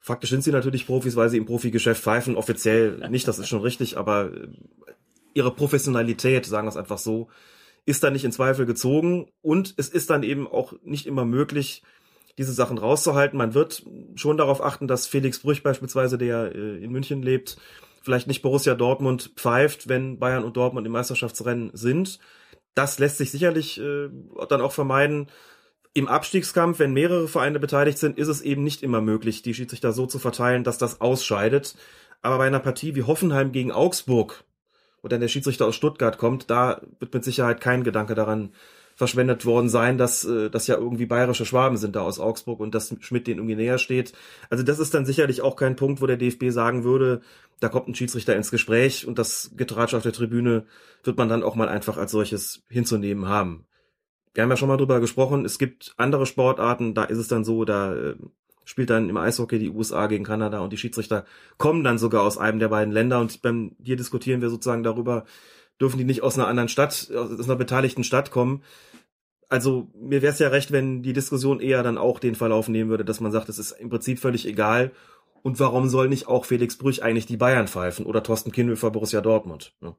Faktisch sind sie natürlich Profis, weil sie im Profigeschäft pfeifen. Offiziell nicht, das ist schon richtig, aber äh, ihre Professionalität, sagen wir es einfach so, ist da nicht in Zweifel gezogen und es ist dann eben auch nicht immer möglich, diese Sachen rauszuhalten. Man wird schon darauf achten, dass Felix Brüch beispielsweise, der äh, in München lebt, vielleicht nicht Borussia Dortmund pfeift, wenn Bayern und Dortmund im Meisterschaftsrennen sind. Das lässt sich sicherlich äh, dann auch vermeiden. Im Abstiegskampf, wenn mehrere Vereine beteiligt sind, ist es eben nicht immer möglich, die Schiedsrichter so zu verteilen, dass das ausscheidet. Aber bei einer Partie wie Hoffenheim gegen Augsburg, wo dann der Schiedsrichter aus Stuttgart kommt, da wird mit Sicherheit kein Gedanke daran verschwendet worden sein, dass äh, das ja irgendwie bayerische Schwaben sind da aus Augsburg und dass Schmidt denen irgendwie näher steht. Also das ist dann sicherlich auch kein Punkt, wo der DFB sagen würde, da kommt ein Schiedsrichter ins Gespräch und das Getratsch auf der Tribüne wird man dann auch mal einfach als solches hinzunehmen haben. Wir haben ja schon mal drüber gesprochen, es gibt andere Sportarten, da ist es dann so, da äh, spielt dann im Eishockey die USA gegen Kanada und die Schiedsrichter kommen dann sogar aus einem der beiden Länder und beim hier diskutieren wir sozusagen darüber, dürfen die nicht aus einer anderen Stadt, aus einer beteiligten Stadt kommen. Also mir wäre es ja recht, wenn die Diskussion eher dann auch den Verlauf nehmen würde, dass man sagt, es ist im Prinzip völlig egal. Und warum soll nicht auch Felix Brüch eigentlich die Bayern pfeifen oder Thorsten Kienhöfer Borussia Dortmund? Ne?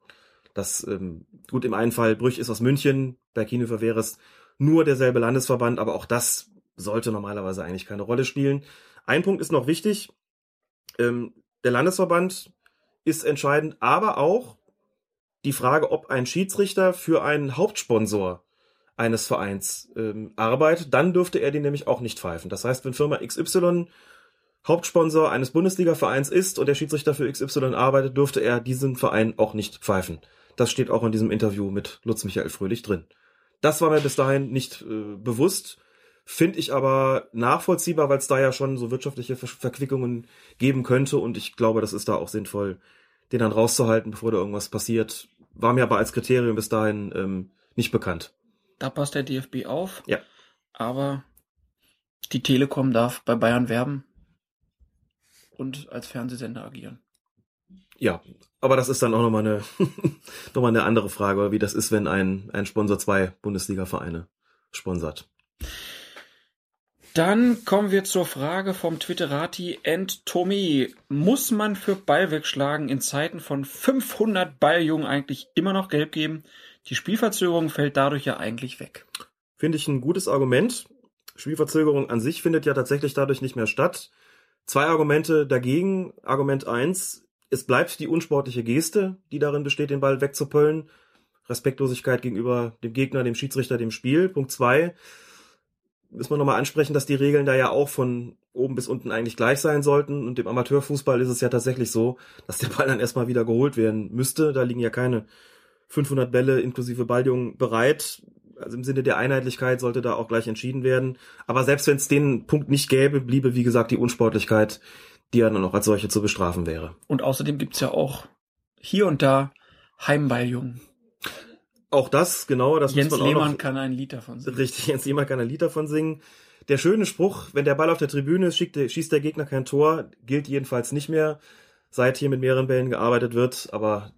Das ähm, gut im einen Fall Brüch ist aus München, bei Kienhöfer wäre es nur derselbe Landesverband, aber auch das sollte normalerweise eigentlich keine Rolle spielen. Ein Punkt ist noch wichtig: ähm, Der Landesverband ist entscheidend, aber auch die Frage, ob ein Schiedsrichter für einen Hauptsponsor eines Vereins ähm, arbeitet, dann dürfte er den nämlich auch nicht pfeifen. Das heißt, wenn Firma XY Hauptsponsor eines Bundesliga-Vereins ist und der Schiedsrichter für XY arbeitet, dürfte er diesen Verein auch nicht pfeifen. Das steht auch in diesem Interview mit Lutz Michael Fröhlich drin. Das war mir bis dahin nicht äh, bewusst, finde ich aber nachvollziehbar, weil es da ja schon so wirtschaftliche Ver Verquickungen geben könnte und ich glaube, das ist da auch sinnvoll, den dann rauszuhalten, bevor da irgendwas passiert. War mir aber als Kriterium bis dahin ähm, nicht bekannt. Da passt der DFB auf. Ja. Aber die Telekom darf bei Bayern werben und als Fernsehsender agieren. Ja, aber das ist dann auch nochmal eine, [laughs] nochmal eine andere Frage, wie das ist, wenn ein, ein Sponsor zwei Bundesliga-Vereine sponsert. Dann kommen wir zur Frage vom Twitterati and Tommy. Muss man für Ball wegschlagen in Zeiten von 500 Balljungen eigentlich immer noch gelb geben? Die Spielverzögerung fällt dadurch ja eigentlich weg. Finde ich ein gutes Argument. Spielverzögerung an sich findet ja tatsächlich dadurch nicht mehr statt. Zwei Argumente dagegen. Argument eins: Es bleibt die unsportliche Geste, die darin besteht, den Ball wegzupöllen. Respektlosigkeit gegenüber dem Gegner, dem Schiedsrichter, dem Spiel. Punkt zwei müssen wir nochmal ansprechen, dass die Regeln da ja auch von oben bis unten eigentlich gleich sein sollten. Und im Amateurfußball ist es ja tatsächlich so, dass der Ball dann erstmal wieder geholt werden müsste. Da liegen ja keine 500 Bälle inklusive Balljungen bereit. Also im Sinne der Einheitlichkeit sollte da auch gleich entschieden werden. Aber selbst wenn es den Punkt nicht gäbe, bliebe, wie gesagt, die Unsportlichkeit, die ja dann auch als solche zu bestrafen wäre. Und außerdem gibt's ja auch hier und da Heimballjungen. Auch das, genau, das Jens muss man auch Lehmann noch, kann ein Lied davon singen. Richtig, Jens Lehmann kann ein Lied davon singen. Der schöne Spruch, wenn der Ball auf der Tribüne ist, schießt der Gegner kein Tor, gilt jedenfalls nicht mehr, seit hier mit mehreren Bällen gearbeitet wird. Aber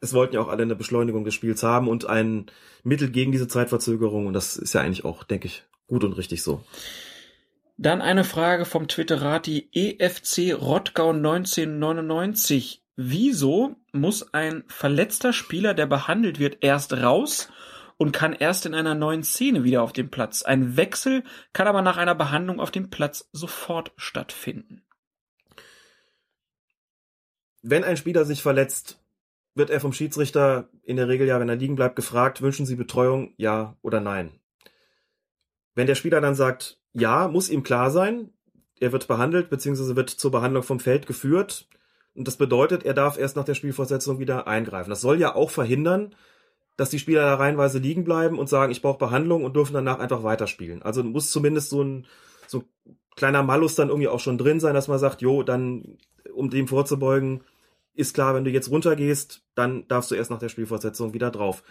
es wollten ja auch alle eine Beschleunigung des Spiels haben und ein Mittel gegen diese Zeitverzögerung. Und das ist ja eigentlich auch, denke ich, gut und richtig so. Dann eine Frage vom Twitterati EFC Rottgau 1999. Wieso muss ein verletzter Spieler, der behandelt wird, erst raus und kann erst in einer neuen Szene wieder auf dem Platz? Ein Wechsel kann aber nach einer Behandlung auf dem Platz sofort stattfinden. Wenn ein Spieler sich verletzt, wird er vom Schiedsrichter in der Regel ja, wenn er liegen bleibt, gefragt, wünschen Sie Betreuung, ja oder nein? Wenn der Spieler dann sagt, ja, muss ihm klar sein, er wird behandelt, beziehungsweise wird zur Behandlung vom Feld geführt. Und das bedeutet, er darf erst nach der Spielfortsetzung wieder eingreifen. Das soll ja auch verhindern, dass die Spieler da reihenweise liegen bleiben und sagen, ich brauche Behandlung und dürfen danach einfach weiterspielen. Also muss zumindest so ein, so ein kleiner Malus dann irgendwie auch schon drin sein, dass man sagt, jo, dann, um dem vorzubeugen, ist klar, wenn du jetzt runtergehst, dann darfst du erst nach der Spielfortsetzung wieder drauf.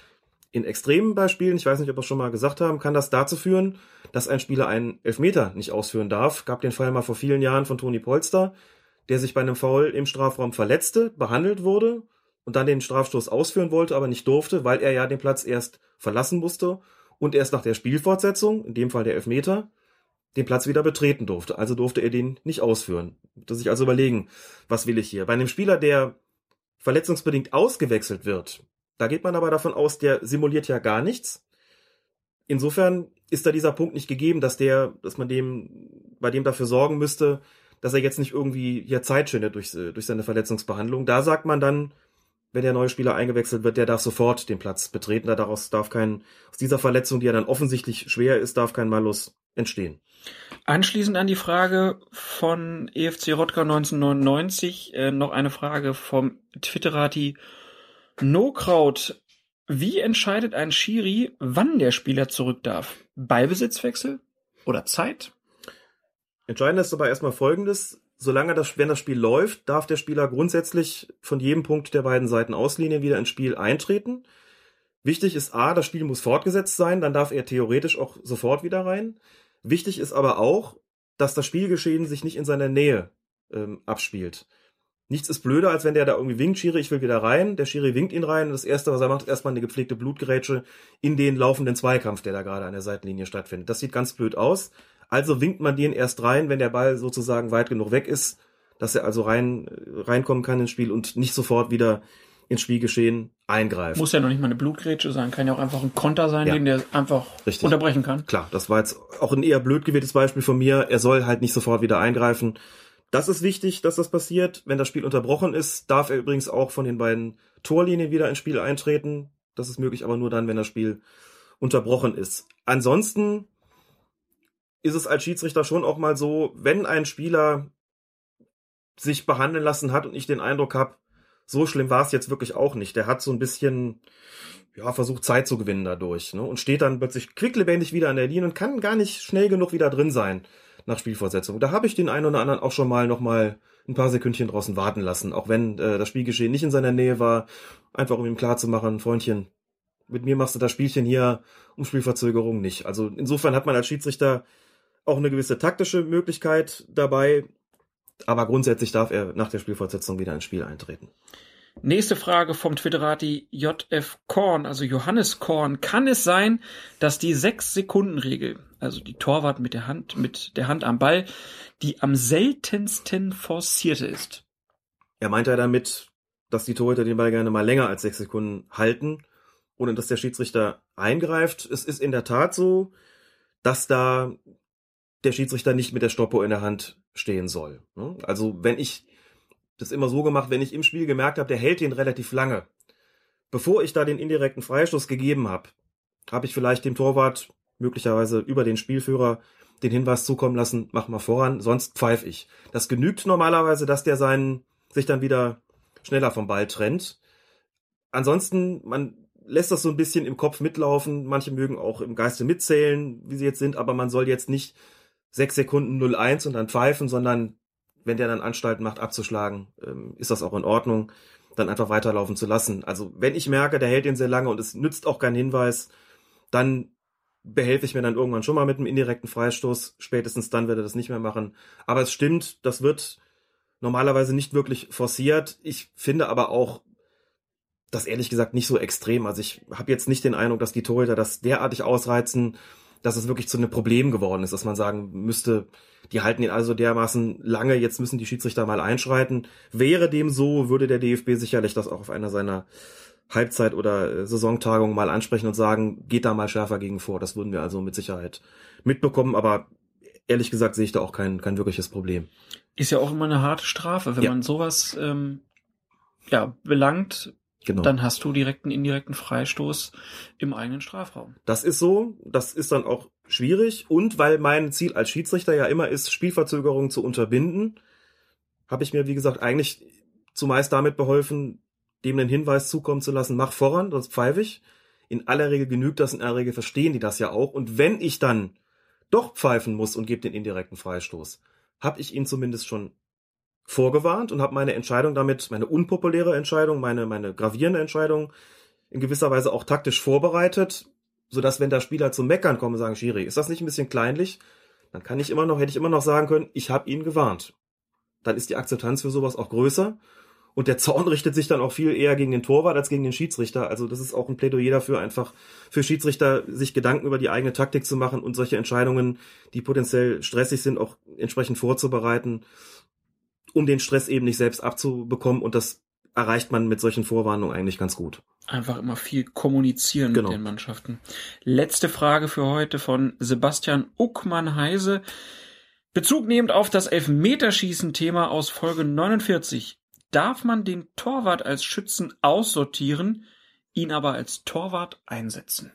In extremen Beispielen, ich weiß nicht, ob wir es schon mal gesagt haben, kann das dazu führen, dass ein Spieler einen Elfmeter nicht ausführen darf. Gab den Fall mal vor vielen Jahren von Toni Polster, der sich bei einem Foul im Strafraum verletzte, behandelt wurde und dann den Strafstoß ausführen wollte, aber nicht durfte, weil er ja den Platz erst verlassen musste und erst nach der Spielfortsetzung, in dem Fall der Elfmeter, den Platz wieder betreten durfte. Also durfte er den nicht ausführen. Dass sich also überlegen, was will ich hier? Bei einem Spieler, der verletzungsbedingt ausgewechselt wird, da geht man aber davon aus, der simuliert ja gar nichts. Insofern ist da dieser Punkt nicht gegeben, dass der, dass man dem, bei dem dafür sorgen müsste, dass er jetzt nicht irgendwie hier Zeit schindet durch, durch seine Verletzungsbehandlung. Da sagt man dann, wenn der neue Spieler eingewechselt wird, der darf sofort den Platz betreten. Daraus darf kein, aus dieser Verletzung, die ja dann offensichtlich schwer ist, darf kein Malus entstehen. Anschließend an die Frage von EFC Rotka 1999 äh, noch eine Frage vom Twitterati Nokraut. Wie entscheidet ein Schiri, wann der Spieler zurück darf? Ballbesitzwechsel oder Zeit? Entscheidend ist aber erstmal Folgendes. Solange das, wenn das Spiel läuft, darf der Spieler grundsätzlich von jedem Punkt der beiden Seiten Auslinien wieder ins Spiel eintreten. Wichtig ist A, das Spiel muss fortgesetzt sein, dann darf er theoretisch auch sofort wieder rein. Wichtig ist aber auch, dass das Spielgeschehen sich nicht in seiner Nähe ähm, abspielt. Nichts ist blöder, als wenn der da irgendwie winkt, Schiri, ich will wieder rein. Der Schiri winkt ihn rein und das Erste, was er macht, ist erstmal eine gepflegte Blutgerätsche in den laufenden Zweikampf, der da gerade an der Seitenlinie stattfindet. Das sieht ganz blöd aus. Also winkt man den erst rein, wenn der Ball sozusagen weit genug weg ist, dass er also rein, reinkommen kann ins Spiel und nicht sofort wieder ins Spielgeschehen eingreift. Muss ja noch nicht mal eine Blutgrätsche sein, kann ja auch einfach ein Konter sein, Ja. den der einfach Richtig. unterbrechen kann. Klar, das war jetzt auch ein eher blöd gewähltes Beispiel von mir. Er soll halt nicht sofort wieder eingreifen. Das ist wichtig, dass das passiert. Wenn das Spiel unterbrochen ist, darf er übrigens auch von den beiden Torlinien wieder ins Spiel eintreten. Das ist möglich, aber nur dann, wenn das Spiel unterbrochen ist. Ansonsten ist es als Schiedsrichter schon auch mal so, wenn ein Spieler sich behandeln lassen hat und ich den Eindruck habe, so schlimm war es jetzt wirklich auch nicht. Der hat so ein bisschen ja, versucht Zeit zu gewinnen dadurch, ne? Und steht dann plötzlich quicklebendig wieder an der Linie und kann gar nicht schnell genug wieder drin sein nach Spielfortsetzung. Da habe ich den einen oder anderen auch schon mal noch mal ein paar Sekündchen draußen warten lassen, auch wenn äh, das Spielgeschehen nicht in seiner Nähe war, einfach um ihm klarzumachen, Freundchen, mit mir machst du das Spielchen hier um Spielverzögerung nicht. Also insofern hat man als Schiedsrichter auch eine gewisse taktische Möglichkeit dabei, aber grundsätzlich darf er nach der Spielfortsetzung wieder ins Spiel eintreten. Nächste Frage vom Twitterati JF Korn, also Johannes Korn. Kann es sein, dass die 6-Sekunden-Regel, also die Torwart mit der Hand, mit der Hand am Ball, die am seltensten forcierte ist? Er meint ja damit, dass die Torhüter den Ball gerne mal länger als sechs Sekunden halten, ohne dass der Schiedsrichter eingreift. Es ist in der Tat so, dass da der Schiedsrichter nicht mit der Stoppuhr in der Hand stehen soll. ne? Also wenn ich das immer so gemacht, wenn ich im Spiel gemerkt habe, der hält den relativ lange. Bevor ich da den indirekten Freistoß gegeben habe, habe ich vielleicht dem Torwart möglicherweise über den Spielführer den Hinweis zukommen lassen, mach mal voran, sonst pfeif ich. Das genügt normalerweise, dass der seinen sich dann wieder schneller vom Ball trennt. Ansonsten, man lässt das so ein bisschen im Kopf mitlaufen. Manche mögen auch im Geiste mitzählen, wie sie jetzt sind, aber man soll jetzt nicht sechs Sekunden 0-1 und dann pfeifen, sondern wenn der dann Anstalten macht, abzuschlagen, ähm, ist das auch in Ordnung, dann einfach weiterlaufen zu lassen. Also wenn ich merke, der hält den sehr lange und es nützt auch keinen Hinweis, dann behelfe ich mir dann irgendwann schon mal mit einem indirekten Freistoß. Spätestens dann wird er das nicht mehr machen. Aber es stimmt, das wird normalerweise nicht wirklich forciert. Ich finde aber auch das ehrlich gesagt nicht so extrem. Also ich habe jetzt nicht den Eindruck, dass die Torhüter das derartig ausreizen, dass es wirklich zu einem Problem geworden ist, dass man sagen müsste, die halten ihn also dermaßen lange, jetzt müssen die Schiedsrichter mal einschreiten. Wäre dem so, würde der DFB sicherlich das auch auf einer seiner Halbzeit- oder äh, Saisontagungen mal ansprechen und sagen, geht da mal schärfer gegen vor. Das würden wir also mit Sicherheit mitbekommen, aber ehrlich gesagt sehe ich da auch kein, kein wirkliches Problem. Ist ja auch immer eine harte Strafe, wenn Ja. man sowas ähm, ja, belangt, Genau. dann hast du direkt einen indirekten Freistoß im eigenen Strafraum. Das ist so, das ist dann auch schwierig und weil mein Ziel als Schiedsrichter ja immer ist, Spielverzögerungen zu unterbinden, habe ich mir, wie gesagt, eigentlich zumeist damit beholfen, dem einen Hinweis zukommen zu lassen, mach voran, das pfeife ich. In aller Regel genügt das, in aller Regel verstehen die das ja auch. Und wenn ich dann doch pfeifen muss und gebe den indirekten Freistoß, habe ich ihn zumindest schon vorgewarnt und habe meine Entscheidung damit, meine unpopuläre Entscheidung, meine, meine gravierende Entscheidung in gewisser Weise auch taktisch vorbereitet, sodass wenn da Spieler zum Meckern kommen und sagen, Schiri, ist das nicht ein bisschen kleinlich? Dann kann ich immer noch, hätte ich immer noch sagen können, ich habe ihn gewarnt. Dann ist die Akzeptanz für sowas auch größer. Und der Zorn richtet sich dann auch viel eher gegen den Torwart als gegen den Schiedsrichter. Also das ist auch ein Plädoyer dafür, einfach für Schiedsrichter sich Gedanken über die eigene Taktik zu machen und solche Entscheidungen, die potenziell stressig sind, auch entsprechend vorzubereiten, um den Stress eben nicht selbst abzubekommen. Und das erreicht man mit solchen Vorwarnungen eigentlich ganz gut. Einfach immer viel kommunizieren Genau. mit den Mannschaften. Letzte Frage für heute von Sebastian Uckmann-Heise. Bezug nehmend auf das Elfmeterschießen-Thema aus Folge 49. Darf man den Torwart als Schützen aussortieren, ihn aber als Torwart einsetzen?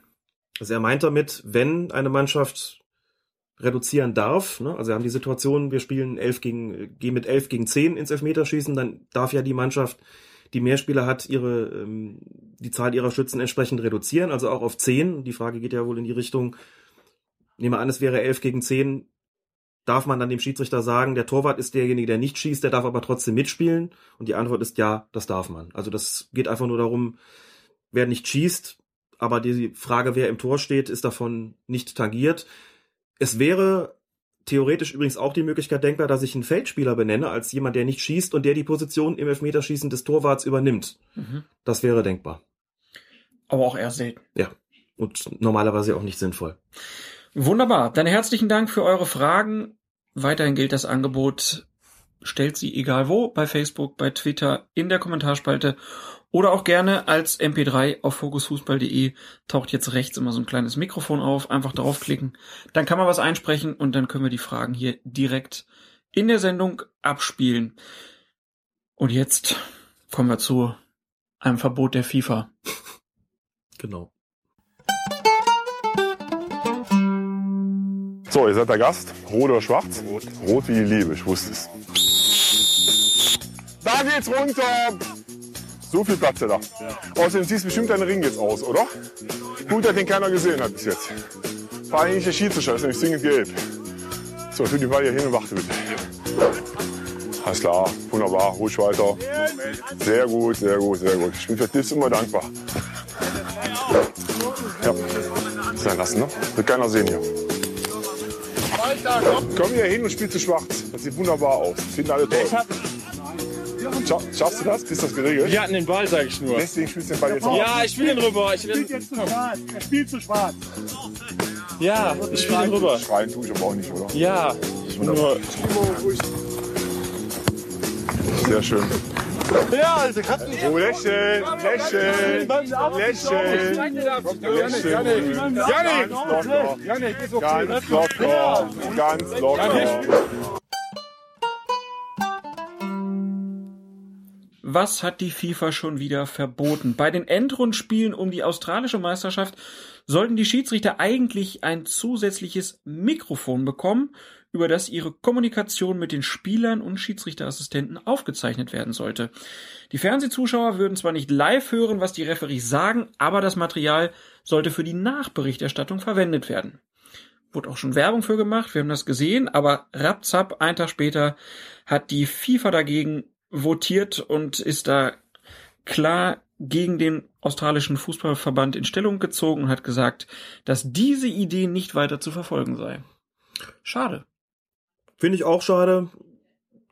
Also er meint damit, wenn eine Mannschaft reduzieren darf. Ne? Also wir haben die Situation, wir spielen elf gegen, gehen mit elf gegen zehn ins Elfmeterschießen, dann darf ja die Mannschaft, die mehr Spieler hat, ihre ähm, die Zahl ihrer Schützen entsprechend reduzieren, also auch auf zehn. Die Frage geht ja wohl in die Richtung, nehmen wir an, es wäre elf gegen zehn, darf man dann dem Schiedsrichter sagen, der Torwart ist derjenige, der nicht schießt, der darf aber trotzdem mitspielen? Und die Antwort ist ja, das darf man. Also das geht einfach nur darum, wer nicht schießt, aber die Frage, wer im Tor steht, ist davon nicht tangiert. Es wäre theoretisch übrigens auch die Möglichkeit denkbar, dass ich einen Feldspieler benenne als jemand, der nicht schießt und der die Position im Elfmeterschießen des Torwarts übernimmt. Mhm. Das wäre denkbar. Aber auch eher selten. Ja. Und normalerweise auch nicht sinnvoll. Wunderbar. Dann herzlichen Dank für eure Fragen. Weiterhin gilt das Angebot, stellt sie egal wo, bei Facebook, bei Twitter, in der Kommentarspalte oder auch gerne als MP3 auf fokusfußball.de taucht jetzt rechts immer so ein kleines Mikrofon auf. Einfach draufklicken. Dann kann man was einsprechen und dann können wir die Fragen hier direkt in der Sendung abspielen. Und jetzt kommen wir zu einem Verbot der FIFA. Genau. So, ihr seid der Gast. Rot oder schwarz? Rot. Rot wie die Liebe, ich wusste es. Da geht's runter. So viel Platz da. Außerdem siehst du bestimmt deinen Ring jetzt aus, oder? Gut, dass den keiner gesehen hat bis jetzt. Vor allem nicht der Schiedsrichter, ist nämlich singend gelb. So, tu die Ball hier hin und warte bitte. Alles klar, wunderbar, ruhig weiter. Sehr gut, sehr gut, sehr gut. Ich bin für dich immer dankbar. Ja, sein lassen, ne? Wird keiner sehen hier. Komm hier hin und spiel zu schwarz. Das sieht wunderbar aus. Das finden alle toll. Scha schaffst du das? Bist das geregelt? Wir hatten den Ball, sag ich nur. Deswegen spielst du den Ball jetzt auf. Ja, ich spiele den rüber. Ich Er spielt jetzt zu schwarz. Er spielt zu schwarz. ja, ich spiele den rüber. Schreien tue ich aber auch nicht, oder? Ja, ich bin nur. Sehr schön. Ja, also kannst du nicht. Oh, lächeln, lächeln, lächeln. Lächeln. Janik! Locker. Janik, ist okay. Ganz locker. Ganz locker. Was hat die FIFA schon wieder verboten? Bei den Endrundspielen um die australische Meisterschaft sollten die Schiedsrichter eigentlich ein zusätzliches Mikrofon bekommen, über das ihre Kommunikation mit den Spielern und Schiedsrichterassistenten aufgezeichnet werden sollte. Die Fernsehzuschauer würden zwar nicht live hören, was die Referees sagen, aber das Material sollte für die Nachberichterstattung verwendet werden. Wurde auch schon Werbung für gemacht, wir haben das gesehen, aber rapzapp, ein Tag später, hat die FIFA dagegen votiert und ist da klar gegen den australischen Fußballverband in Stellung gezogen und hat gesagt, dass diese Idee nicht weiter zu verfolgen sei. Schade. Finde ich auch schade.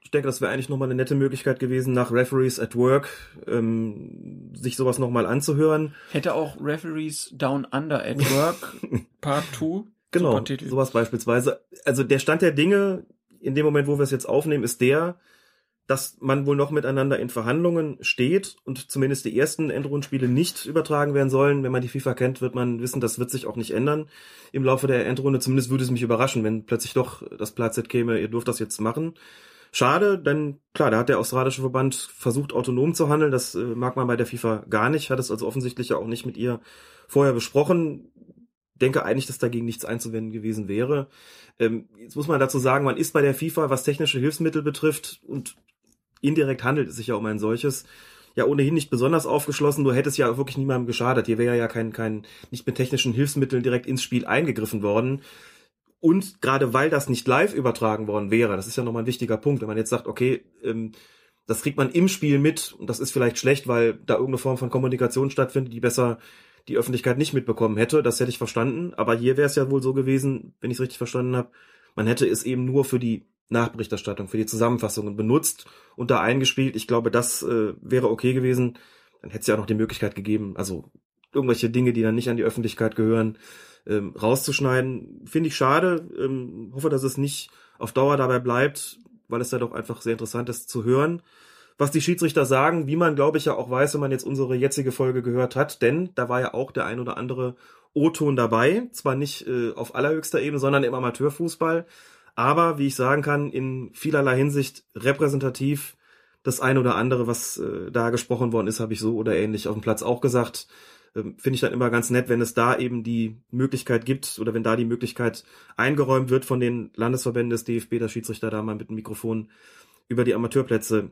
Ich denke, das wäre eigentlich nochmal eine nette Möglichkeit gewesen, nach Referees at Work ähm, sich sowas nochmal anzuhören. Hätte auch Referees Down Under at Work [laughs] Part 2 Genau, sowas beispielsweise. Also der Stand der Dinge in dem Moment, wo wir es jetzt aufnehmen, ist der, dass man wohl noch miteinander in Verhandlungen steht und zumindest die ersten Endrundenspiele nicht übertragen werden sollen. Wenn man die FIFA kennt, wird man wissen, das wird sich auch nicht ändern im Laufe der Endrunde. Zumindest würde es mich überraschen, wenn plötzlich doch das Platz käme, ihr dürft das jetzt machen. Schade, denn klar, da hat der australische Verband versucht, autonom zu handeln. Das äh, mag man bei der FIFA gar nicht, hat es also offensichtlich ja auch nicht mit ihr vorher besprochen. Denke eigentlich, dass dagegen nichts einzuwenden gewesen wäre. Ähm, jetzt muss man dazu sagen, man ist bei der FIFA, was technische Hilfsmittel betrifft, und indirekt handelt es sich ja um ein solches, ja ohnehin nicht besonders aufgeschlossen, nur hätte es ja wirklich niemandem geschadet. Hier wäre ja kein, kein, nicht mit technischen Hilfsmitteln direkt ins Spiel eingegriffen worden. Und gerade weil das nicht live übertragen worden wäre, das ist ja nochmal ein wichtiger Punkt, wenn man jetzt sagt, okay, ähm, das kriegt man im Spiel mit und das ist vielleicht schlecht, weil da irgendeine Form von Kommunikation stattfindet, die besser die Öffentlichkeit nicht mitbekommen hätte, das hätte ich verstanden. Aber hier wäre es ja wohl so gewesen, wenn ich es richtig verstanden habe, man hätte es eben nur für die Nachberichterstattung, für die Zusammenfassungen benutzt und da eingespielt. Ich glaube, das äh, wäre okay gewesen. Dann hätte es ja auch noch die Möglichkeit gegeben, also irgendwelche Dinge, die dann nicht an die Öffentlichkeit gehören, ähm, rauszuschneiden. Finde ich schade. Ähm, hoffe, dass es nicht auf Dauer dabei bleibt, weil es ja doch einfach sehr interessant ist zu hören, was die Schiedsrichter sagen, wie man, glaube ich, ja auch weiß, wenn man jetzt unsere jetzige Folge gehört hat, denn da war ja auch der ein oder andere O-Ton dabei, zwar nicht äh, auf allerhöchster Ebene, sondern im Amateurfußball, aber wie ich sagen kann, in vielerlei Hinsicht repräsentativ. Das eine oder andere, was äh, da gesprochen worden ist, habe ich so oder ähnlich auf dem Platz auch gesagt. ähm, finde ich dann immer ganz nett, wenn es da eben die Möglichkeit gibt oder wenn da die Möglichkeit eingeräumt wird von den Landesverbänden des DFB, dass Schiedsrichter da mal mit dem Mikrofon über die Amateurplätze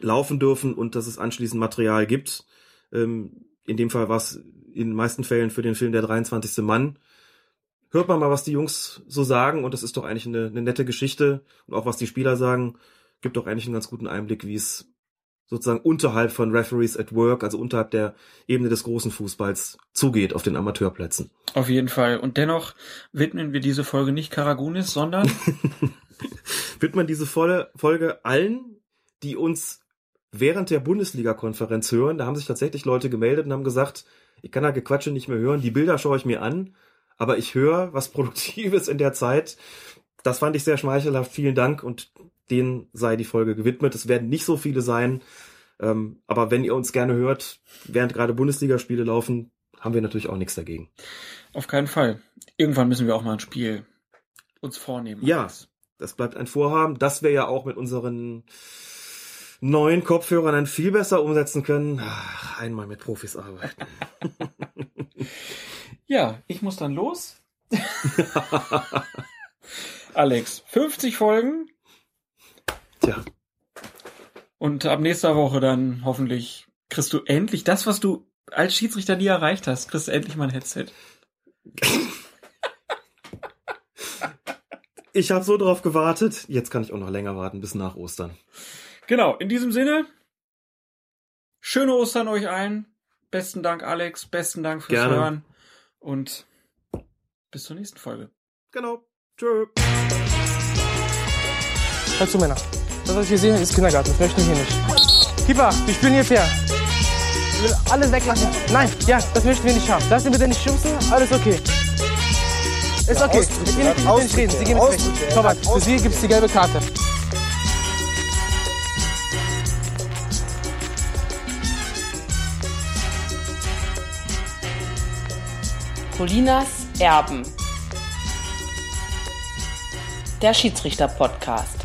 laufen dürfen und dass es anschließend Material gibt. Ähm, in dem Fall war es in den meisten Fällen für den Film der 23. Mann. Hört man mal, was die Jungs so sagen und das ist doch eigentlich eine, eine nette Geschichte und auch was die Spieler sagen, gibt doch eigentlich einen ganz guten Einblick, wie es sozusagen unterhalb von Referees at Work, also unterhalb der Ebene des großen Fußballs zugeht auf den Amateurplätzen. Auf jeden Fall. Und dennoch widmen wir diese Folge nicht Karagunis, sondern [laughs] widmen diese volle Folge allen, die uns während der Bundesliga-Konferenz hören. Da haben sich tatsächlich Leute gemeldet und haben gesagt, ich kann da Gequatsche nicht mehr hören, die Bilder schaue ich mir an, aber ich höre was Produktives in der Zeit. Das fand ich sehr schmeichelhaft. Vielen Dank und denen sei die Folge gewidmet. Es werden nicht so viele sein. Ähm, aber wenn ihr uns gerne hört, während gerade Bundesligaspiele laufen, haben wir natürlich auch nichts dagegen. auf keinen Fall. Irgendwann müssen wir auch mal ein Spiel uns vornehmen. Ja, das bleibt ein Vorhaben. Das wir ja auch mit unseren neuen Kopfhörern dann viel besser umsetzen können. Ach, einmal mit Profis arbeiten. [laughs] Ja, ich muss dann los. [laughs] Alex, 50 Folgen. Tja. Und ab nächster Woche dann hoffentlich kriegst du endlich das, was du als Schiedsrichter nie erreicht hast. Kriegst du endlich mal ein Headset. [laughs] Ich habe so drauf gewartet. Jetzt kann ich auch noch länger warten bis nach Ostern. Genau, in diesem Sinne. Schöne Ostern euch allen. Besten Dank, Alex. Besten Dank fürs Gerne. Hören. Und bis zur nächsten Folge. Genau. Tschö. Hör zu, Männer. Das, was ich hier sehe, ist Kindergarten. Das möchten wir hier nicht. Keeper, wir spielen hier fair. Ich will alles weglassen. Nein, ja, das möchten wir nicht haben. Lass ihn bitte nicht schubsen. Alles okay. Ist okay. Wir gehen nicht, wir nicht reden. Sie gehen nicht weg. Torwart, für Sie gibt es die gelbe Karte. Colinas Erben. Der Schiedsrichter-Podcast.